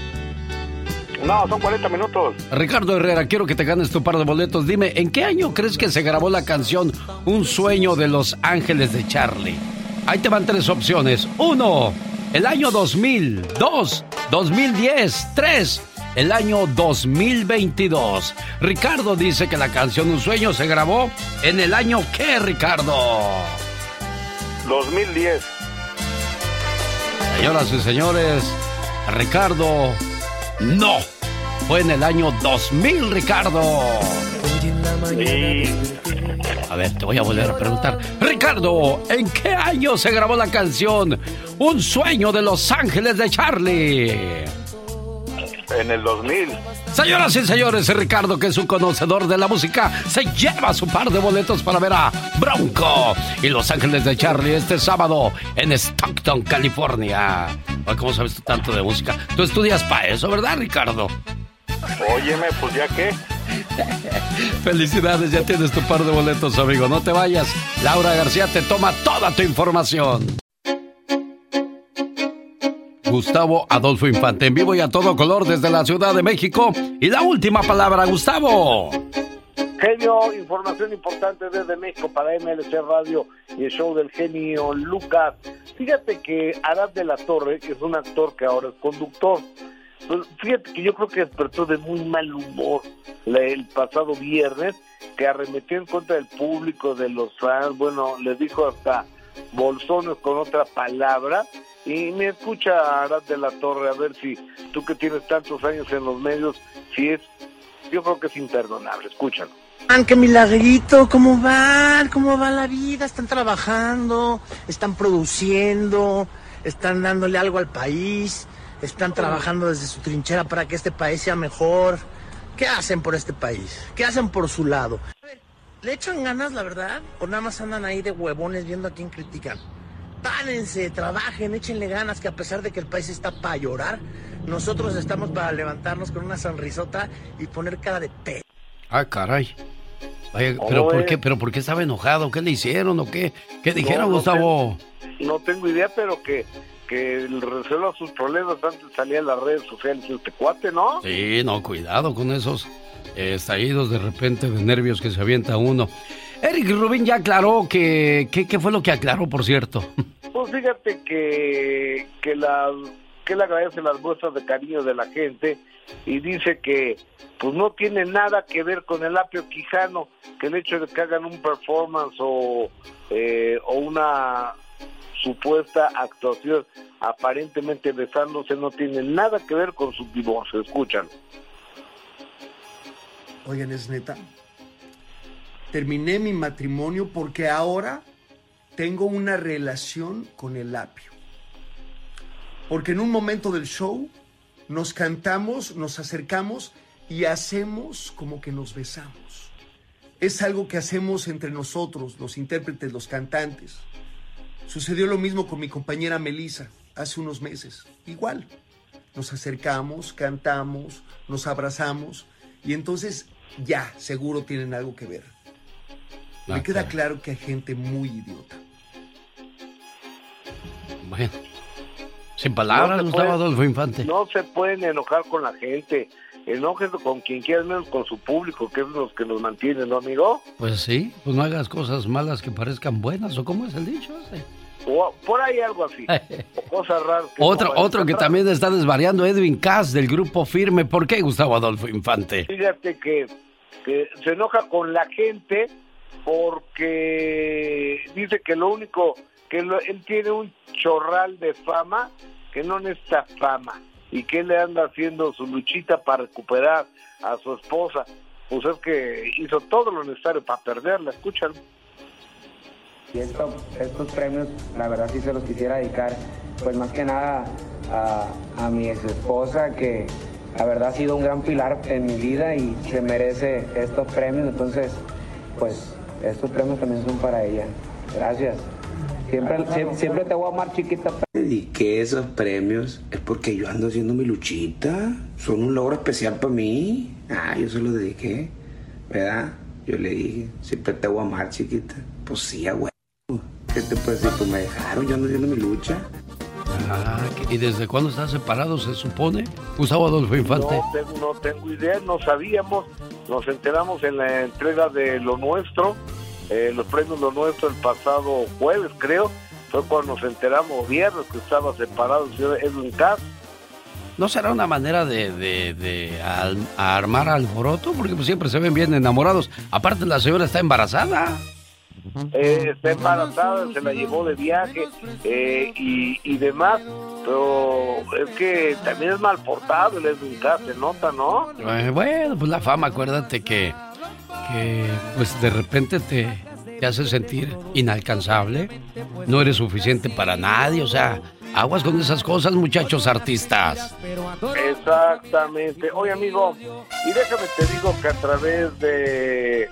No, son 40 minutos. Ricardo Herrera, quiero que te ganes tu par de boletos. Dime, ¿en qué año crees que se grabó la canción Un sueño de los ángeles de Charlie? Ahí te van tres opciones. Uno, el año 2000. Dos, 2010. Tres, el año 2022. Ricardo dice que la canción Un sueño se grabó en el año qué, Ricardo? 2010. Señoras y señores, Ricardo, no. Fue en el año 2000, Ricardo. A ver, te voy a volver a preguntar. Ricardo, ¿en qué año se grabó la canción Un sueño de los ángeles de Charlie? en el 2000. Señoras y señores, Ricardo, que es un conocedor de la música, se lleva su par de boletos para ver a Bronco y Los Ángeles de Charlie este sábado en Stockton, California. Ay, ¿Cómo sabes tú tanto de música? Tú estudias para eso, ¿verdad, Ricardo? Óyeme, pues ya qué. Felicidades, ya tienes tu par de boletos, amigo. No te vayas. Laura García te toma toda tu información. Gustavo Adolfo Infante en vivo y a todo color desde la Ciudad de México. Y la última palabra, Gustavo. Genio, información importante desde México para MLC Radio y el show del genio Lucas. Fíjate que Arad de la Torre, que es un actor que ahora es conductor, fíjate que yo creo que despertó de muy mal humor el pasado viernes, que arremetió en contra del público, de los fans, bueno, les dijo hasta bolsones con otra palabra. Y me escucha Arad de la Torre, a ver si tú que tienes tantos años en los medios, si es, yo creo que es imperdonable, escúchalo. Qué milagrito, ¿cómo van? ¿Cómo va la vida? Están trabajando, están produciendo, están dándole algo al país, están trabajando desde su trinchera para que este país sea mejor. ¿Qué hacen por este país? ¿Qué hacen por su lado? ¿Le echan ganas, la verdad? ¿O nada más andan ahí de huevones viendo a quién critican? Párense, trabajen, échenle ganas, que a pesar de que el país está para llorar, nosotros estamos para levantarnos con una sonrisota y poner cara de pe. Ah, caray. Vaya, ¿Cómo pero ¿por ves? qué? ¿Pero por qué estaba enojado? ¿Qué le hicieron o qué? ¿Qué dijeron, No, no Gustavo? No tengo idea, pero que, que resuelva sus problemas antes de salir a las redes sociales este cuate, ¿no? Sí, no, cuidado con esos eh, estallidos de repente de nervios que se avienta uno. Eric Rubin ya aclaró que... ¿Qué, fue lo que aclaró, por cierto? Pues fíjate que, que, la, que él agradece las muestras de cariño de la gente y dice que pues no tiene nada que ver con el apio quijano, que el hecho de que hagan un performance o, eh, o una supuesta actuación aparentemente besándose no tiene nada que ver con su divorcio, escúchalo. Oigan, es neta. Terminé mi matrimonio porque ahora tengo una relación con el apio. Porque en un momento del show nos cantamos, nos acercamos y hacemos como que nos besamos. Es algo que hacemos entre nosotros, los intérpretes, los cantantes. Sucedió lo mismo con mi compañera Melissa hace unos meses. Igual. Nos acercamos, cantamos, nos abrazamos y entonces ya, seguro tienen algo que ver. Me Ah, queda caray. claro que hay gente muy idiota. Bueno. Sin palabras, No se Gustavo puede- Adolfo Infante. No se pueden enojar con la gente, enójense con quien quieran, menos con su público, que es los que nos mantienen, ¿no, amigo? Pues sí, pues no hagas cosas malas que parezcan buenas, ¿o cómo es el dicho ese? O por ahí algo así, o cosas raras. que Otro, no otro que también está desvariando, Edwin Cass, del grupo Firme. ¿Por qué, Gustavo Adolfo Infante? Fíjate que, que se enoja con la gente porque dice que lo único, que lo- él tiene un chorral de fama, que no necesita fama, y que le anda haciendo su luchita para recuperar a su esposa. Pues es que hizo todo lo necesario para perderla, escúchalo. Y esto- estos premios, la verdad sí se los quisiera dedicar, pues más que nada a, a mi ex esposa, que la verdad ha sido un gran pilar en mi vida y se merece estos premios, entonces, pues estos premios también son para ella. Gracias. Siempre, siempre, siempre te voy a amar chiquita. Dediqué esos premios es porque yo ando haciendo mi luchita. Son un logro especial para mí. Ah, yo se los dediqué. ¿Verdad? Yo le dije, siempre te voy a amar, chiquita. Pues sí, güey. ¿Qué te puedo decir? Pues me dejaron, yo ando haciendo mi lucha. Ah, ¿y desde cuándo están separados, se supone? Gustavo Adolfo Infante. No tengo, no tengo idea, no sabíamos, nos enteramos en la entrega de Lo Nuestro, eh, los premios Lo Nuestro el pasado jueves, creo, fue cuando nos enteramos viernes que estaba separado el señor Edwin Cass. ¿No será una manera de, de- de al- armar alboroto? Porque pues, siempre se ven bien enamorados. Aparte, la señora está embarazada. Eh, está embarazada, se la llevó de viaje eh, y, y demás, pero es que también es mal portado el Edwin Cass, se nota, ¿no? Eh, bueno, pues la fama, acuérdate que, que pues de repente te, te hace sentir inalcanzable. No eres suficiente para nadie, o sea, Aguas con esas cosas, muchachos artistas. Exactamente. Oye, amigo, y déjame te digo que a través de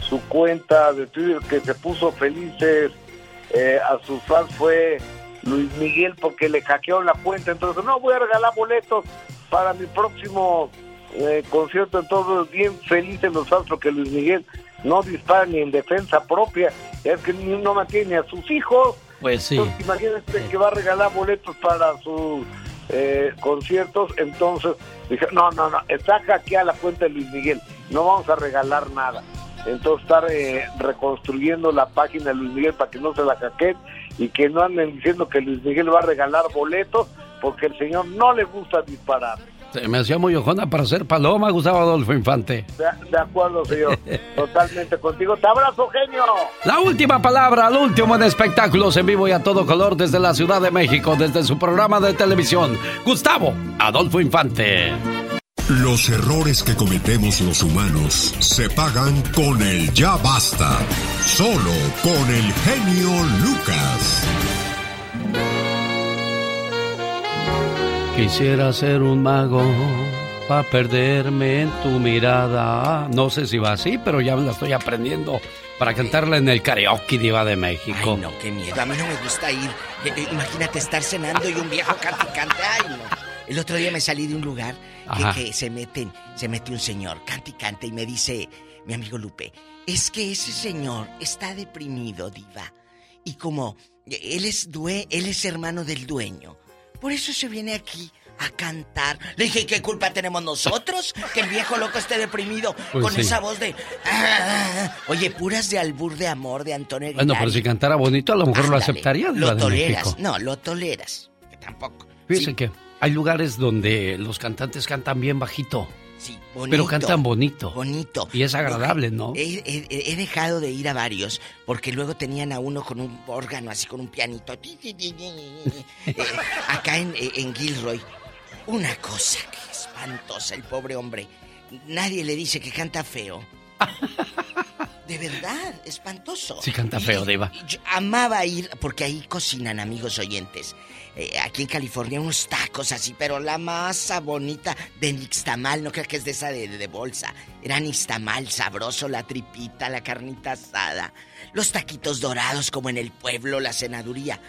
su cuenta de Twitter que se puso felices eh, a sus fans fue Luis Miguel porque le hackearon la cuenta. Entonces, no, voy a regalar boletos para mi próximo eh, concierto. Entonces, bien felices los fans porque Luis Miguel no dispara ni en defensa propia. Es que no mantiene a sus hijos. Pues sí. Entonces, imagínate que va a regalar boletos para sus eh, conciertos. Entonces, dije, no, no, no, está hackeada la cuenta de Luis Miguel. No vamos a regalar nada. Entonces, estar eh, reconstruyendo la página de Luis Miguel para que no se la hackeen y que no anden diciendo que Luis Miguel va a regalar boletos porque el señor no le gusta disparar. Se me hacía muy ojona para ser paloma, Gustavo Adolfo Infante. De, de acuerdo, señor. Totalmente contigo. Te abrazo, genio. La última palabra, al último en espectáculos en vivo y a todo color desde la Ciudad de México, desde su programa de televisión, Gustavo Adolfo Infante. Los errores que cometemos los humanos se pagan con el ya basta. Solo con el genio Lucas. Quisiera ser un mago para perderme en tu mirada. No sé si va así, pero ya la estoy aprendiendo para cantarla en el karaoke diva de México. Ay, no, qué miedo. A mí no me gusta ir. Eh, eh, imagínate estar cenando y un viejo y cante. Ay, no. El otro día me salí de un lugar que, que se meten, se mete un señor, cante y me dice mi amigo Lupe, es que ese señor está deprimido, diva. Y como él es due él es hermano del dueño, por eso se viene aquí a cantar. Le dije, ¿qué culpa tenemos nosotros? Que el viejo loco esté deprimido Pues con sí. esa voz de... "Ah". Oye, puras de albur de amor de Antonio Bueno, pero Aguilar. si cantara bonito, a lo mejor lo aceptaría Lo toleras. No, lo toleras. Que tampoco. Fíjese que hay lugares donde los cantantes cantan bien bajito. Sí, Pero bonito. cantan bonito. Bonito. Y es agradable, ¿no? He, he- he dejado de ir a varios porque luego tenían a uno con un órgano así con un pianito. Eh, acá en, eh, en Gilroy. Una cosa que espantosa, el pobre hombre. Nadie le dice que canta feo. De verdad, espantoso. Sí canta feo, diva. Yo amaba ir, porque ahí cocinan, amigos oyentes. Eh, aquí en California, unos tacos así, pero la masa bonita de nixtamal, no creo que es de esa de, de bolsa. Era nixtamal, sabroso, la tripita, la carnita asada, los taquitos dorados como en el pueblo, la cenaduría.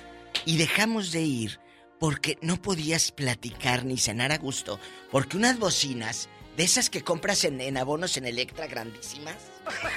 Y dejamos de ir porque no podías platicar ni cenar a gusto, porque unas bocinas, de esas que compras en, en abonos en Electra grandísimas,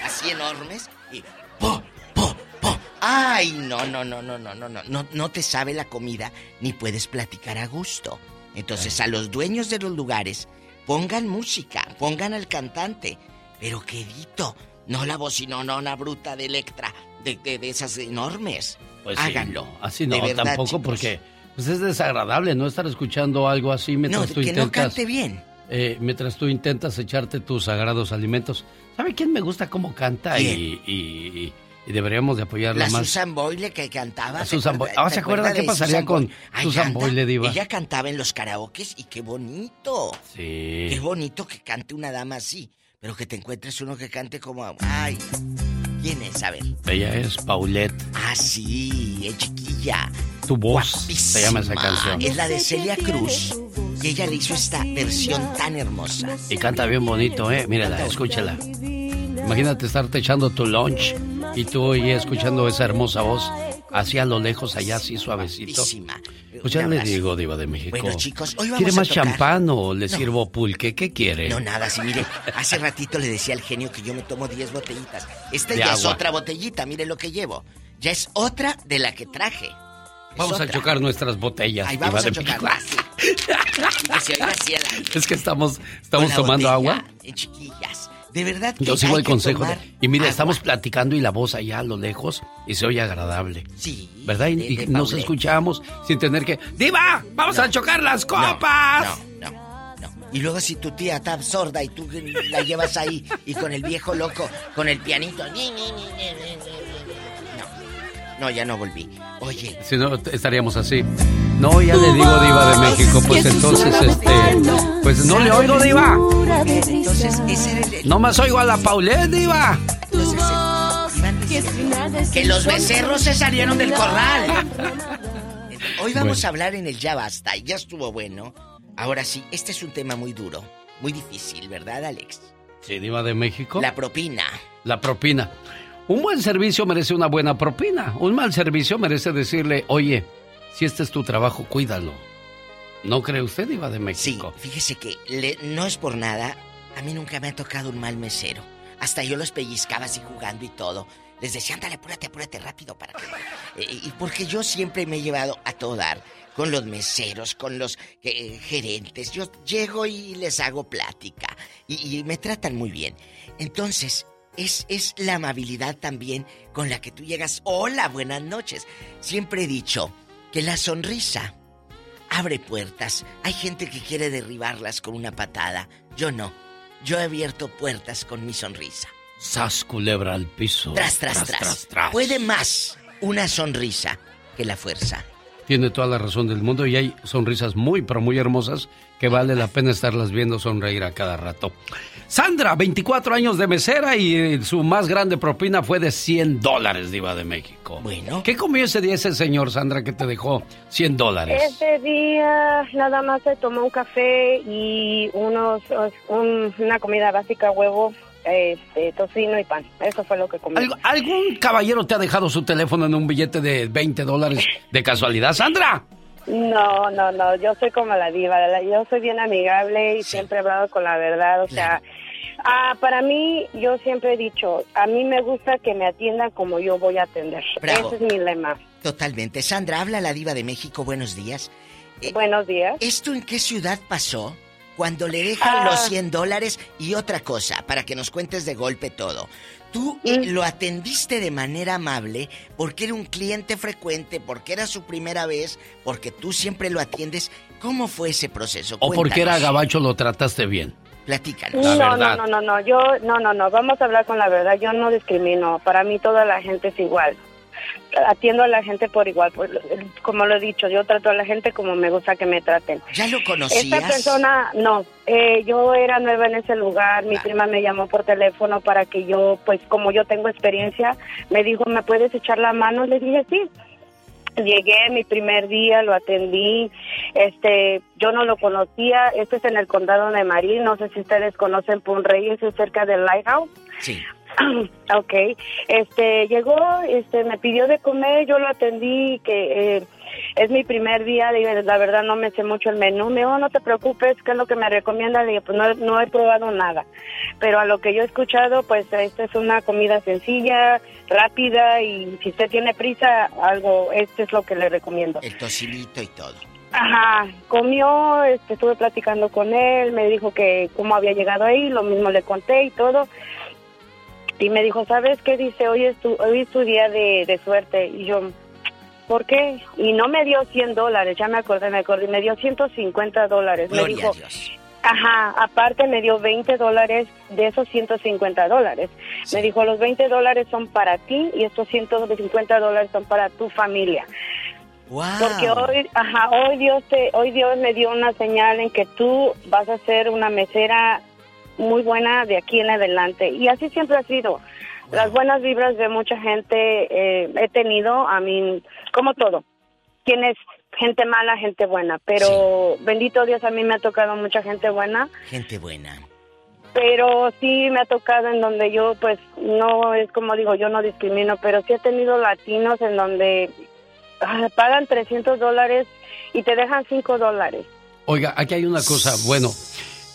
así enormes, y ¡po, po, po! ¡Ay, no, no, no, no, no, no, no! No, no te sabe la comida ni puedes platicar a gusto. Entonces, a los dueños de los lugares, pongan música, pongan al cantante, pero quedito, no la bocinonona bruta de Electra, de, de, de esas enormes. Pues sí, Háganlo. no, así no, verdad, tampoco chicos. porque pues es desagradable no estar escuchando algo así mientras No, tú que no intentas cante bien. eh, mientras tú intentas echarte tus sagrados alimentos. ¿Sabe quién me gusta cómo canta y, ¿Quién? y- y deberíamos de apoyarla La más? Susan Boyle que cantaba. La ¿se Susan acuerda- Boyle. Ah, ¿se acuerda qué pasaría Susan con Susan anda. Boyle, diva? Ella cantaba en los karaokes y qué bonito. Sí. Qué bonito que cante una dama así. Pero que te encuentres uno que cante como. Ay. ¿Quién es? A ver. Ella es Paulette. Ah, sí, es chiquilla. Tu voz se llama esa Guapísima. canción. Es la de Celia Cruz. Y ella le hizo esta versión tan hermosa. Y canta bien bonito, ¿eh? Mírala, escúchala. Imagínate estarte echando tu lunch y tú ahí escuchando esa hermosa voz así a lo lejos, allá así suavecito. Guapísima. Pues ya le digo, Diva de México. Bueno, chicos, hoy vamos ¿Quiere a más tocar- champán o le No. sirvo pulque? ¿Qué quiere? No, nada, sí, mire, hace ratito le decía al genio que yo me tomo 10 botellitas. Esta De ya es otra botellita, mire lo que llevo. Ya es otra de la que traje. Vamos a chocar nuestras botellas. Ahí vamos a chocar. Es que estamos, estamos tomando agua. chiquillas, de verdad que Yo sigo el consejo. de- y mire, agua. estamos platicando y la voz allá a lo lejos y se oye agradable. Sí. ¿Verdad? Y, de- y de nos Paulette. escuchamos sin tener que. ¡Diva! ¡Vamos a chocar las copas! No, no, no. Y luego si tu tía está sorda y tú la llevas ahí y con el viejo loco, con el pianito. ni, ni, ni, ni, ni, ni, ni. No, ya no volví. Oye, Si no, estaríamos así. No, ya le digo Diva de México, pues entonces, este. Pues no le oigo, Diva. entonces ese era el... No más oigo a la Paulette, Diva. Entonces, que los becerros se salieron del corral. Hoy vamos Bueno. a hablar en el Ya Basta. Ya estuvo bueno. Ahora sí, este es un tema muy duro. Muy difícil, ¿verdad, Alex? Sí, Diva de México. La propina. La propina. Un buen servicio merece una buena propina. Un mal servicio merece decirle, oye, si este es tu trabajo, cuídalo. ¿No cree usted, Diva de México? Fíjese que le- no es por nada. A mí nunca me ha tocado un mal mesero. Hasta yo los pellizcaba así jugando y todo. Les decía, ándale, apúrate, apúrate rápido para que... Eh, y porque yo siempre me he llevado a todo dar. Con los meseros, con los eh, gerentes. Yo llego y les hago plática. Y, y me tratan muy bien. Entonces, es, es la amabilidad también con la que tú llegas. Hola, buenas noches. Siempre he dicho que la sonrisa abre puertas. Hay gente que quiere derribarlas con una patada. Yo no. Yo he abierto puertas con mi sonrisa. Sas culebra al piso. Tras, tras, tras. Puede más una sonrisa que la fuerza. Tiene toda la razón del mundo y hay sonrisas muy, pero muy hermosas que vale la pena estarlas viendo sonreír a cada rato. Sandra, 24 años de mesera y eh, su más grande propina fue de 100 dólares, Diva de México. Bueno. ¿Qué comió ese día ese señor, Sandra, que te dejó 100 dólares? Ese día nada más se tomó un café y unos un- una comida básica, huevo, este, tocino y pan. Eso fue lo que comí. ¿Alg- ¿Algún caballero te ha dejado su teléfono en un billete de 20 dólares de casualidad, Sandra? No, no, no, yo soy como la diva, yo soy bien amigable y siempre he hablado con la verdad, o sea, ah, para mí, yo siempre he dicho, a mí me gusta que me atiendan como yo voy a atender. Bravo. Ese es mi lema. Totalmente. Sandra, habla la diva de México. Buenos días. Eh, Buenos días. ¿Esto en qué ciudad pasó? Cuando le dejan Ah. los 100 dólares y otra cosa, para que nos cuentes de golpe todo. Tú eh, lo atendiste de manera amable porque era un cliente frecuente, porque era su primera vez, porque tú siempre lo atiendes. ¿Cómo fue ese proceso? ¿O porque era gabacho lo trataste bien? Platícanos. La no, verdad. no, no, no, no, yo, no, no, no, vamos a hablar con la verdad, yo no discrimino, para mí toda la gente es igual. Atiendo a la gente por igual, pues, como lo he dicho, yo trato a la gente como me gusta que me traten. ¿Ya lo conocías? Esta persona, no, eh, yo era nueva en ese lugar, mi prima me llamó por teléfono para que yo, pues como yo tengo experiencia, me dijo, ¿me puedes echar la mano? Le dije, sí. Llegué mi primer día, lo atendí, este, yo no lo conocía, este es en el condado de Marín, no sé si ustedes conocen Pun Reyes, es cerca del Lighthouse. Sí. Ok, este, llegó, este, me pidió de comer, yo lo atendí, que eh, es mi primer día, la verdad no me sé mucho el menú, me dijo, no te preocupes, ¿qué es lo que me recomienda? Le dije, pues no, no he probado nada, pero a lo que yo he escuchado, pues esta es una comida sencilla, rápida, y si usted tiene prisa, algo, este es lo que le recomiendo. El tocinito y todo. Ajá, comió, este, estuve platicando con él, me dijo que cómo había llegado ahí, lo mismo le conté y todo. Y me dijo, ¿sabes qué? Dice, hoy es tu, hoy es tu día de, de suerte. Y yo, ¿por qué? Y no me dio 100 dólares, ya me acordé, me acordé, me dio 150 dólares. me dijo, a Dios. Ajá, aparte me dio 20 dólares de esos 150 dólares. Me dijo, los 20 dólares son para ti y estos 150 dólares son para tu familia. Porque hoy, ajá, hoy Dios te, hoy Dios me dio una señal en que tú vas a ser una mesera muy buena de aquí en adelante y así siempre ha sido. Las buenas vibras de mucha gente eh, he tenido, a mí, como todo. Tienes gente mala, gente buena, pero bendito Dios a mí me ha tocado mucha gente buena Gente buena. pero sí me ha tocado en donde yo pues no es como digo yo no discrimino pero sí he tenido latinos en donde ah, pagan 300 dólares y te dejan 5 dólares Oiga, aquí hay una cosa, bueno,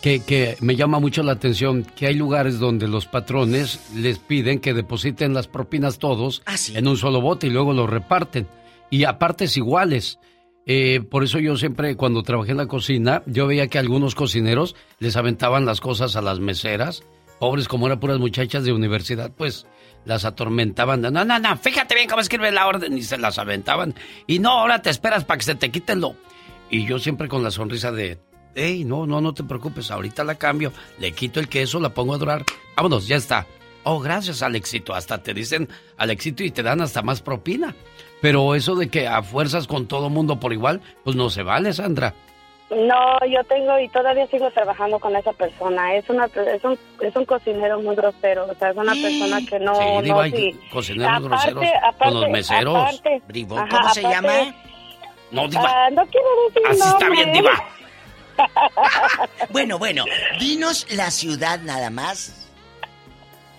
que, que me llama mucho la atención, que hay lugares donde los patrones les piden que depositen las propinas todos en un solo bote y luego lo reparten. Y a partes iguales. Eh, por eso yo siempre, cuando trabajé en la cocina, yo veía que algunos cocineros les aventaban las cosas a las meseras. Pobres, como eran puras muchachas de universidad, pues las atormentaban. No, no, no, fíjate bien cómo escribe la orden. Y se las aventaban. Y no, ahora te esperas para que se te quiten lo. Y yo siempre con la sonrisa de, hey, no, no, no te preocupes, ahorita la cambio, le quito el queso, la pongo a durar, vámonos, ya está. Oh, gracias, Alexito. Hasta te dicen Alexito y te dan hasta más propina. Pero eso de que a fuerzas con todo mundo por igual, pues no se vale, Sandra. no yo tengo y todavía sigo trabajando con esa persona es una es un es un cocinero muy grosero o sea es una persona que no Sí, no Diva, hay sí. cocineros Aparte- groseros aparte- con los meseros. aparte- Bribón, ajá, ¿cómo se aparte- llama? No, diva. Ah, no quiero decir Así está bien, diva. Bueno, bueno, dinos la ciudad nada más.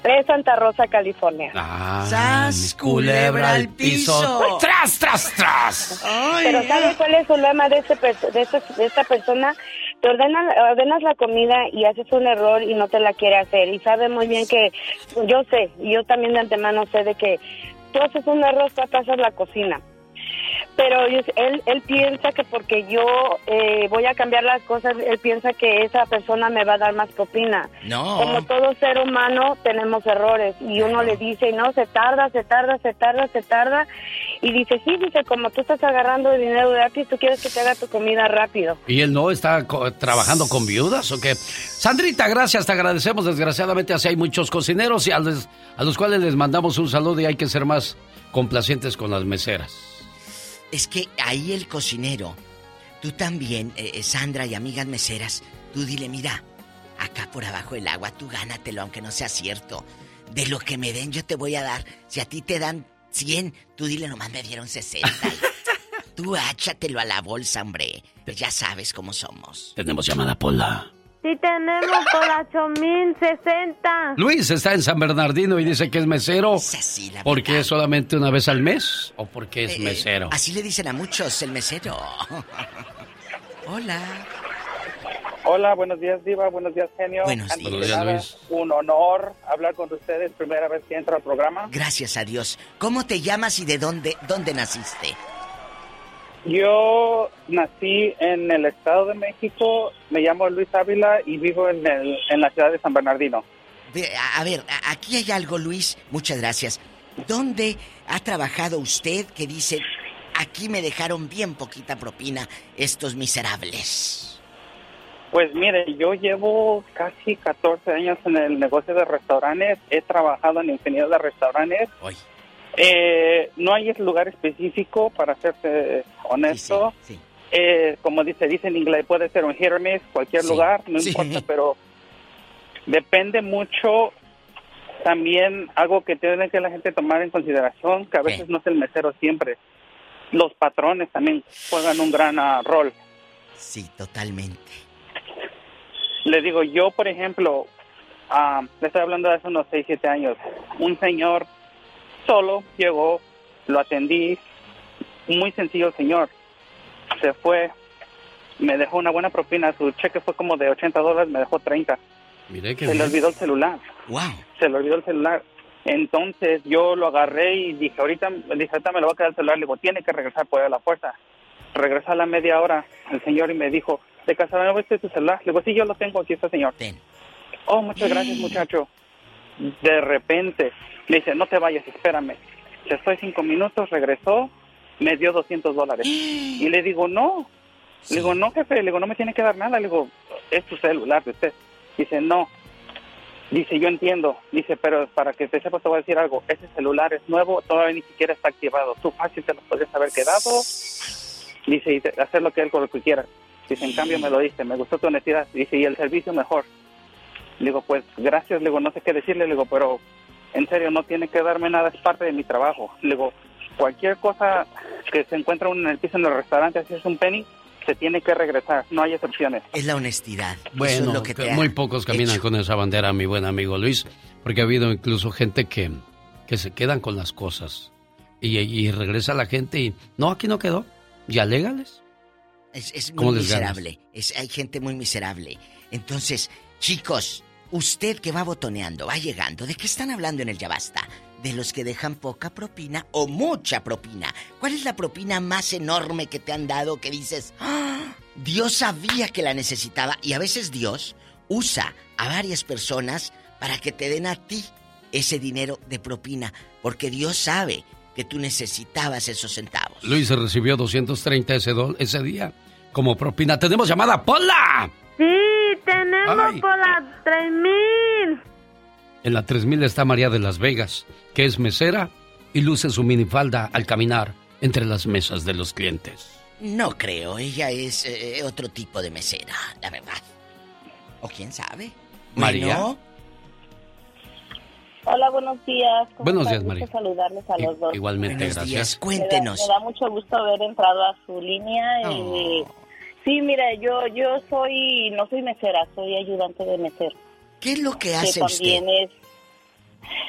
Es Santa Rosa, California. Ah, ¡Sas, culebra al piso! ¡Tras, tras, tras! Pero ¿sabes cuál es el lema de, este de, este- de esta persona? Te ordenan, ordenas la comida y haces un error y no te la quiere hacer. Y sabe muy bien que, yo sé, yo también de antemano sé de que tú haces un error, tú atrasas la cocina. Pero él, él piensa que porque yo eh, voy a cambiar las cosas, él piensa que esa persona me va a dar más propina. No. Como todo ser humano tenemos errores y uno le dice, no, se tarda, se tarda, se tarda, se tarda. Y dice, sí, dice, como tú estás agarrando dinero gratis, tú quieres que te haga tu comida rápido. ¿Y él no está co- trabajando con viudas o qué? Sandrita, gracias, te agradecemos. Desgraciadamente así hay muchos cocineros y a los, a los cuales les mandamos un saludo y hay que ser más complacientes con las meseras. Es que ahí el cocinero, tú también, eh, eh, Sandra y amigas meseras, tú dile, mira, acá por abajo el agua, tú gánatelo, aunque no sea cierto. De lo que me den, yo te voy a dar. Si a ti te dan 100, tú dile, nomás me dieron 60. tú áchatelo a la bolsa, hombre. Ya sabes cómo somos. Tenemos llamada Pola. Sí tenemos por 8060. Luis está en San Bernardino y dice que es mesero. la ¿Porque es solamente una vez al mes o porque es Eh, mesero? Así le dicen a muchos, el mesero. Hola. Hola, buenos días, Diva. Buenos días, genio. Buenos Antes días. nada, Luis. Un honor hablar con ustedes. Primera vez que entro al programa. Gracias a Dios. ¿Cómo te llamas y de dónde, dónde naciste? Yo nací en el Estado de México. Me llamo Luis Ávila y vivo en, el, en la ciudad de San Bernardino. A, ver, aquí hay algo, Luis. Muchas gracias. ¿Dónde ha trabajado usted que dice, aquí me dejaron bien poquita propina estos miserables? Pues mire, yo llevo casi 14 años en el negocio de restaurantes. He trabajado en infinidad de restaurantes. Eh, no hay lugar específico, para serte honesto. Eh, como dice, dice en inglés, puede ser un hit or miss, cualquier lugar, no importa, pero depende mucho también algo que tiene que la gente tomar en consideración, que a veces no es el mesero siempre. Los patrones también juegan un gran ah, rol. Sí, totalmente. Le digo, yo, por ejemplo, ah, le estoy hablando de hace unos 6, 7 años. Un señor solo llegó, lo atendí, muy sencillo el señor. Se fue, me dejó una buena propina, su cheque fue como de 80 dólares, me dejó 30. Mire que Se le olvidó el celular. Wow. Se le olvidó el celular. Entonces yo lo agarré y dije, ahorita, dije, ahorita me lo va a quedar el celular. Le digo, tiene que regresar por la fuerza. Regresó a la media hora el señor y me dijo, ¿de casualidad no viste tu celular? Le digo, sí, yo lo tengo, aquí está, señor. Oh, muchas gracias, muchacho. De repente, me dice, no te vayas, espérame. Se fue cinco minutos, regresó, me dio 200 dólares. Y le digo, no. Le digo, no, jefe, le digo, no me tiene que dar nada. Le digo, es tu celular de usted. Dice, no. Dice, yo entiendo. Dice, pero para que te sepas te voy a decir algo. Ese celular es nuevo, todavía ni siquiera está activado. Tú fácil te lo podrías haber quedado. Dice, y hacer lo que él con lo que quieras. Dice, en cambio me lo diste, me gustó tu honestidad. Dice, y el servicio mejor. Le digo, pues gracias, le digo, no sé qué decirle, le digo, pero en serio, no tiene que darme nada, es parte de mi trabajo. Le digo, cualquier cosa que se encuentra uno en el piso en el restaurante, si es un penny, se tiene que regresar, no hay excepciones. Es la honestidad. Eso Bueno, es lo que te ha muy pocos caminan hecho. con esa bandera, mi buen amigo Luis, porque ha habido incluso gente que, que se quedan con las cosas y, y regresa la gente y no, aquí no quedó, ya légales. Es, es ¿Cómo muy miserable. Es, hay gente muy miserable. Entonces, chicos, usted que va botoneando, va llegando, ¿de qué están hablando en el Ya Basta? De los que dejan poca propina o mucha propina. ¿Cuál es la propina más enorme que te han dado que dices, "Ah, Dios sabía que la necesitaba? Y a veces Dios usa a varias personas para que te den a ti ese dinero de propina, porque Dios sabe que tú necesitabas esos centavos. Luis recibió 230 ese, ese día como propina. Tenemos llamada, Pola. Sí, tenemos Ay. por las 3000. En la 3000 está María de las Vegas, que es mesera y luce su minifalda al caminar entre las mesas de los clientes. No creo, ella es eh, otro tipo de mesera, la verdad. ¿O quién sabe? María. Bueno, Hola, buenos días. ¿Cómo Buenos están? días, Gusto María. saludarles a los dos. Igualmente, Buenos gracias. días, Me cuéntenos. da, me da mucho gusto haber entrado a su línea. Y, sí, mira, yo yo soy, no soy mesera, soy ayudante de mesero. ¿Qué es lo que Que hace también usted? es...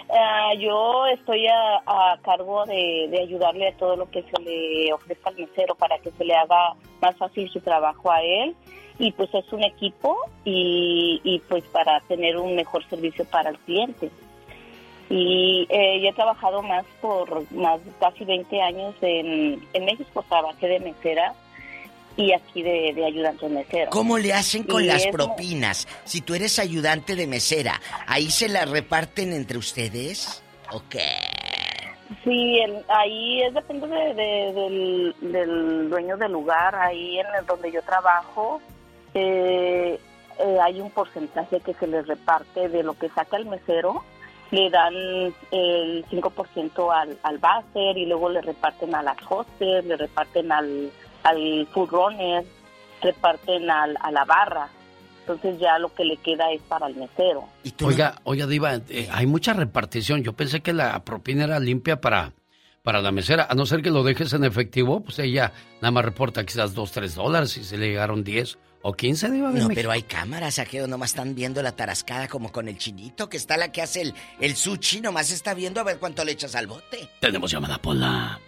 Ah, yo estoy a, a cargo de, de ayudarle a todo lo que se le ofrezca al mesero para que se le haga más fácil su trabajo a él y pues es un equipo y, y pues para tener un mejor servicio para el cliente. Y eh, yo he trabajado más por más casi 20 años en, en México, trabajé de mesera y aquí de, de ayudante mesero. ¿Cómo le hacen con Y las es- propinas? Si tú eres ayudante de mesera, ¿ahí se las reparten entre ustedes? ¿O qué? Sí, el- ahí es depende de- de- del, del dueño del lugar, ahí en el donde yo trabajo, eh, eh, hay un porcentaje que se les reparte de lo que saca el mesero, le dan el 5% al, al buzzer y luego le reparten a las hostess, le reparten al, al food runner, reparten al, a la barra, entonces ya lo que le queda es para el mesero. Oiga, oiga, Diva, eh, hay mucha repartición. Yo pensé que la propina era limpia para, para la mesera. A no ser que lo dejes en efectivo, pues ella nada más reporta quizás 2, 3 dólares y se le llegaron 10 o 15, Diva de No, México. pero hay cámaras, aquí nomás están viendo la tarascada como con el chinito, que está la que hace el, el sushi, nomás está viendo a ver cuánto le echas al bote. Tenemos llamada Pola.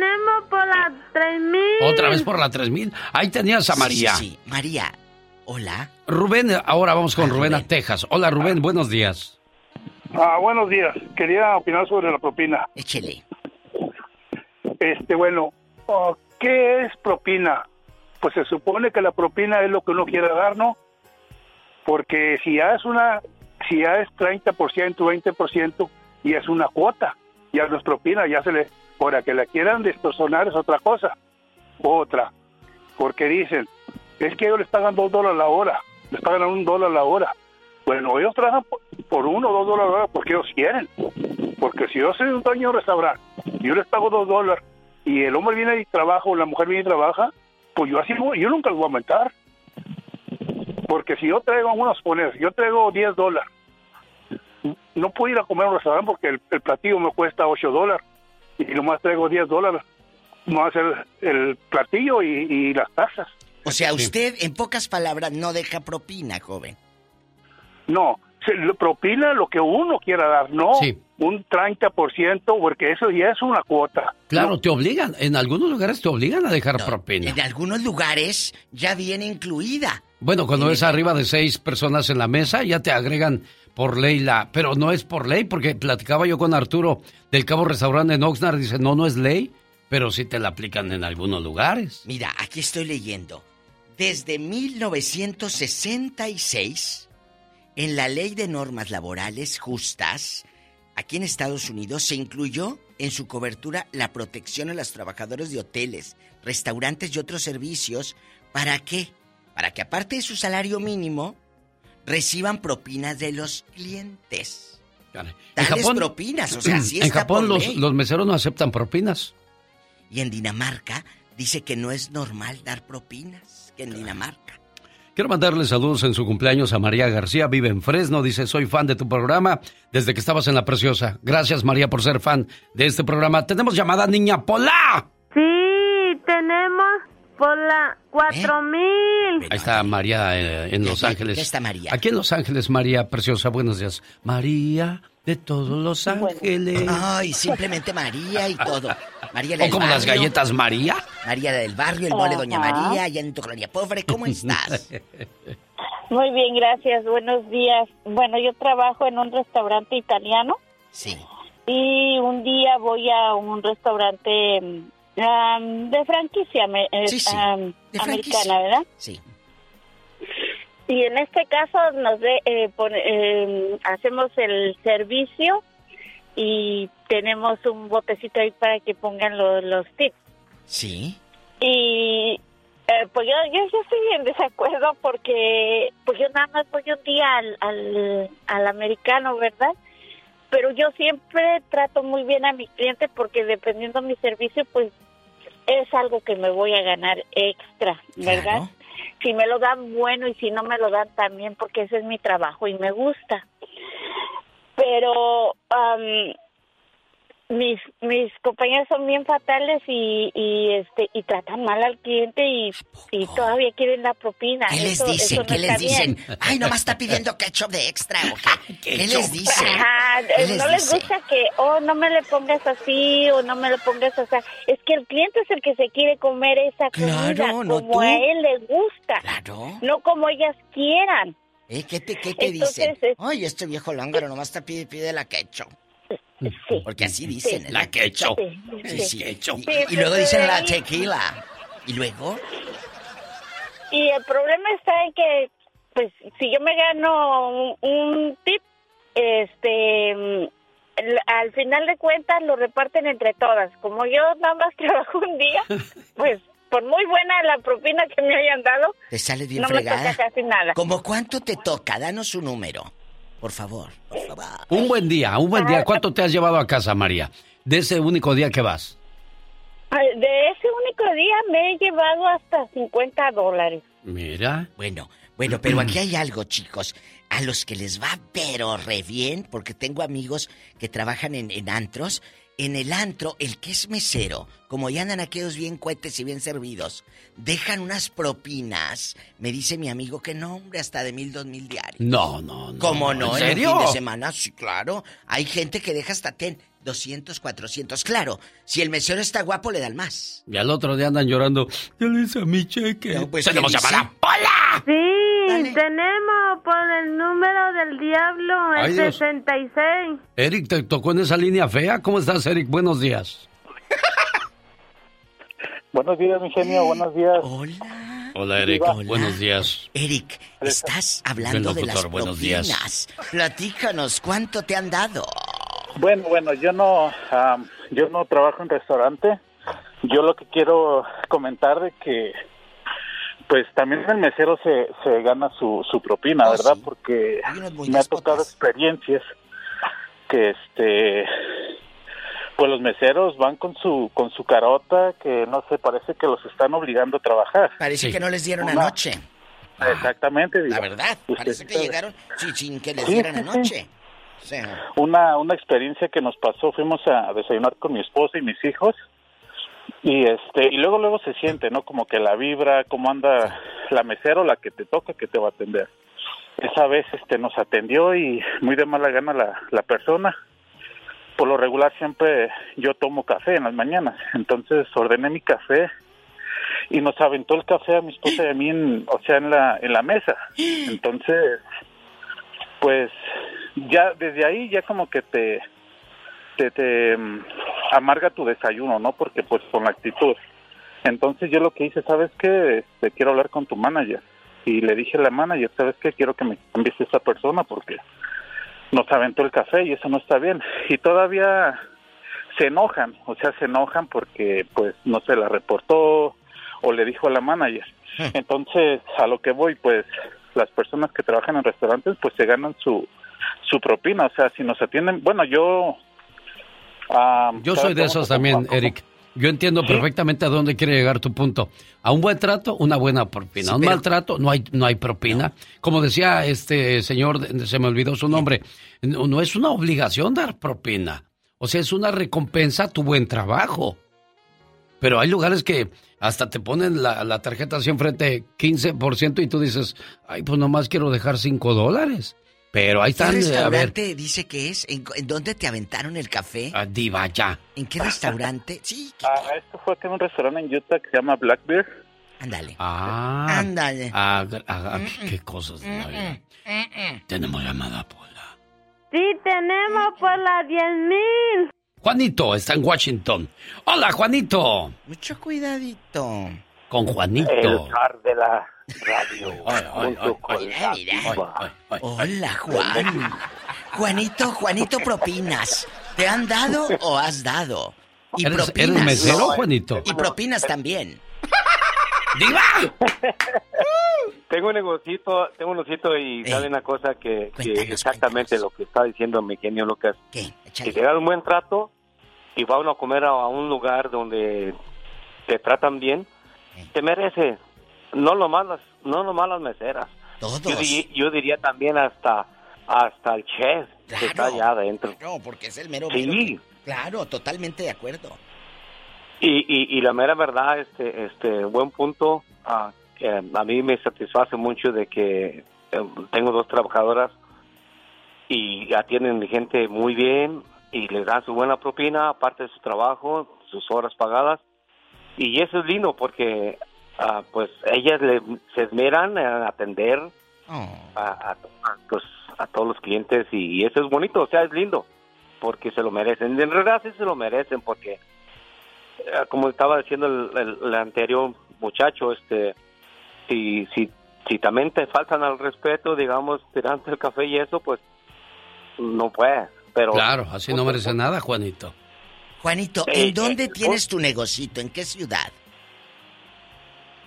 Tenemos por las 3000. Otra vez por la 3000. Ahí tenías a María. sí, sí. María, hola. Rubén, ahora vamos con Rubén, a Texas. Hola Rubén, buenos días. Ah, buenos días. Quería opinar sobre la propina. Échele. Este, bueno, oh, ¿qué es propina? Pues se supone que la propina es lo que uno quiere dar, ¿no? Porque si ya es una, si ya es 30%, 20%, y es una cuota, ya no es propina, ya se le, ahora que la quieran despersonar es otra cosa, otra, porque dicen, es que ellos les pagan dos dólares la hora, les pagan un dólar la hora. Bueno, ellos trabajan por, uno o dos dólares la hora porque ellos quieren. Porque si yo soy un dueño de un restaurante, yo les pago dos dólares, y el hombre viene y trabaja o la mujer viene y trabaja, pues yo así yo nunca les voy a aumentar. Porque si yo traigo, a poner, yo traigo 10 dólares, no puedo ir a comer a un restaurante porque el, el platillo me cuesta 8 dólares y nomás traigo 10 dólares. No hacer el platillo y, y las tasas. O sea, usted, en pocas palabras, no deja propina, joven. No, se le propina lo que uno quiera dar, no un 30%, porque eso ya es una cuota. Claro, te obligan. En algunos lugares te obligan a dejar propina. En algunos lugares ya viene incluida. Bueno, cuando ves arriba de seis personas en la mesa, ya te agregan por ley la... Pero no es por ley, porque platicaba yo con Arturo del Cabo Restaurante en Oxnard, dice, no, no es ley, pero sí te la aplican en algunos lugares. Mira, aquí estoy leyendo. Desde 1966, en la Ley de Normas Laborales Justas, aquí en Estados Unidos se incluyó en su cobertura la protección a los trabajadores de hoteles, restaurantes y otros servicios. ¿Para qué? Para que aparte de su salario mínimo, reciban propinas de los clientes. Tales propinas, o sea, sí en está Japón por los, ley. los meseros no aceptan propinas. Y en Dinamarca dice que no es normal dar propinas, que en Dinamarca. Quiero mandarle saludos en su cumpleaños a María García, vive en Fresno, dice, soy fan de tu programa desde que estabas en La Preciosa. Gracias María por ser fan de este programa. Tenemos llamada Niña Pola. Sí, tenemos por la 4000. Ahí está María eh, en Los Ángeles. ya está María. Aquí en Los Ángeles, María Preciosa, buenos días. María de todos Los Ángeles. Ay, simplemente María y todo. María ¿O del como las galletas María? María del barrio, el mole Doña Ajá. María, allá en tu colonia pobre, ¿cómo estás? Muy bien, gracias. Buenos días. Bueno, yo trabajo en un restaurante italiano. Sí. Y un día voy a un restaurante am, de franquicia me- Sí, sí, am, de americana, franquicia. ¿verdad? Sí. Y en este caso nos de, eh, pon- eh, hacemos el servicio y tenemos un botecito ahí para que pongan lo- los tips. Sí. Y eh, pues yo, yo, yo estoy en desacuerdo porque pues yo nada más voy un día al, al, al americano, ¿verdad? Pero yo siempre trato muy bien a mi cliente porque dependiendo de mi servicio, pues es algo que me voy a ganar extra, ¿verdad? Si me lo dan bueno y si no me lo dan también porque ese es mi trabajo y me gusta. pero am, mis mis compañeros son bien fatales y, y este y tratan mal al cliente y, y todavía quieren la propina. ¿Qué les Eso- dicen? eso no ¿Qué les está dicen? bien. Ay, nomás está pidiendo ketchup de extra o qué. ¿Qué les dicen? Ajá, ¿Qué eh, les no les gusta que, oh, no me le pongas así o no me le pongas así. Es que el cliente es el que se quiere comer esa comida Claro, no como tú. a él le gusta, no como ellas quieran. ¿Eh? ¿Qué te, qué te Entonces, dicen? Ay, este viejo lángaro nomás te pide, pide la ketchup. Porque así dicen. Sí. La ketchup. Sí, Sí, sí. sí. Y, Sí, y luego dicen la tequila. ¿Y luego? Y el problema está en que, pues, si yo me gano un, un tip, este, mm, al final de cuentas lo reparten entre todas. Como yo nada más trabajo un día, pues, por muy buena la propina que me hayan dado, Te bien no fregada. me toca casi nada. ¿Cómo cuánto te toca? Danos su número. Por favor. Por favor. Un buen día, un buen día. ¿Cuánto te has llevado a casa, María? De ese único día que vas. De ese único día me he llevado hasta 50 dólares. Mira. Bueno, bueno, pero aquí hay algo, chicos. A los que les va pero re bien, porque tengo amigos que trabajan en, en antros. En el antro, el que es mesero, como ya andan aquellos bien cohetes y bien servidos, dejan unas propinas. Me dice mi amigo que no, hombre, hasta de mil, dos mil diarios. No, no, no. ¿Cómo no? ¿En el serio? fin de semana, sí, claro. Hay gente que deja hasta ten 200, 400. Claro, si el mesero está guapo, le dan más. Y al otro día andan llorando. Ya le hice a mi cheque. pues, Tenemos ¿qué llamada. dice? ¡Hola! Tenemos por el número del diablo, el Ay, Dios. 66. Eric, ¿te tocó en esa línea fea? ¿Cómo estás, Eric? Buenos días. Buenos días, mi genio, buenos días. Hola. Hola, Eric. Hola. Buenos días. Eric, estás hablando de las buenos propinas. días. Platícanos, ¿cuánto te han dado? Bueno, bueno, yo no, am, yo no trabajo en restaurante. Yo lo que quiero comentar de que, pues también el mesero se, se gana su, su propina, Oh, ¿verdad? sí. Porque me ha tocado experiencias que, este, pues los meseros van con su, con su carota que no sé, parece que los están obligando a trabajar. Parece que no les dieron Una- anoche. Exactamente. La verdad, Usted parece que sabe. llegaron sí, sin que les Sí, dieran anoche. O sea, una, una experiencia que nos pasó, fuimos a desayunar con mi esposa y mis hijos y este y luego luego se siente, ¿no? Como que la vibra, cómo anda la mesera o la que te toca que te va a atender. Esa vez este nos atendió y muy de mala gana la, la persona. Por lo regular siempre yo tomo café en las mañanas, entonces ordené mi café y nos aventó el café a mi esposa y a mí, en, o sea, en la en la mesa. Entonces pues ya desde ahí ya como que te te, amarga tu desayuno, ¿no? Porque pues con la actitud. Entonces yo lo que hice, ¿sabes qué? Este, quiero hablar con tu manager. Y le dije a la manager, ¿sabes qué? Quiero que me cambies esa persona porque nos aventó el café y eso no está bien. Y todavía se enojan, o sea, se enojan porque pues no se la reportó o le dijo a la manager. Entonces, a lo que voy, pues las personas que trabajan en restaurantes pues se ganan su su propina, o sea, si nos atienden, bueno, yo ah, Yo soy de esos también, Eric. Yo entiendo perfectamente a dónde quiere llegar tu punto. A un buen trato, una buena propina. Sí, a un pero- mal trato, no hay, no hay propina. Como decía este señor, se me olvidó su nombre, no, no es una obligación dar propina. O sea, es una recompensa a tu buen trabajo. Pero hay lugares que hasta te ponen la, la tarjeta así enfrente 15% y tú dices, ay, pues nomás quiero dejar 5 dólares. Pero ahí ¿Qué están, eh, a ver, restaurante dice que es? ¿En, en dónde te aventaron el café? ah, diva, ya. ¿En qué restaurante? Sí, Ah, esto fue aquí en un restaurante en Utah que se llama Blackbeard. ándale. Ah, Ándale. ah, ah, ah, qué cosas de la vida. Tenemos llamada, Pola. Sí, tenemos por las 10 mil. Juanito está en Washington. Hola, Juanito. Mucho cuidadito. Con Juanito. zar de la radio. Hola, Juan. Juanito, Juanito, propinas. ¿Te han dado o has dado? Y ¿Eres, propinas. eres mesero, No, Juanito? Y propinas también. ¡Diva! Tengo un negocito, tengo un negocito y sabe una cosa que, que exactamente lo que está diciendo mi genio Lucas. ¿Qué? Que te dan un buen trato y va uno a comer a, a un lugar donde te tratan bien, te merece. No lo malas, no lo malas meseras. Todos. Yo, di- yo diría también hasta hasta el chef. Claro. está allá adentro. No, porque es el mero Sí. mero. Claro, totalmente de acuerdo. Y, y, y la mera verdad, este, este, buen punto, ah, que a mí me satisface mucho de que eh, tengo dos trabajadoras y atienden gente muy bien y les dan su buena propina, aparte de su trabajo, sus horas pagadas. Y eso es lindo porque, ah, pues, ellas le- se esmeran en atender a, a- a, pues, a todos los clientes y, y eso es bonito, o sea, es lindo porque se lo merecen. En realidad sí se lo merecen porque eh, como estaba diciendo el, el- el anterior muchacho, este, si, si, si también te faltan al respeto, digamos, tirando el café y eso, pues no puedes. Pero Claro, así no merece nada, Juanito. Juanito, Eh, ¿en dónde eh, tienes tu negocito? ¿En qué ciudad?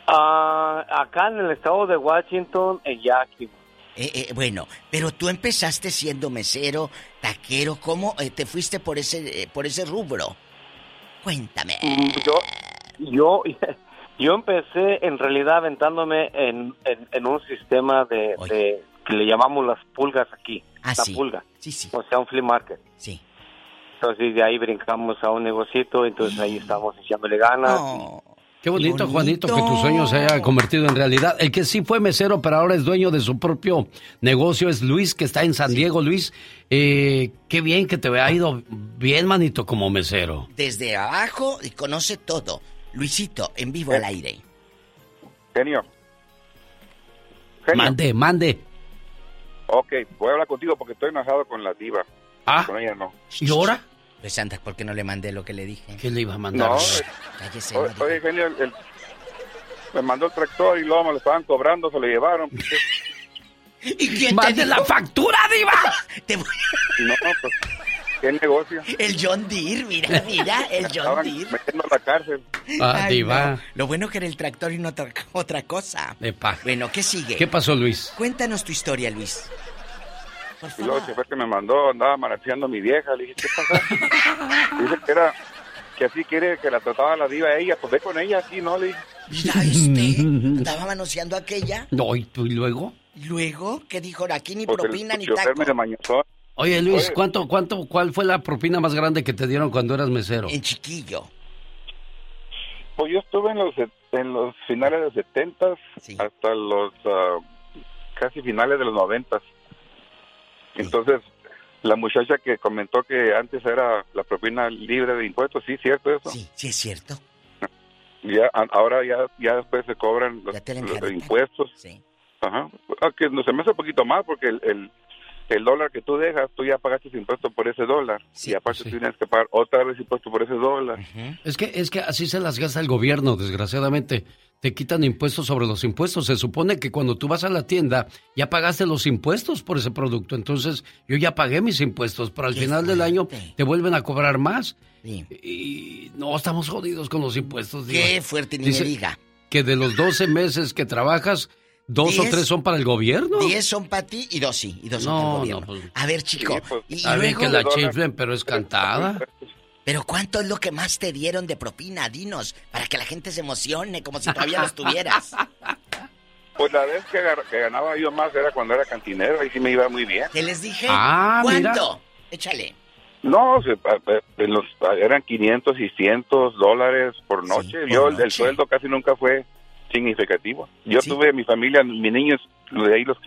Ah, acá en el estado de Washington, en Yakima. Eh, eh, bueno, pero tú empezaste siendo mesero, taquero, ¿cómo te fuiste por ese, por ese rubro? Cuéntame. Mm, Yo, yo, yo empecé en realidad aventándome en, en, en un sistema de, de- que le llamamos las pulgas aquí. Ah, la sí. pulga. Sí, sí. O sea, un flea market. Sí. Entonces de ahí brincamos a un negocito, entonces ahí estamos echándole ganas. Qué bonito, Juanito, que tu sueño se haya convertido en realidad. El que sí fue mesero, pero ahora es dueño de su propio negocio es Luis, que está en San Diego. Luis, eh, qué bien que te ha ido bien, manito, como mesero. Desde abajo y conoce todo. Luisito, en vivo al aire. Genio. Mande, mande. Ok, voy a hablar contigo porque estoy enojado con la diva. Ah. Con ella no. ¿Y ahora? Pues anda, ¿por qué no le mandé lo que le dije? ¿Qué le iba a mandar? No, Cállese. o- no oye, genio, el- el- me mandó el tractor y luego me lo estaban cobrando, se lo llevaron. ¿Y quién ¡Mande la factura, diva! Te voy- No, pues, ¿qué negocio? El John Deere, mira, mira, el John Estaban Deere. metiendo a la cárcel. Ah, Ay, diva. no. Lo bueno que era el tractor y no otra, otra cosa. Epa. Bueno, ¿qué sigue? ¿Qué pasó, Luis? Cuéntanos tu historia, Luis. Y luego el chofer que me mandó andaba manateando a mi vieja. Le dije, ¿qué pasa? Dice que era, que así quiere que la trataba la diva a ella. Pues ve con ella, así, ¿no? Le dije. Mira este, estaba manoseando a aquella. No, ¿y tú y luego? Luego, ¿qué dijo? Aquí ni Pues el propina ni taco. me. Oye, Luis, Oye. ¿cuánto, cuánto, cuál fue la propina más grande que te dieron cuando eras mesero? En chiquillo. Pues yo estuve en los, en los finales de los 70 hasta los ah, casi finales de los 90. Entonces, la muchacha que comentó que antes era la propina libre de impuestos, sí, cierto eso. Sí, sí es cierto. Ya, ahora ya, ya después se cobran los, impuestos. Ajá. Aunque no se me hace un poquito más porque el, el, el dólar que tú dejas, tú ya pagaste impuestos por ese dólar. y aparte tienes que pagar otra vez impuestos por ese dólar. Es que, es que así se las gasta el gobierno, desgraciadamente. Te quitan impuestos sobre los impuestos. Se supone que cuando tú vas a la tienda ya pagaste los impuestos por ese producto. Entonces yo ya pagué mis impuestos, pero al final del año te vuelven a cobrar más. Y no, estamos jodidos con los impuestos. Qué fuerte, ni Dice me diga. Que de los 12 meses que trabajas, dos o tres son para el gobierno. Diez son para ti y dos sí, y dos son para el No, gobierno. no, pues, A ver, chico, y, Está bien luego... que la chiflen, pero es cantada. Pero ¿cuánto es lo que más te dieron de propina? Dinos, para que la gente se emocione, como si todavía los tuvieras. Pues la vez que, ganaba yo más era cuando era cantinero, ahí sí me iba muy bien. ¿Qué les dije? Ah, mira. ¿Cuánto? Échale. No, se- los, eran 500 y 100 dólares por noche. yo el- el sueldo casi nunca fue significativo. Yo tuve mi familia, mis niños, de ahí los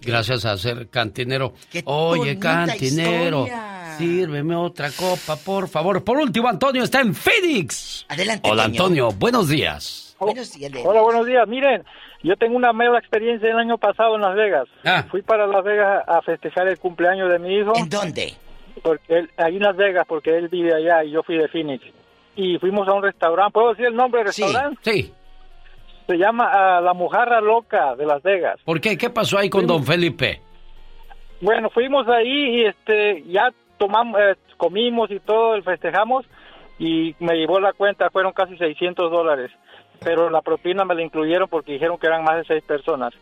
Gracias a ser cantinero. Oye, cantinero, historia. sírveme otra copa, por favor. Por último, Antonio está en Phoenix. Adelante, Hola. Antonio. Buenos días. Buenos días, Hola, buenos días. Miren, yo tengo una mala experiencia el año pasado en Las Vegas. Ah. Fui para Las Vegas a festejar el cumpleaños de mi hijo. ¿En dónde? Porque él, ahí en Las Vegas, porque él vive allá y yo fui de Phoenix. Y fuimos a un restaurante. ¿Puedo decir el nombre del restaurante? Sí. Se llama ah, La Mojarra Loca de Las Vegas. ¿Por qué? ¿Qué pasó ahí con don Felipe? Bueno, fuimos ahí y este ya tomamos, eh, comimos y todo, festejamos y me llevó la cuenta, fueron casi 600 dólares, pero la propina me la incluyeron porque dijeron que eran más de seis personas.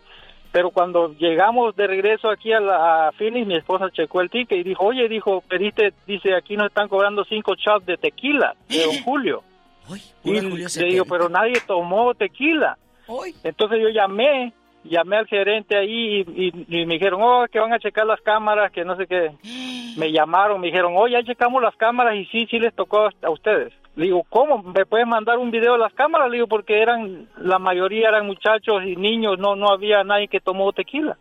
Pero cuando llegamos de regreso aquí a, la, a Phoenix, mi esposa checó el ticket y dijo, oye, dijo, pediste, dice, aquí nos están cobrando cinco shots de tequila de Don Julio. Y Julio le digo, pero nadie tomó tequila. Entonces yo llamé llamé al gerente ahí y, y- y me dijeron, oh, que van a checar las cámaras, que no sé qué. Me llamaron, me dijeron, oh, ya checamos las cámaras y sí, sí les tocó a ustedes. Le digo, ¿cómo? ¿Me puedes mandar un video de las cámaras? Le digo, porque eran, la mayoría eran muchachos y niños, no, no había nadie que tomó tequila.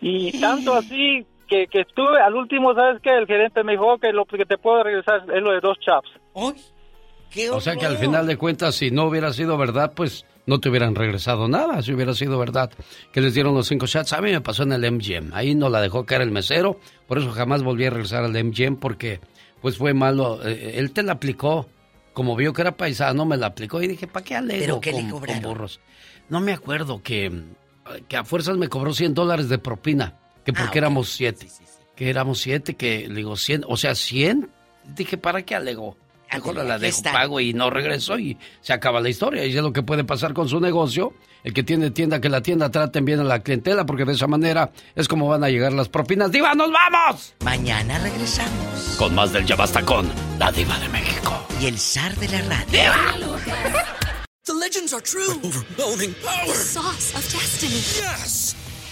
Y tanto así que, que estuve, al último, ¿sabes qué? El gerente me dijo "Oh, que lo que te puedo regresar es lo de dos chaps. O sea que al final de cuentas, si no hubiera sido verdad, pues no te hubieran regresado nada. Si hubiera sido verdad que les dieron los cinco shots, a mí me pasó en el MGM. Ahí no la dejó caer el mesero. Por eso jamás volví a regresar al MGM porque pues fue malo. Eh, él te la aplicó. Como vio que era paisano, me la aplicó y dije, ¿para qué alego ¿Pero qué le con, cobraron? con burros? No me acuerdo que, que a fuerzas me cobró 100 dólares de propina. Que porque Ah, éramos siete. Que éramos siete, que le digo 100. O sea, 100. Dije, ¿para qué alegó? Mejor la dejo está. pago y no regreso y se acaba la historia. Y es lo que puede pasar con su negocio. El que tiene tienda, que la tienda traten bien a la clientela, porque de esa manera es como van a llegar las propinas. ¡Diva, nos vamos! Mañana regresamos. Con más del Ya Basta con la Diva de México. Y el zar de la radio. The legends are true. overwhelming power! Sauce of destiny. Yes!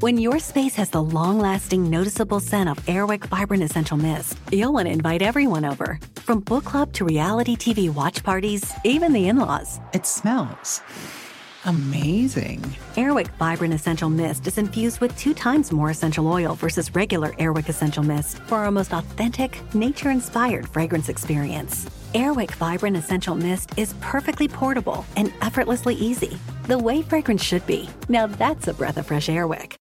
When your space has the long lasting, noticeable scent of Airwick Vibrant Essential Mist, you'll want to invite everyone over. From book club to reality TV watch parties, even the in laws. It smells amazing. Airwick Vibrant Essential Mist is infused with two times more essential oil versus regular Airwick Essential Mist for our most authentic, nature inspired fragrance experience. Airwick Vibrant Essential Mist is perfectly portable and effortlessly easy, the way fragrance should be. Now that's a breath of fresh Airwick.